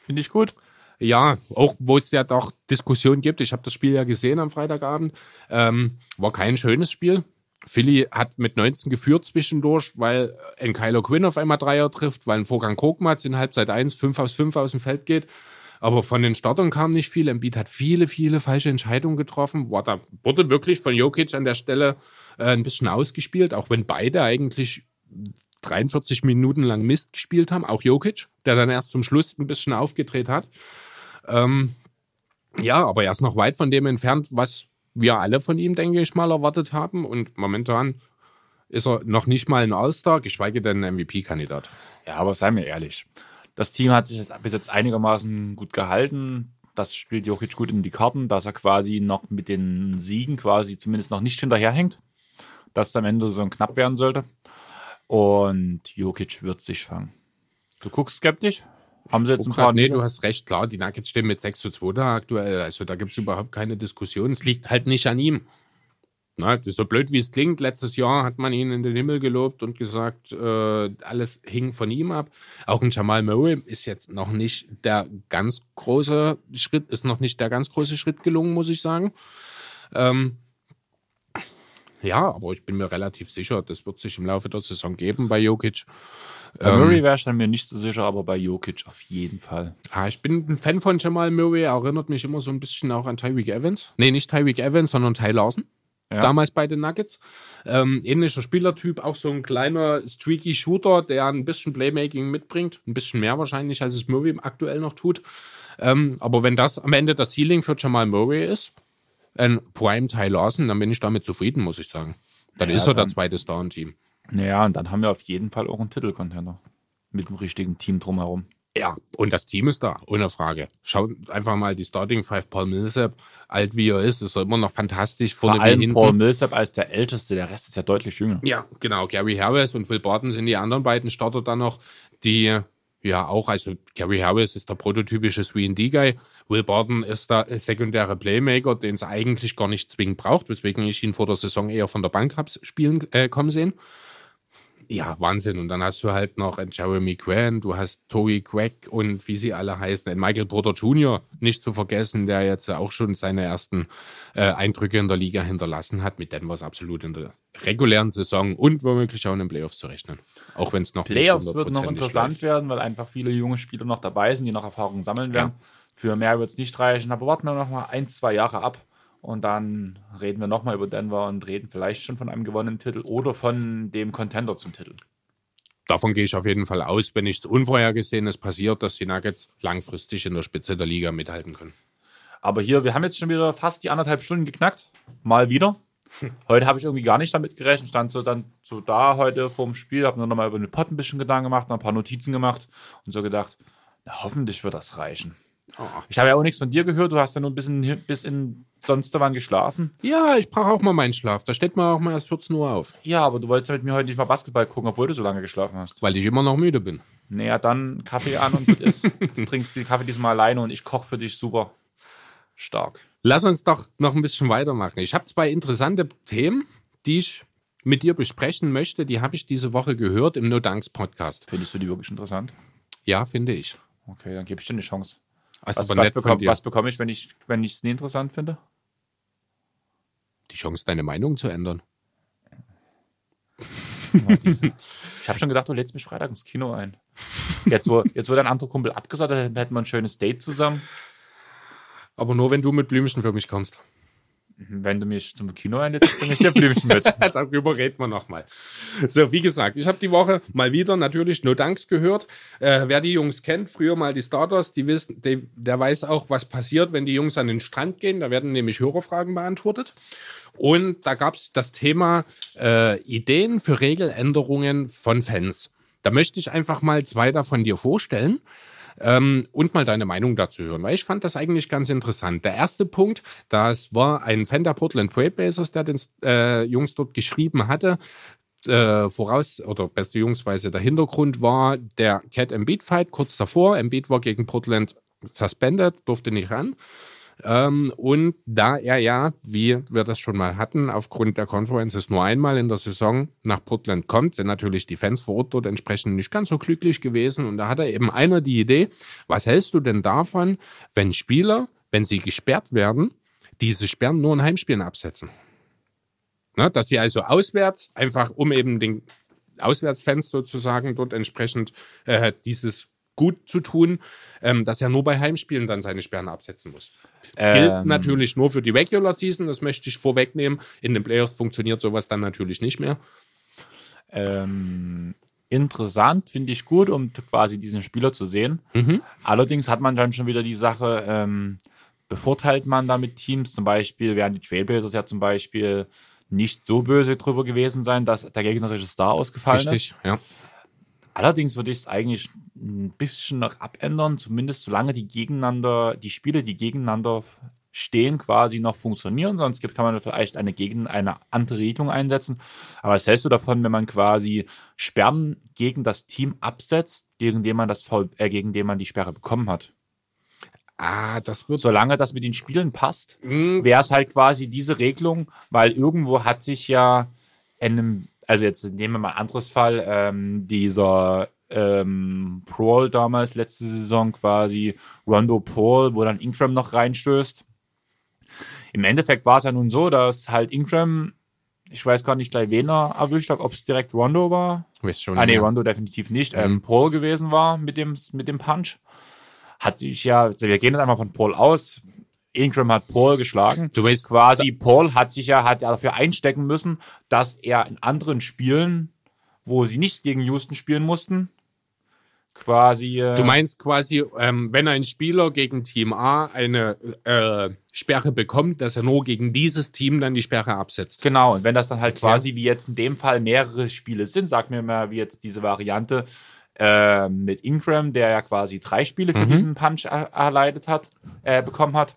Finde ich gut. Ja, auch wo es ja doch Diskussionen gibt. Ich habe das Spiel ja gesehen am Freitagabend. Ähm, war kein schönes Spiel. Philly hat mit 19 geführt zwischendurch, weil ein Kylo Quinn auf einmal Dreier trifft, weil ein Vorgang Kokmatz in Halbzeit 1 5 aus 5 aus dem Feld geht. Aber von den Startern kam nicht viel. Embiid hat viele, viele falsche Entscheidungen getroffen. War da, wurde wirklich von Jokic an der Stelle äh, ein bisschen ausgespielt, auch wenn beide eigentlich 43 Minuten lang Mist gespielt haben. Auch Jokic, der dann erst zum Schluss ein bisschen aufgedreht hat. Ähm, ja, aber er ist noch weit von dem entfernt, was wir alle von ihm, denke ich mal, erwartet haben. Und momentan ist er noch nicht mal ein All-Star, geschweige denn ein MVP-Kandidat. Ja, aber seien wir ehrlich das Team hat sich bis jetzt einigermaßen gut gehalten. Das spielt Jokic gut in die Karten, dass er quasi noch mit den Siegen quasi zumindest noch nicht hinterherhängt. Dass es am Ende so knapp werden sollte. Und Jokic wird sich fangen. Du guckst skeptisch? Haben sie jetzt ein paar. Nee, du hast recht, klar. Die Nuggets stehen mit 6 zu 2 da aktuell. Also da gibt es überhaupt keine Diskussion. Es liegt halt nicht an ihm. Na, so blöd wie es klingt, letztes Jahr hat man ihn in den Himmel gelobt und gesagt, äh, alles hing von ihm ab. Auch ein Jamal Murray ist jetzt noch nicht der ganz große Schritt, ist noch nicht der ganz große Schritt gelungen, muss ich sagen. Ähm, ja, aber ich bin mir relativ sicher, das wird sich im Laufe der Saison geben bei Jokic. Bei ähm, Murray wäre ich dann mir nicht so sicher, aber bei Jokic auf jeden Fall. Ja, ich bin ein Fan von Jamal Murray, erinnert mich immer so ein bisschen auch an Tyreek Evans. Nee, nicht Tyreek Evans, sondern Ty Lawson ja. damals bei den Nuggets. Ähm, ähnlicher Spielertyp, auch so ein kleiner streaky Shooter, der ein bisschen Playmaking mitbringt, ein bisschen mehr wahrscheinlich, als es Murray aktuell noch tut. Ähm, aber wenn das am Ende das Ceiling für Jamal Murray ist, ein Prime Ty Lawson, dann bin ich damit zufrieden, muss ich sagen. Dann ja, ist er der zweite Star im Team. Naja, und dann haben wir auf jeden Fall auch einen Titelcontender mit dem richtigen Team drumherum. Ja, und das Team ist da, ohne Frage. Schaut einfach mal die Starting Five. Paul Millsap, alt wie er ist, ist er immer noch fantastisch. Vor allem hinten. Paul Millsap als der Älteste, der Rest ist ja deutlich jünger. Ja, genau. Gary Harris und Will Barton sind die anderen beiden Starter dann noch, die ja auch, also Gary Harris ist der prototypische 3D-Guy. Will Barton ist der sekundäre Playmaker, den es eigentlich gar nicht zwingend braucht, weswegen ich ihn vor der Saison eher von der Bank habe spielen äh, kommen sehen. Ja, Wahnsinn. Und dann hast du halt noch einen Jeremy Grant, du hast Tory Quack und wie sie alle heißen, einen Michael Porter Jr. nicht zu vergessen, der jetzt auch schon seine ersten äh, Eindrücke in der Liga hinterlassen hat. Mit Denver ist absolut in der regulären Saison und womöglich auch in den Playoffs zu rechnen. Auch wenn es noch Playoffs wird noch interessant läuft. werden, weil einfach viele junge Spieler noch dabei sind, die noch Erfahrungen sammeln werden. Ja. Für mehr wird es nicht reichen, aber warten wir noch mal ein, zwei Jahre ab und dann reden wir nochmal über Denver und reden vielleicht schon von einem gewonnenen Titel oder von dem Contender zum Titel. Davon gehe ich auf jeden Fall aus, wenn nichts Unvorhergesehenes passiert, dass die Nuggets langfristig in der Spitze der Liga mithalten können. Aber hier, wir haben jetzt schon wieder fast die anderthalb Stunden geknackt. Mal wieder. Heute habe ich irgendwie gar nicht damit gerechnet. Stand so dann so da heute vorm Spiel, habe nur noch mal über den Pot ein bisschen Gedanken gemacht, noch ein paar Notizen gemacht und so gedacht, na, hoffentlich wird das reichen. Oh. Ich habe ja auch nichts von dir gehört. Du hast ja nur ein bisschen bis in sonst wann geschlafen. Ja, ich brauche auch mal meinen Schlaf. Da steht man auch mal erst 14 Uhr auf. Ja, aber du wolltest mit mir heute nicht mal Basketball gucken, obwohl du so lange geschlafen hast. Weil ich immer noch müde bin. Naja, dann Kaffee an und gut ist. du trinkst den Kaffee diesmal alleine und ich koche für dich super stark. Lass uns doch noch ein bisschen weitermachen. Ich habe zwei interessante Themen, die ich mit dir besprechen möchte. Die habe ich diese Woche gehört im No Danks Podcast. Findest du die wirklich interessant? Ja, finde ich. Okay, dann gebe ich dir eine Chance. Also was, was, bekomm, was bekomme ich, wenn ich es nie interessant finde? Die Chance, deine Meinung zu ändern. ich habe schon gedacht, du lädst mich Freitag ins Kino ein. Jetzt, wo, jetzt wo dein anderer Kumpel abgesagt hat, hätten wir ein schönes Date zusammen. Aber nur, wenn du mit Blümchen für mich kommst. Wenn du mich zum Kino einlädst, bringe ich dir Blümchen mit. Darüber reden wir nochmal. So, wie gesagt, ich habe die Woche mal wieder natürlich No Danks gehört. Äh, wer die Jungs kennt, früher mal die Starters, die wissen, die, der weiß auch, was passiert, wenn die Jungs an den Strand gehen. Da werden nämlich Hörerfragen beantwortet. Und da gab es das Thema äh, Ideen für Regeländerungen von Fans. Da möchte ich einfach mal zwei davon dir vorstellen ähm, und mal deine Meinung dazu hören, weil ich fand das eigentlich ganz interessant. Der erste Punkt, das war ein Fan der Portland Trailblazers, der den äh, Jungs dort geschrieben hatte. Äh, voraus oder beste Jungsweise der Hintergrund war der Cat Embiid Fight kurz davor. Embiid war gegen Portland suspended, durfte nicht ran. Ähm, und da er ja, wie wir das schon mal hatten, aufgrund der Conferences nur einmal in der Saison nach Portland kommt, sind natürlich die Fans vor Ort dort entsprechend nicht ganz so glücklich gewesen. Und da hat er eben einer die Idee, was hältst du denn davon, wenn Spieler, wenn sie gesperrt werden, diese Sperren nur in Heimspielen absetzen? Ne? Dass sie also auswärts, einfach um eben den Auswärtsfans sozusagen dort entsprechend äh, dieses gut zu tun, ähm, dass er nur bei Heimspielen dann seine Sperren absetzen muss. Ähm, Gilt natürlich nur für die Regular Season, das möchte ich vorwegnehmen. In den Playoffs funktioniert sowas dann natürlich nicht mehr. Ähm, interessant, finde ich gut, um quasi diesen Spieler zu sehen. Mhm. Allerdings hat man dann schon wieder die Sache, ähm, bevorteilt man damit Teams, zum Beispiel wären die Trailblazers ja zum Beispiel nicht so böse drüber gewesen sein, dass der gegnerische Star ausgefallen Richtig, ist. Ja. Allerdings würde ich es eigentlich ein bisschen noch abändern, zumindest solange die gegeneinander, die Spiele, die gegeneinander stehen, quasi noch funktionieren. Sonst kann man vielleicht eine, gegen, eine andere Regelung einsetzen. Aber was hältst du davon, wenn man quasi Sperren gegen das Team absetzt, gegen dem man das äh, gegen dem man die Sperre bekommen hat? Ah, das wird. Solange das mit den Spielen passt, mhm. wäre es halt quasi diese Regelung, weil irgendwo hat sich ja in einem, also jetzt nehmen wir mal ein anderes Fall, ähm, dieser ähm, Prohl damals, letzte Saison quasi, Rondo Paul, wo dann Ingram noch reinstößt. Im Endeffekt war es ja nun so, dass halt Ingram, ich weiß gar nicht gleich, wen er erwischt hat, ob es direkt Rondo war. Weiß schon. Ah, nee, ja. Rondo definitiv nicht. Ähm, mhm. Ähm, Paul gewesen war mit dem, mit dem Punch. Hat sich ja, also wir gehen jetzt einmal von Paul aus. Ingram hat Paul geschlagen. Du weißt quasi, Paul hat sich ja, hat dafür einstecken müssen, dass er in anderen Spielen, wo sie nicht gegen Houston spielen mussten, quasi. Äh, du meinst quasi, ähm, wenn ein Spieler gegen Team A eine äh, Sperre bekommt, dass er nur gegen dieses Team dann die Sperre absetzt. Genau, und wenn das dann halt okay. quasi wie jetzt in dem Fall mehrere Spiele sind, sag mir mal, wie jetzt diese Variante äh, mit Ingram, der ja quasi drei Spiele für mhm. diesen Punch er erleidet hat, äh, bekommen hat.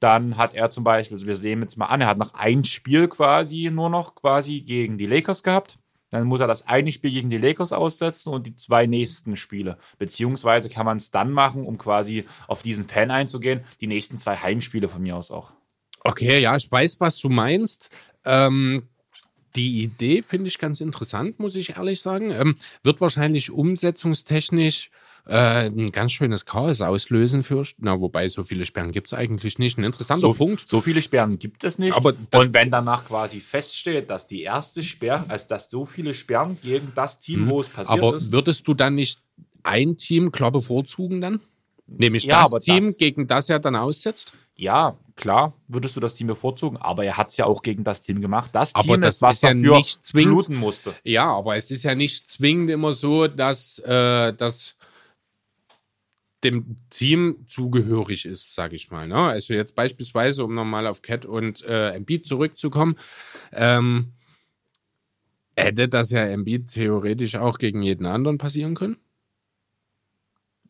Dann hat er zum Beispiel, also wir sehen jetzt mal an, er hat noch ein Spiel quasi nur noch quasi gegen die Lakers gehabt. Dann muss er das eine Spiel gegen die Lakers aussetzen und die zwei nächsten Spiele. Beziehungsweise kann man es dann machen, um quasi auf diesen Fan einzugehen, die nächsten zwei Heimspiele von mir aus auch. Okay, ja, ich weiß, was du meinst. Ähm, die Idee finde ich ganz interessant, muss ich ehrlich sagen. Ähm, wird wahrscheinlich umsetzungstechnisch äh, ein ganz schönes Chaos auslösen für, na, wobei so viele Sperren gibt es eigentlich nicht. Ein interessanter so, Punkt. So viele Sperren gibt es nicht. Aber und wenn danach quasi feststeht, dass die erste Sperre, also dass so viele Sperren gegen das Team, mhm. wo es passiert aber ist. Aber würdest du dann nicht ein Team klar bevorzugen dann? Nämlich ja, das Team, das, gegen das er dann aussetzt? Ja, klar, würdest du das Team bevorzugen, aber er hat es ja auch gegen das Team gemacht. Das aber Team das ist, was ist ja nicht zwingend, bluten musste. Ja, aber es ist ja nicht zwingend immer so, dass äh, das dem Team zugehörig ist, sage ich mal. Ne? Also jetzt beispielsweise, um nochmal auf Cat und äh, Embiid zurückzukommen, ähm, hätte das ja Embiid theoretisch auch gegen jeden anderen passieren können?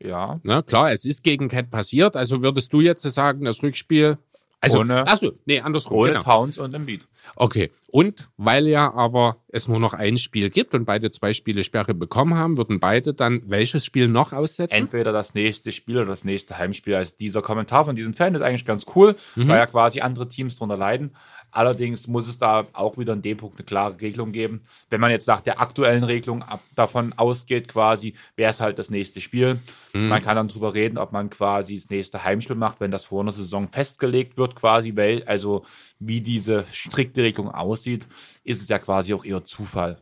Ja. Na, klar, es ist gegen Cat passiert, also würdest du jetzt sagen, das Rückspiel also, ohne, achso, nee, andersrum. Ohne genau. Towns und Embiid. Okay. Und weil ja aber es nur noch ein Spiel gibt und beide zwei Spiele Sperre bekommen haben, würden beide dann welches Spiel noch aussetzen? Entweder das nächste Spiel oder das nächste Heimspiel. Also dieser Kommentar von diesem Fan ist eigentlich ganz cool, mhm. weil ja quasi andere Teams drunter leiden. Allerdings muss es da auch wieder in dem Punkt eine klare Regelung geben. Wenn man jetzt nach der aktuellen Regelung ab, davon ausgeht, quasi, wäre es halt das nächste Spiel. Mhm. Man kann dann drüber reden, ob man quasi das nächste Heimspiel macht, wenn das vor einer Saison festgelegt wird, quasi, weil, also wie diese strikte Regelung aussieht, ist es ja quasi auch eher Zufall.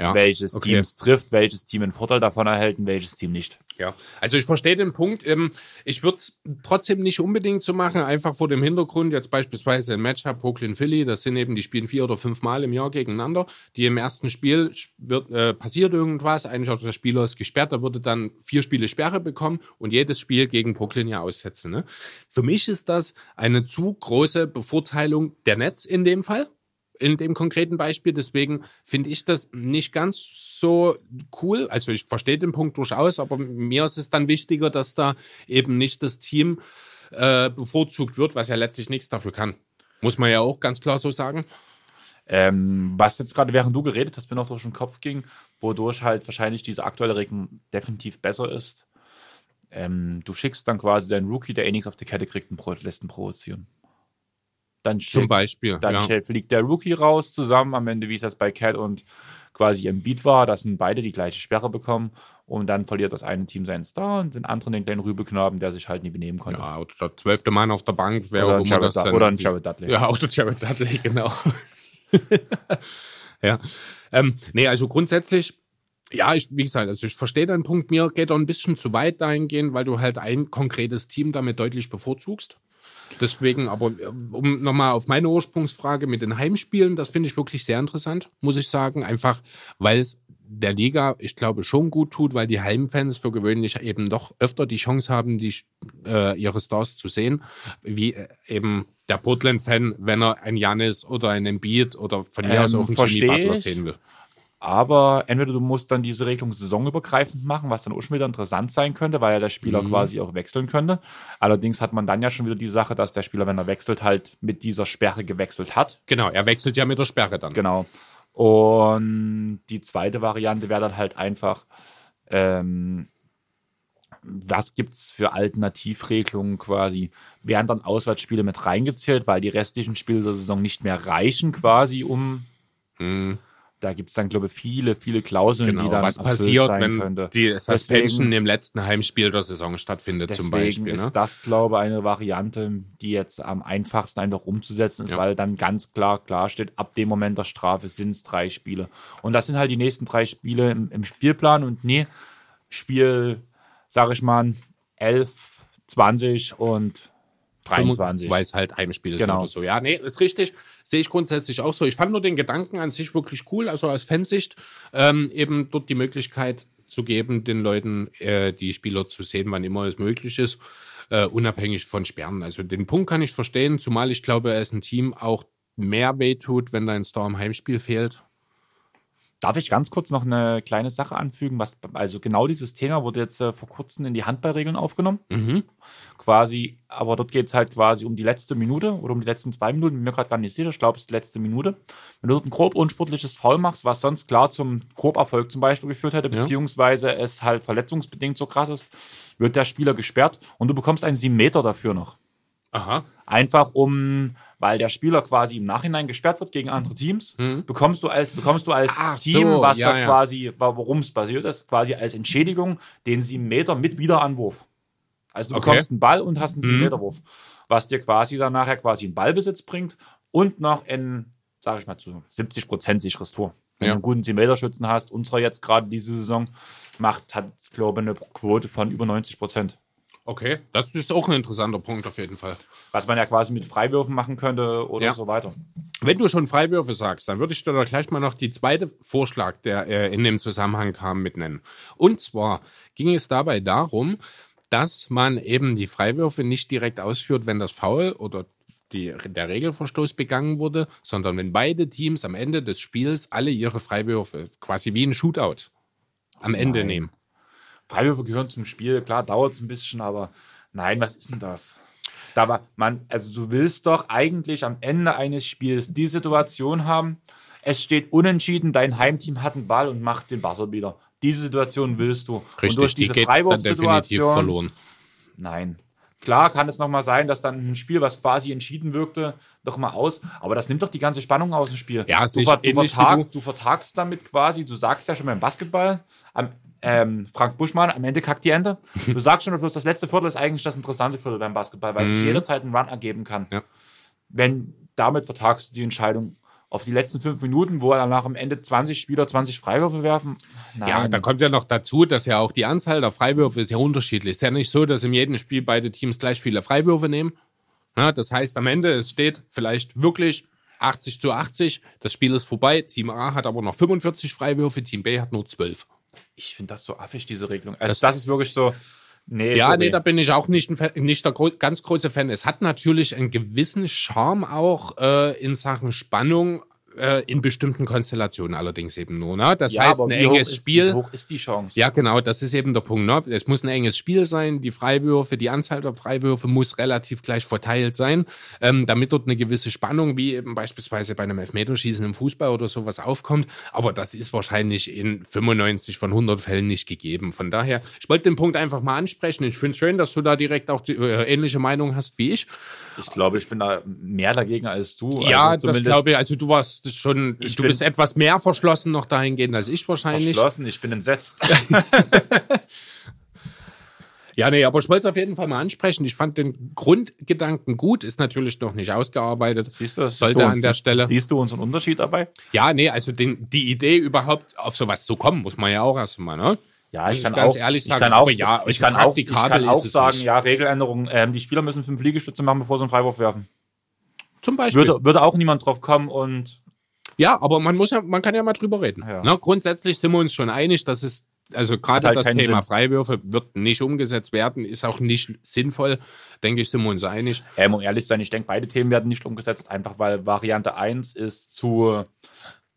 Ja, welches okay. Team es trifft, welches Team einen Vorteil davon erhält und welches Team nicht. Ja, also ich verstehe den Punkt. Ähm, ich würde es trotzdem nicht unbedingt so machen, einfach vor dem Hintergrund, jetzt beispielsweise ein Matchup Brooklyn Philly, das sind eben, die spielen vier oder fünf Mal im Jahr gegeneinander. Die im ersten Spiel wird, äh, passiert irgendwas, eigentlich auch der Spieler ist gesperrt, da würde dann vier Spiele Sperre bekommen und jedes Spiel gegen Brooklyn ja aussetzen. Ne? Für mich ist das eine zu große Bevorteilung der Netz in dem Fall in dem konkreten Beispiel. Deswegen finde ich das nicht ganz so cool. Also ich verstehe den Punkt durchaus, aber mir ist es dann wichtiger, dass da eben nicht das Team äh, bevorzugt wird, was ja letztlich nichts dafür kann. Muss man ja auch ganz klar so sagen. Ähm, was jetzt gerade während du geredet hast, mir noch durch den Kopf ging, wodurch halt wahrscheinlich diese aktuelle Regelung definitiv besser ist. Ähm, du schickst dann quasi deinen Rookie, der eh nichts auf die Kette kriegt, und lässt ihn provozieren. Dann Zum Beispiel. Dann ja. fliegt der Rookie raus zusammen am Ende, wie es jetzt bei Cat und quasi im Beat war, dass beide die gleiche Sperre bekommen und dann verliert das eine Team seinen Star und den anderen den kleinen Rübeknaben, der sich halt nie benehmen konnte. Ja, oder der zwölfte Mann auf der Bank, oder auch immer das dann Oder ein Jared Dudley. Ja, auch der Jared Dudley, genau. ja. Ähm, nee, also grundsätzlich, ja, ich, wie gesagt, also ich verstehe deinen Punkt. Mir geht er ein bisschen zu weit dahingehend, weil du halt ein konkretes Team damit deutlich bevorzugst. Deswegen, aber äh, um nochmal auf meine Ursprungsfrage mit den Heimspielen, das finde ich wirklich sehr interessant, muss ich sagen. Einfach, weil es der Liga, ich glaube, schon gut tut, weil die Heimfans für gewöhnlich eben doch öfter die Chance haben, die, äh, ihre Stars zu sehen, wie äh, eben der Portland-Fan, wenn er ein Janis oder ein Embiid oder von mir ähm, aus auch einen Jimmy Butler sehen will. Aber entweder du musst dann diese Regelung saisonübergreifend machen, was dann auch schon wieder interessant sein könnte, weil ja der Spieler mhm. quasi auch wechseln könnte. Allerdings hat man dann ja schon wieder die Sache, dass der Spieler, wenn er wechselt, halt mit dieser Sperre gewechselt hat. Genau, er wechselt ja mit der Sperre dann. Genau. Und die zweite Variante wäre dann halt einfach, ähm, was gibt es für Alternativregelungen quasi? Werden dann Auswärtsspiele mit reingezählt, weil die restlichen Spiele der Saison nicht mehr reichen quasi, um mhm da gibt es dann, glaube ich, viele, viele Klauseln, genau, die dann was passiert, wenn könnte. die Suspension deswegen, im letzten Heimspiel der Saison stattfindet, zum Beispiel. Deswegen ist ne? das, glaube ich, eine Variante, die jetzt am einfachsten einfach umzusetzen ist, ja. weil dann ganz klar klar steht, ab dem Moment der Strafe sind es drei Spiele. Und das sind halt die nächsten drei Spiele im, im Spielplan und nee, Spiel, sage ich mal, 11, 20 und 23. Weil es halt Heimspiel ist genau. oder so. Ja, nee, ist richtig. Sehe ich grundsätzlich auch so. Ich fand nur den Gedanken an sich wirklich cool, also aus Fansicht, ähm, eben dort die Möglichkeit zu geben, den Leuten äh, die Spieler zu sehen, wann immer es möglich ist, äh, unabhängig von Sperren. Also den Punkt kann ich verstehen, zumal ich glaube, ist ein Team auch mehr wehtut, wenn dein Star im Heimspiel fehlt. Darf ich ganz kurz noch eine kleine Sache anfügen? Was, also genau dieses Thema wurde jetzt äh, vor kurzem in die Handballregeln aufgenommen. Mhm. Quasi, aber dort geht es halt quasi um die letzte Minute oder um die letzten zwei Minuten. Bin mir gerade gar nicht sicher. Ich glaube, es ist die letzte Minute. Wenn du dort ein grob unsportliches Foul machst, was sonst klar zum Korberfolg zum Beispiel geführt hätte, ja. beziehungsweise es halt verletzungsbedingt so krass ist, wird der Spieler gesperrt und du bekommst einen 7 Meter dafür noch. Aha. Einfach um, weil der Spieler quasi im Nachhinein gesperrt wird gegen andere Teams, mhm. bekommst du als, bekommst du als Ach, Team, so, was ja, das ja. quasi, worum es basiert ist, quasi als Entschädigung den 7 Meter mit Wiederanwurf. Also du okay. bekommst einen Ball und hast einen 7 Meter Wurf, was dir quasi dann nachher quasi einen Ballbesitz bringt und noch ein, sag ich mal, zu 70 Prozent sicheres Tor. Wenn ja. du einen guten 7 Meter Schützen hast, unserer jetzt gerade diese Saison macht, hat, glaube ich, eine Quote von über 90 Prozent. Okay, das ist auch ein interessanter Punkt auf jeden Fall. Was man ja quasi mit Freiwürfen machen könnte oder ja. so weiter. Wenn du schon Freiwürfe sagst, dann würde ich dir da gleich mal noch die zweite Vorschlag, der äh, in dem Zusammenhang kam, mit nennen. Und zwar ging es dabei darum, dass man eben die Freiwürfe nicht direkt ausführt, wenn das Foul oder die, der Regelverstoß begangen wurde, sondern wenn beide Teams am Ende des Spiels alle ihre Freiwürfe, quasi wie ein Shootout, am Ende Nein. nehmen. Freiwürfe gehören zum Spiel. Klar, dauert es ein bisschen, aber nein, was ist denn das? Da war man, also du willst doch eigentlich am Ende eines Spiels die Situation haben, es steht unentschieden, dein Heimteam hat einen Ball und macht den Buzzer wieder. Diese Situation willst du. Richtig, und durch diese die Freiwurfsituation. verloren. Nein. Klar kann es nochmal sein, dass dann ein Spiel, was quasi entschieden wirkte, doch mal aus. Aber das nimmt doch die ganze Spannung aus dem Spiel. Ja, du, ver du, vertag, du vertagst damit quasi, du sagst ja schon beim Basketball, am ähm, Frank Buschmann, am Ende kackt die Ente. Du sagst schon, bloß das letzte Viertel ist eigentlich das interessante Viertel beim Basketball, weil mhm. sich jederzeit einen Run ergeben kann. Ja. Wenn damit vertagst du die Entscheidung auf die letzten fünf Minuten, wo er danach am Ende 20 Spieler 20 Freiwürfe werfen. Nein. Ja, da kommt ja noch dazu, dass ja auch die Anzahl der Freiwürfe ist ja unterschiedlich. Es ist ja nicht so, dass in jedem Spiel beide Teams gleich viele Freiwürfe nehmen. Ja, das heißt, am Ende, es steht vielleicht wirklich 80 zu 80, das Spiel ist vorbei. Team A hat aber noch 45 Freiwürfe, Team B hat nur 12 ich finde das so affig, diese Regelung. Also, das, das ist wirklich so. Nee, ja, sorry. nee, da bin ich auch nicht, ein, nicht der ganz große Fan. Es hat natürlich einen gewissen Charme auch äh, in Sachen Spannung, äh, in bestimmten Konstellationen allerdings eben nur. Ne? Das ja, heißt, ein enges Spiel. Ist, wie hoch ist die Chance? Ja, genau, das ist eben der Punkt. Ne? Es muss ein enges Spiel sein. Die Freiwürfe, die Anzahl der Freiwürfe muss relativ gleich verteilt sein, ähm, damit dort eine gewisse Spannung, wie eben beispielsweise bei einem Elfmeterschießen im Fußball oder sowas aufkommt. Aber das ist wahrscheinlich in 95 von 100 Fällen nicht gegeben. Von daher, ich wollte den Punkt einfach mal ansprechen. Ich finde es schön, dass du da direkt auch die äh, ähnliche Meinung hast wie ich. Ich glaube, ich bin da mehr dagegen als du. Ja, also das glaube ich. Also du warst schon, ich du bist etwas mehr verschlossen noch dahingehend als ich wahrscheinlich. Verschlossen, ich bin entsetzt. Ja, nee, aber ich wollte es auf jeden Fall mal ansprechen. Ich fand den Grundgedanken gut, ist natürlich noch nicht ausgearbeitet. Siehst du, Sollte du, an der Stelle. Siehst du unseren Unterschied dabei? Ja, nee, also den, die Idee überhaupt auf sowas zu kommen, muss man ja auch erstmal, ne? Ja, ich kann ganz auch, ehrlich ich sagen, kann auch, ja, ich kann auch, ich kann auch sagen, nicht. ja, Regeländerung. Ähm, die Spieler müssen fünf Liegestütze machen, bevor sie einen Freiwurf werfen. Zum Beispiel. Würde, würde auch niemand drauf kommen und Ja, aber man muss ja, man kann ja mal drüber reden. Ja. Ne? Grundsätzlich sind wir uns schon einig, dass es, also gerade halt das Thema Sinn. Freiwürfe wird nicht umgesetzt werden, ist auch nicht sinnvoll, denke ich, sind wir uns einig. Ähm, um ehrlich zu sein, ich denke, beide Themen werden nicht umgesetzt, einfach weil Variante 1 ist zu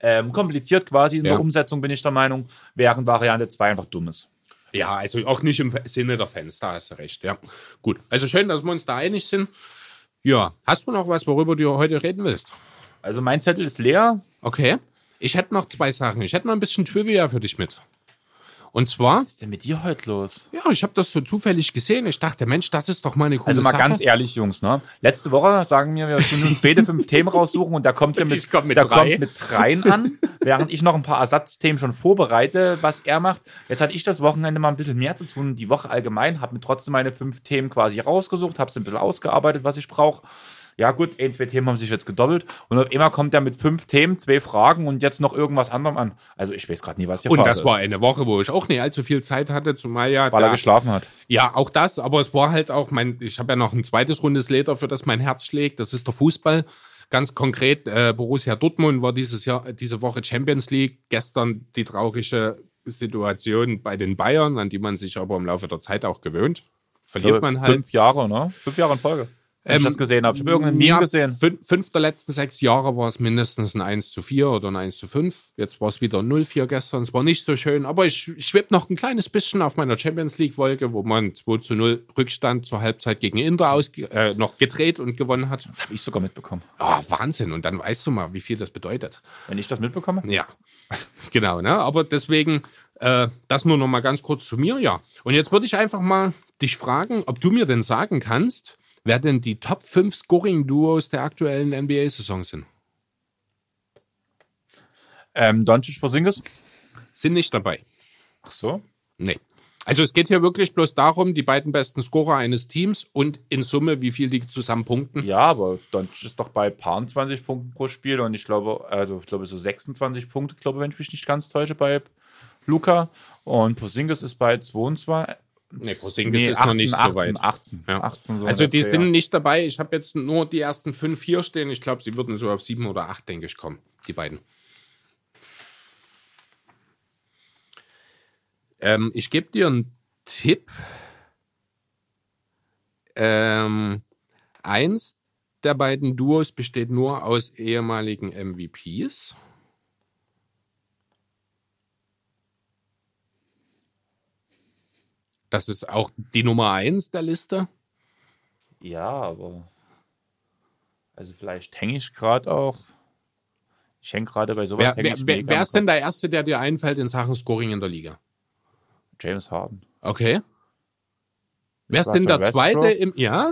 ähm, kompliziert quasi in Ja. der Umsetzung, bin ich der Meinung, während Variante 2 einfach dumm ist. Ja, also auch nicht im Sinne der Fans, da hast du recht, ja. Gut, also schön, dass wir uns da einig sind. Ja, hast du noch was, worüber du heute reden willst? Also mein Zettel ist leer. Okay. Ich hätte noch zwei Sachen. Ich hätte noch ein bisschen Trivia für dich mit. Und zwar, Was ist denn mit dir heute los? ja, ich habe das so zufällig gesehen. Ich dachte, Mensch, das ist doch mal eine coole Also mal Sache. ganz ehrlich, Jungs, ne? Letzte Woche sagen wir, wir tun uns beide fünf Themen raussuchen und der kommt Und mit, komm mit drei. kommt mit dreien an, während ich noch ein paar Ersatzthemen schon vorbereite, was er macht. Jetzt hatte ich das Wochenende mal ein bisschen mehr zu tun, die Woche allgemein, habe mir trotzdem meine fünf Themen quasi rausgesucht, habe es ein bisschen ausgearbeitet, was ich brauche. Ja gut, ein, zwei Themen haben sich jetzt gedoppelt und auf einmal kommt er mit fünf Themen, zwei Fragen und jetzt noch irgendwas anderem an. Also ich weiß gerade nie, was hier Und Phase das war ist, eine Woche, wo ich auch nicht allzu viel Zeit hatte, zumal ja. weil er da- geschlafen hat. Ja, auch das, aber es war halt auch mein, ich habe ja noch ein zweites rundes Leder, für das mein Herz schlägt. Das ist der Fußball. Ganz konkret, äh, Borussia Dortmund war dieses Jahr, diese Woche Champions League. Gestern die traurige Situation bei den Bayern, an die man sich aber im Laufe der Zeit auch gewöhnt. Verliert man halt. Fünf Jahre, ne? Fünf Jahre in Folge. Wenn ich Ähm, das gesehen habe. Ich habe irgendeinen Meme gesehen. Fünf, fünf der letzten sechs Jahre war es mindestens ein 1 zu 4 oder ein 1 zu 5. Jetzt war es wieder 0-4 gestern. Es war nicht so schön, aber ich schwebe noch ein kleines bisschen auf meiner Champions League-Wolke, wo man 2 zu 0 Rückstand zur Halbzeit gegen Inter ausge äh, noch gedreht und gewonnen hat. Das habe ich sogar mitbekommen. Ah, Wahnsinn. Und dann weißt du mal, wie viel das bedeutet. Wenn ich das mitbekomme? Ja, genau. Ne? Aber deswegen, äh, das nur noch mal ganz kurz zu mir. Ja. Und jetzt würde ich einfach mal dich fragen, ob du mir denn sagen kannst, wer denn die Top 5 Scoring-Duos der aktuellen NBA-Saison sind. Ähm, Doncic Porzingis? Sind nicht dabei. Ach so. Nee. Also es geht hier wirklich bloß darum, die beiden besten Scorer eines Teams und in Summe, wie viel die zusammen punkten. Ja, aber Doncic ist doch bei paar 20 Punkten pro Spiel und ich glaube, also ich glaube so 26 Punkte, glaube wenn ich mich nicht ganz täusche bei Luca und Porzingis ist bei 22. Nee, Porzingis ist noch nicht so 18, weit. 18, Ja. 18 so Also die sind nicht dabei. Ich habe jetzt nur die ersten fünf hier stehen. Ich glaube, sie würden so auf sieben oder acht, denke ich, kommen. Die beiden. Ähm, ich gebe dir einen Tipp. Ähm, eins der beiden Duos besteht nur aus ehemaligen MVPs. Das ist auch die Nummer eins der Liste. Ja, aber also vielleicht hänge ich gerade auch. Ich hänge gerade bei sowas. Wer, wer, ich wer, wer ist denn der Erste, der dir einfällt in Sachen Scoring in der Liga? James Harden. Okay. Wer ist denn der der Zweite Westbrook? im. Ja?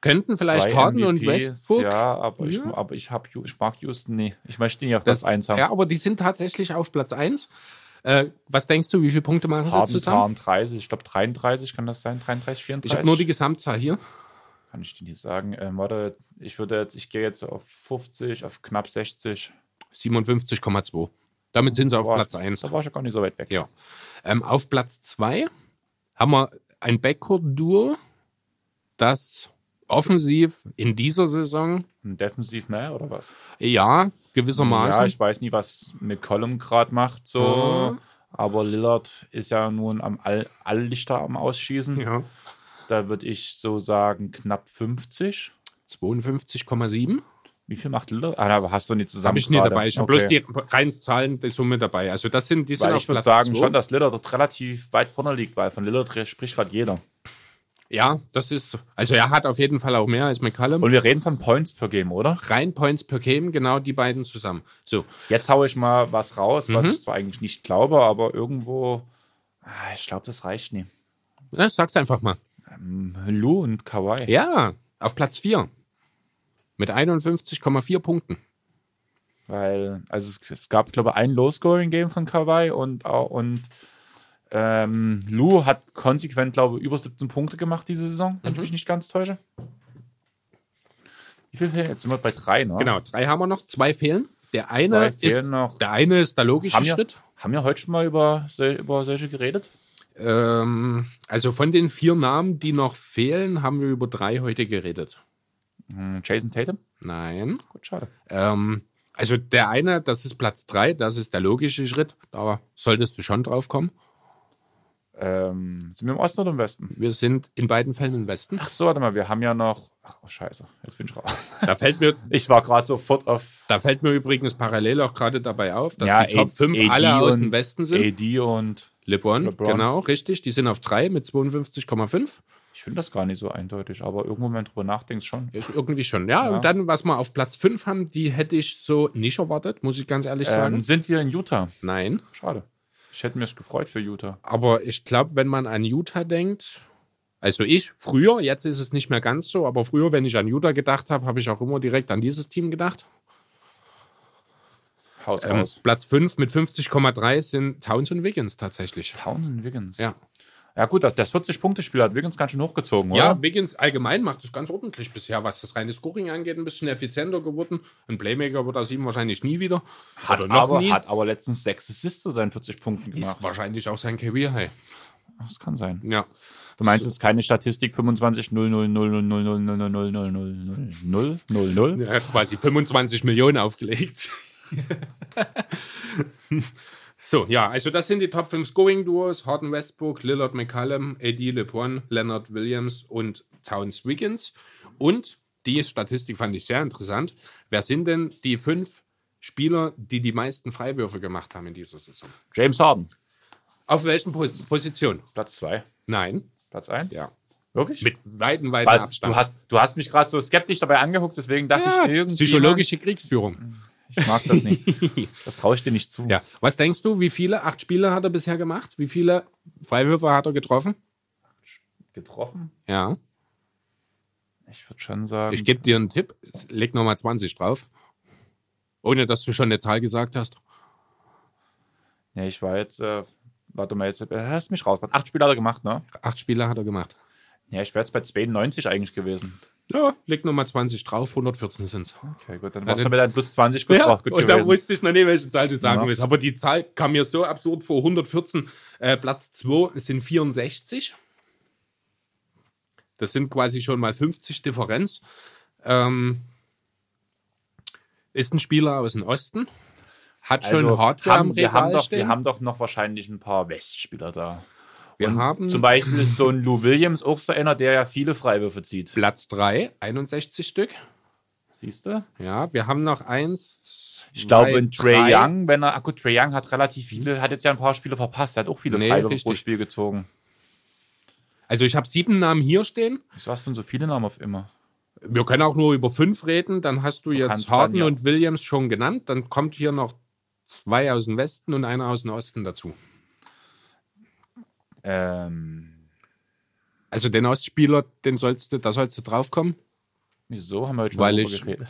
Könnten vielleicht Zwei Harden und MVPs, Westbrook. Ja, aber, Ich, Ja. aber ich, hab, ich mag Houston nie. Ich möchte ihn nicht auf Das, Platz 1 haben. ja, aber die sind tatsächlich auf Platz 1. Äh, was denkst du, wie viele Punkte machen sie zusammen? 30, ich glaube 33 kann das sein, 33, 34. Ich habe nur die Gesamtzahl hier. Kann ich dir nicht sagen. Ähm, warte, ich würde jetzt, ich gehe jetzt auf 50, auf knapp 60. 57,2. Damit sind sie auf Platz 1. Da war ich ja gar nicht so weit weg. Ja. Ähm, auf Platz 2 haben wir ein Backcourt-Duo, das offensiv in dieser Saison, Und defensiv mehr oder was? ja, gewissermaßen. Ja, ich weiß nie, was McCollum gerade macht, so. Mhm. Aber Lillard ist ja nun am All Alllichter am Ausschießen. ja. Da würde ich so sagen, knapp 50. 52,7. Wie viel macht Lillard? Ah, da hast du nicht zusammen. Habe ich nie dabei. Ich habe Okay. bloß die rein Zahlen der Summe dabei. Also das sind, die sind Weil auf ich würde sagen zwei. schon, dass Lillard dort relativ weit vorne liegt, weil von Lillard spricht gerade jeder. Ja, das ist. Also er hat auf jeden Fall auch mehr als McCallum. Und wir reden von Points per Game, oder? rein Points per Game, genau die beiden zusammen. So, Jetzt haue ich mal was raus, was Mhm. ich zwar eigentlich nicht glaube, aber irgendwo, ah, ich glaube, das reicht nie. ja, sag's einfach mal. Lou und Kawhi. Ja, auf Platz 4. Mit 51,4 Punkten. Weil, also es, es gab, glaube ich, ein Low-Scoring-Game von Kawhi und, und Ähm, Lou hat konsequent, glaube ich, über 17 Punkte gemacht diese Saison, wenn ich mich nicht ganz täusche. Wie viel fehlen? Jetzt sind wir bei drei, ne? Genau, drei haben wir noch, zwei fehlen. Der eine, Zwei fehlen ist, noch. der eine ist der logische Haben wir, Schritt. haben wir heute schon mal über, über solche geredet? Ähm, also von den vier Namen, die noch fehlen, haben wir über drei heute geredet. Hm, Jason Tatum? Nein. Gut, schade. Ähm, also der eine, das ist Platz drei, das ist der logische Schritt. Da solltest du schon drauf kommen. Ähm, sind wir im Osten oder im Westen? Wir sind in beiden Fällen im Westen. Ach so, warte mal, wir haben ja noch. Ach, oh, scheiße, jetzt bin ich raus. Da fällt mir, Ich war gerade sofort auf da fällt mir übrigens parallel auch gerade dabei auf, dass Ja, die Top A- 5 AD alle aus dem Westen sind. AD und LeBron, LeBron. genau, richtig. Die sind auf drei mit 52,5. ich finde das gar nicht so eindeutig, aber irgendwo, wenn man drüber nachdenkt, schon. Ist irgendwie schon, ja. Ja. Und dann, was wir auf Platz 5 haben, die hätte ich so nicht erwartet, muss ich ganz ehrlich sagen. Ähm, sind wir in Utah? Nein. Schade. Ich hätte mich gefreut für Utah. Aber ich glaube, wenn man an Utah denkt, also ich früher, jetzt ist es nicht mehr ganz so, aber früher, wenn ich an Utah gedacht habe, habe ich auch immer direkt an dieses Team gedacht. Haut Ähm. Platz 5 mit 50,3 sind Towns und Wiggins tatsächlich. Townsend Wiggins. Ja. Ja, gut, das, das 40-Punkte-Spiel hat Wiggins ganz schön hochgezogen, oder? Ja, Wiggins allgemein macht es ganz ordentlich bisher, was das reine Scoring angeht, ein bisschen effizienter geworden. Ein Playmaker wird aus ihm wahrscheinlich nie wieder. Hat, aber, nie. hat aber letztens sechs Assists zu seinen 40 Punkten gemacht. Ist wahrscheinlich auch sein Career High. Das kann sein. Ja. Du meinst, es ist keine Statistik 25 0 0 0 0 0 0 0 0 0 0 0 0 0 0 Er hat quasi 25 Millionen aufgelegt. So, ja, also das sind die Top 5 Scoring-Duos. Harden Westbrook, Lillard McCallum, AD LeBron, Leonard Williams und Towns Wiggins. Und die Statistik fand ich sehr interessant. Wer sind denn die fünf Spieler, die die meisten Freiwürfe gemacht haben in dieser Saison? James Harden. Auf welchen Pos Position? Platz 2. Nein. Platz 1? Ja. Wirklich? Mit weiten, weiten Weil Abstand. du, hast, du hast mich gerade so skeptisch dabei angeguckt, deswegen dachte ja, ich irgendwie. psychologische Kriegsführung. Ich mag das nicht. Das traue ich dir nicht zu. Ja. Was denkst du, wie viele? Acht Spiele hat er bisher gemacht? Wie viele Freiwürfe hat er getroffen? Getroffen? Ja. Ich würde schon sagen. Ich gebe dir einen Tipp. Leg nochmal 20 drauf. Ohne dass du schon eine Zahl gesagt hast. nee, ich war jetzt. Äh, warte mal, jetzt äh, hast mich raus. Acht Spiele hat er gemacht, ne? Acht Spiele hat er gemacht. Ja, ich wäre jetzt bei 92 eigentlich gewesen. Ja, leg nochmal 20 drauf. 114 sind es. Okay, gut, dann Ja, warst du dann- mit deinem plus 20 gut drauf gut und da gewesen. wusste ich noch nicht, welche Zahl du sagen Ja. willst. Aber die Zahl kam mir so absurd vor. 114, äh, Platz 2 sind 64. Das sind quasi schon mal 50 Differenz. Ähm, ist ein Spieler aus dem Osten. Hat schon Also, Hardware am haben, wir, haben Regal doch, stehen. wir haben doch noch wahrscheinlich ein paar Westspieler da. Wir Und haben zum Beispiel ist so ein Lou Williams auch so einer, der ja viele Freiwürfe zieht. Platz 3, 61 Stück. Siehst du? Ja, wir haben noch eins. Ich glaube, in Trey drei. Young, wenn er, gut, Trey Young hat relativ viele, hat jetzt ja ein paar Spiele verpasst. Er hat auch viele Nee, Freiwürfe pro richtig. Spiel gezogen. Also ich habe sieben Namen hier stehen. Wieso hast du denn so viele Namen auf immer? Wir können auch nur über fünf reden. Dann hast du, jetzt kannst Harden dann, ja. und Williams schon genannt. Dann kommt hier noch zwei aus dem Westen und einer aus dem Osten dazu. Ähm, Also den Ostspieler, den sollst du, da sollst du draufkommen. wieso haben wir heute schon Weil ich- geredet?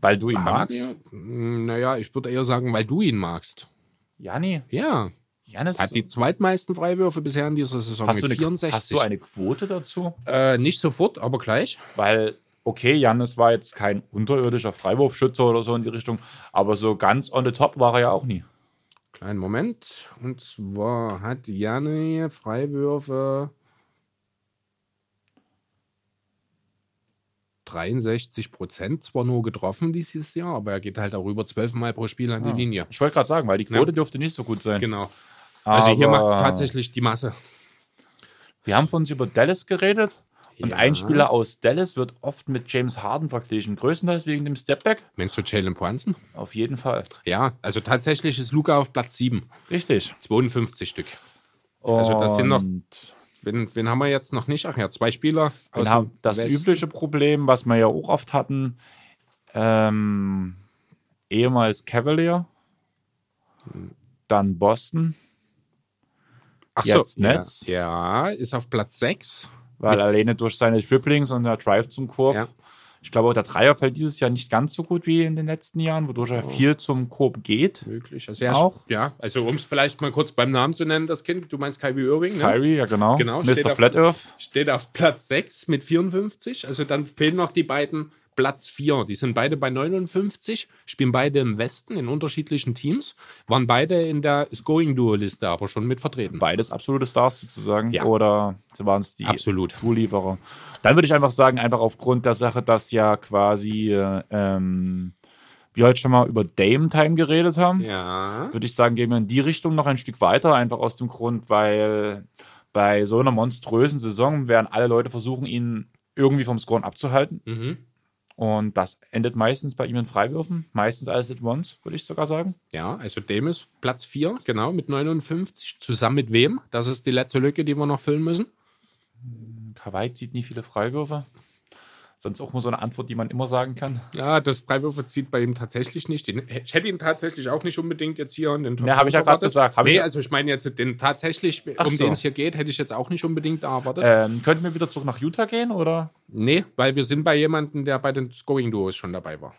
Weil du ihn magst? Ja, naja, ich würde eher sagen, weil du ihn magst. Jani, Ja, Janis, hat die zweitmeisten Freiwürfe bisher in dieser Saison hast, mit du eine, 64. hast du eine Quote dazu? äh, nicht sofort, aber gleich. Weil, okay, Janis war jetzt kein unterirdischer Freiwurfschütze oder so in die Richtung, aber so ganz on the top war er ja auch nie. Kleinen Moment. Und zwar hat Janne Freiwürfe 63 Prozent zwar nur getroffen dieses Jahr, aber er geht halt auch über 12 Mal pro Spiel an die Linie. Ich wollte gerade sagen, weil die Quote dürfte nicht so gut sein. Genau. Also hier Aber macht es tatsächlich die Masse. Wir haben von uns über Dallas geredet. Und Ja. ein Spieler aus Dallas wird oft mit James Harden verglichen. Größtenteils wegen dem Stepback. Meinst du Jalen Brunson? Auf jeden Fall. Ja, also tatsächlich ist Luca auf Platz 7. Richtig. 52 Stück. Also das sind noch- Und Wen, wen haben wir jetzt noch nicht? Ach ja, zwei Spieler aus haben das Westen. übliche Problem, was wir ja auch oft hatten, ähm, ehemals Cavalier, dann Boston, Ach jetzt so, Nets. Ja, ja, ist auf Platz 6. weil alleine durch seine Dribblings und der Drive zum Korb Ja. Ich glaube, auch der Dreier fällt dieses Jahr nicht ganz so gut wie in den letzten Jahren, wodurch er viel zum Korb geht. Möglich. Also er Auch. Ja, also um es vielleicht mal kurz beim Namen zu nennen, das Kind, du meinst Kyrie Irving, ne? Kyrie, ja genau. Genau, steht Mr. auf- Flat Earth. Steht auf Platz 6 mit 54. Also dann fehlen noch die beiden Platz 4. Die sind beide bei 59, spielen beide im Westen in unterschiedlichen Teams, waren beide in der Scoring-Duo-Liste aber schon mit vertreten. Beides absolute Stars sozusagen. Ja. Oder waren es die Absolut. Zulieferer? Dann würde ich einfach sagen, einfach aufgrund der Sache, dass ja quasi äh, ähm, wir heute schon mal über Dame Time geredet haben, Ja. würde ich sagen, gehen wir in die Richtung noch ein Stück weiter, einfach aus dem Grund, weil bei so einer monströsen Saison werden alle Leute versuchen, ihn irgendwie vom Scoren abzuhalten. Mhm. Und das endet meistens bei ihm in Freiwürfen, meistens alles at once, würde ich sogar sagen. Ja, also dem ist Platz 4, genau, mit 59. Zusammen mit wem? Das ist die letzte Lücke, die wir noch füllen müssen. Kawhi zieht nie viele Freiwürfe. Sonst auch nur so eine Antwort, die man immer sagen kann. Ja, das Freiwürfe zieht bei ihm tatsächlich nicht. Den, ich hätte ihn tatsächlich auch nicht unbedingt jetzt hier in den Top Ja, hab ich ja erwartet. gesagt. Ich nee, ja- also ich meine jetzt den tatsächlich, Ach um so. den es hier geht, hätte ich jetzt auch nicht unbedingt erwartet. Ähm, könnten wir wieder zurück nach Utah gehen oder? Nee, weil wir sind bei jemandem, der bei den Scoring-Duos schon dabei war.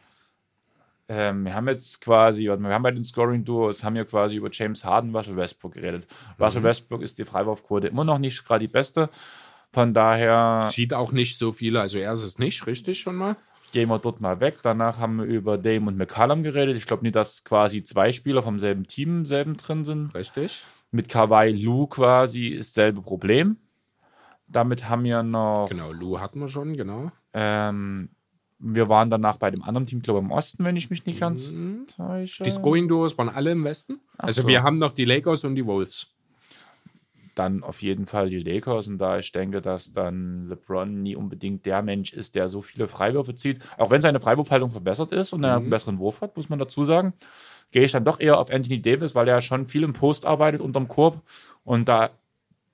Ähm, wir haben jetzt quasi, mal, wir haben bei den Scoring-Duos, haben wir quasi über James Harden, Russell Westbrook geredet. Russell Westbrook ist die Freiwurfquote immer noch nicht gerade die beste. Von daher Sieht auch nicht so viele, also er ist es nicht, richtig schon mal? gehen wir dort mal weg. Danach haben wir über Dame und McCallum geredet. Ich glaube nicht, dass quasi zwei Spieler vom selben Team selben drin sind. Richtig. Mit Kawhi Lou quasi ist selbe Problem. Damit haben wir noch Genau, Lou hatten wir schon, genau. Ähm, wir waren danach bei dem anderen Team, glaube ich, im Osten, wenn ich mich nicht ganz täusche. Die Scoring-Duos waren alle im Westen. also so. wir haben noch die Lakers und die Wolves. Dann auf jeden Fall die Lakers. Und da ich denke, dass dann LeBron nie unbedingt der Mensch ist, der so viele Freiwürfe zieht. Auch wenn seine Freiwurfhaltung verbessert ist und er einen besseren Wurf hat, muss man dazu sagen, gehe ich dann doch eher auf Anthony Davis, weil er schon viel im Post arbeitet unterm Korb. Und da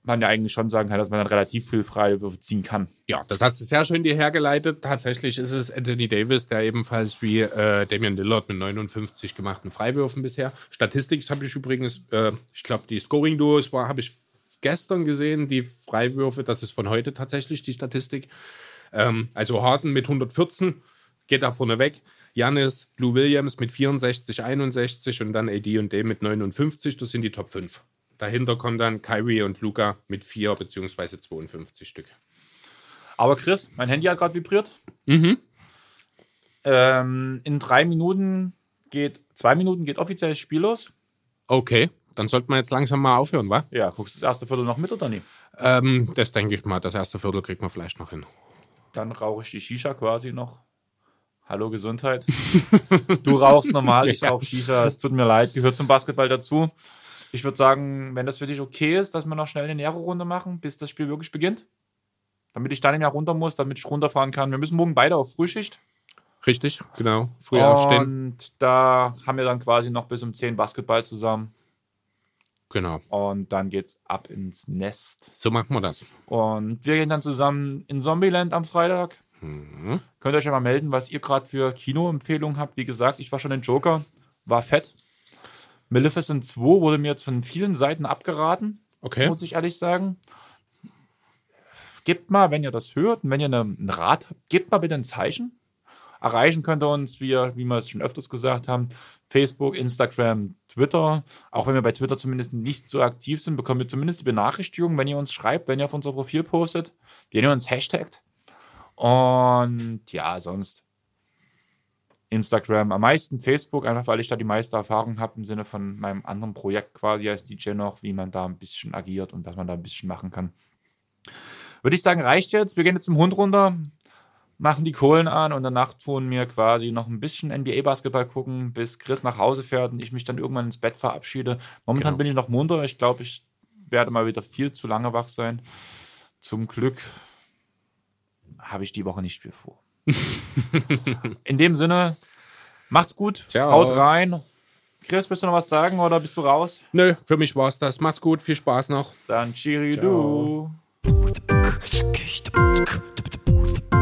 man ja eigentlich schon sagen kann, dass man dann relativ viel Freiwürfe ziehen kann. Ja, das hast du sehr schön dir hergeleitet. Tatsächlich ist es Anthony Davis, der ebenfalls wie äh, Damian Lillard mit 59 gemachten Freiwürfen bisher. Statistik habe ich übrigens, äh, ich glaube, die Scoring-Duos habe ich gestern gesehen, die Freiwürfe, das ist von heute tatsächlich die Statistik. Ähm, also Harden mit 114 geht da vorne weg. Janis, Lou Williams mit 64, 61 und dann AD und Dame mit 59. Das sind die Top 5. Dahinter kommen dann Kyrie und Luca mit 4 bzw. 52 Stück. Aber Chris, mein Handy hat gerade vibriert. Ähm, in drei Minuten geht, zwei Minuten geht offiziell das Spiel los. Okay, dann sollten wir jetzt langsam mal aufhören, wa? Ja, guckst du das erste Viertel noch mit oder nie? Ähm, das denke ich mal. Das erste Viertel kriegt man vielleicht noch hin. Dann rauche ich die Shisha quasi noch. Hallo Gesundheit. du rauchst normal, ich rauche Shisha. Es tut mir leid, gehört zum Basketball dazu. Ich würde sagen, wenn das für dich okay ist, dass wir noch schnell eine Nero-Runde machen, bis das Spiel wirklich beginnt. Damit ich dann nicht mehr runter muss, damit ich runterfahren kann. Wir müssen morgen beide auf Frühschicht. Richtig, genau. Früher aufstehen. Und da haben wir dann quasi noch bis um 10 Basketball zusammen. Genau. Und dann geht's ab ins Nest. So machen wir das. Und wir gehen dann zusammen in Zombieland am Freitag. Mhm. Könnt ihr euch ja mal melden, was ihr gerade für Kinoempfehlungen habt. Wie gesagt, ich war schon in Joker, war fett. Maleficent 2 wurde mir jetzt von vielen Seiten abgeraten, Okay. muss ich ehrlich sagen. Gebt mal, wenn ihr das hört und wenn ihr eine- einen Rat habt, gebt mal bitte ein Zeichen. Erreichen könnt ihr uns, wie, wie wir es schon öfters gesagt haben, Facebook, Instagram, Twitter. Auch wenn wir bei Twitter zumindest nicht so aktiv sind, bekommen wir zumindest die Benachrichtigung, wenn ihr uns schreibt, wenn ihr auf unser Profil postet, wenn ihr uns hashtagt. Und ja, sonst Instagram, am meisten Facebook, einfach weil ich da die meiste Erfahrung habe im Sinne von meinem anderen Projekt quasi als DJ noch, wie man da ein bisschen agiert und was man da ein bisschen machen kann. Würde ich sagen, reicht jetzt. Wir gehen jetzt zum Hund runter, machen die Kohlen an und danach tun wir quasi noch ein bisschen NBA-Basketball gucken, bis Chris nach Hause fährt und ich mich dann irgendwann ins Bett verabschiede. Momentan Genau. bin ich noch munter. Ich glaube, ich werde mal wieder viel zu lange wach sein. Zum Glück habe ich die Woche nicht viel vor. In dem Sinne, macht's gut, Ciao. haut rein. Chris, willst du noch was sagen oder bist du raus? Nö, für mich war's das. Macht's gut, viel Spaß noch. Dann Chiri du. Ciao.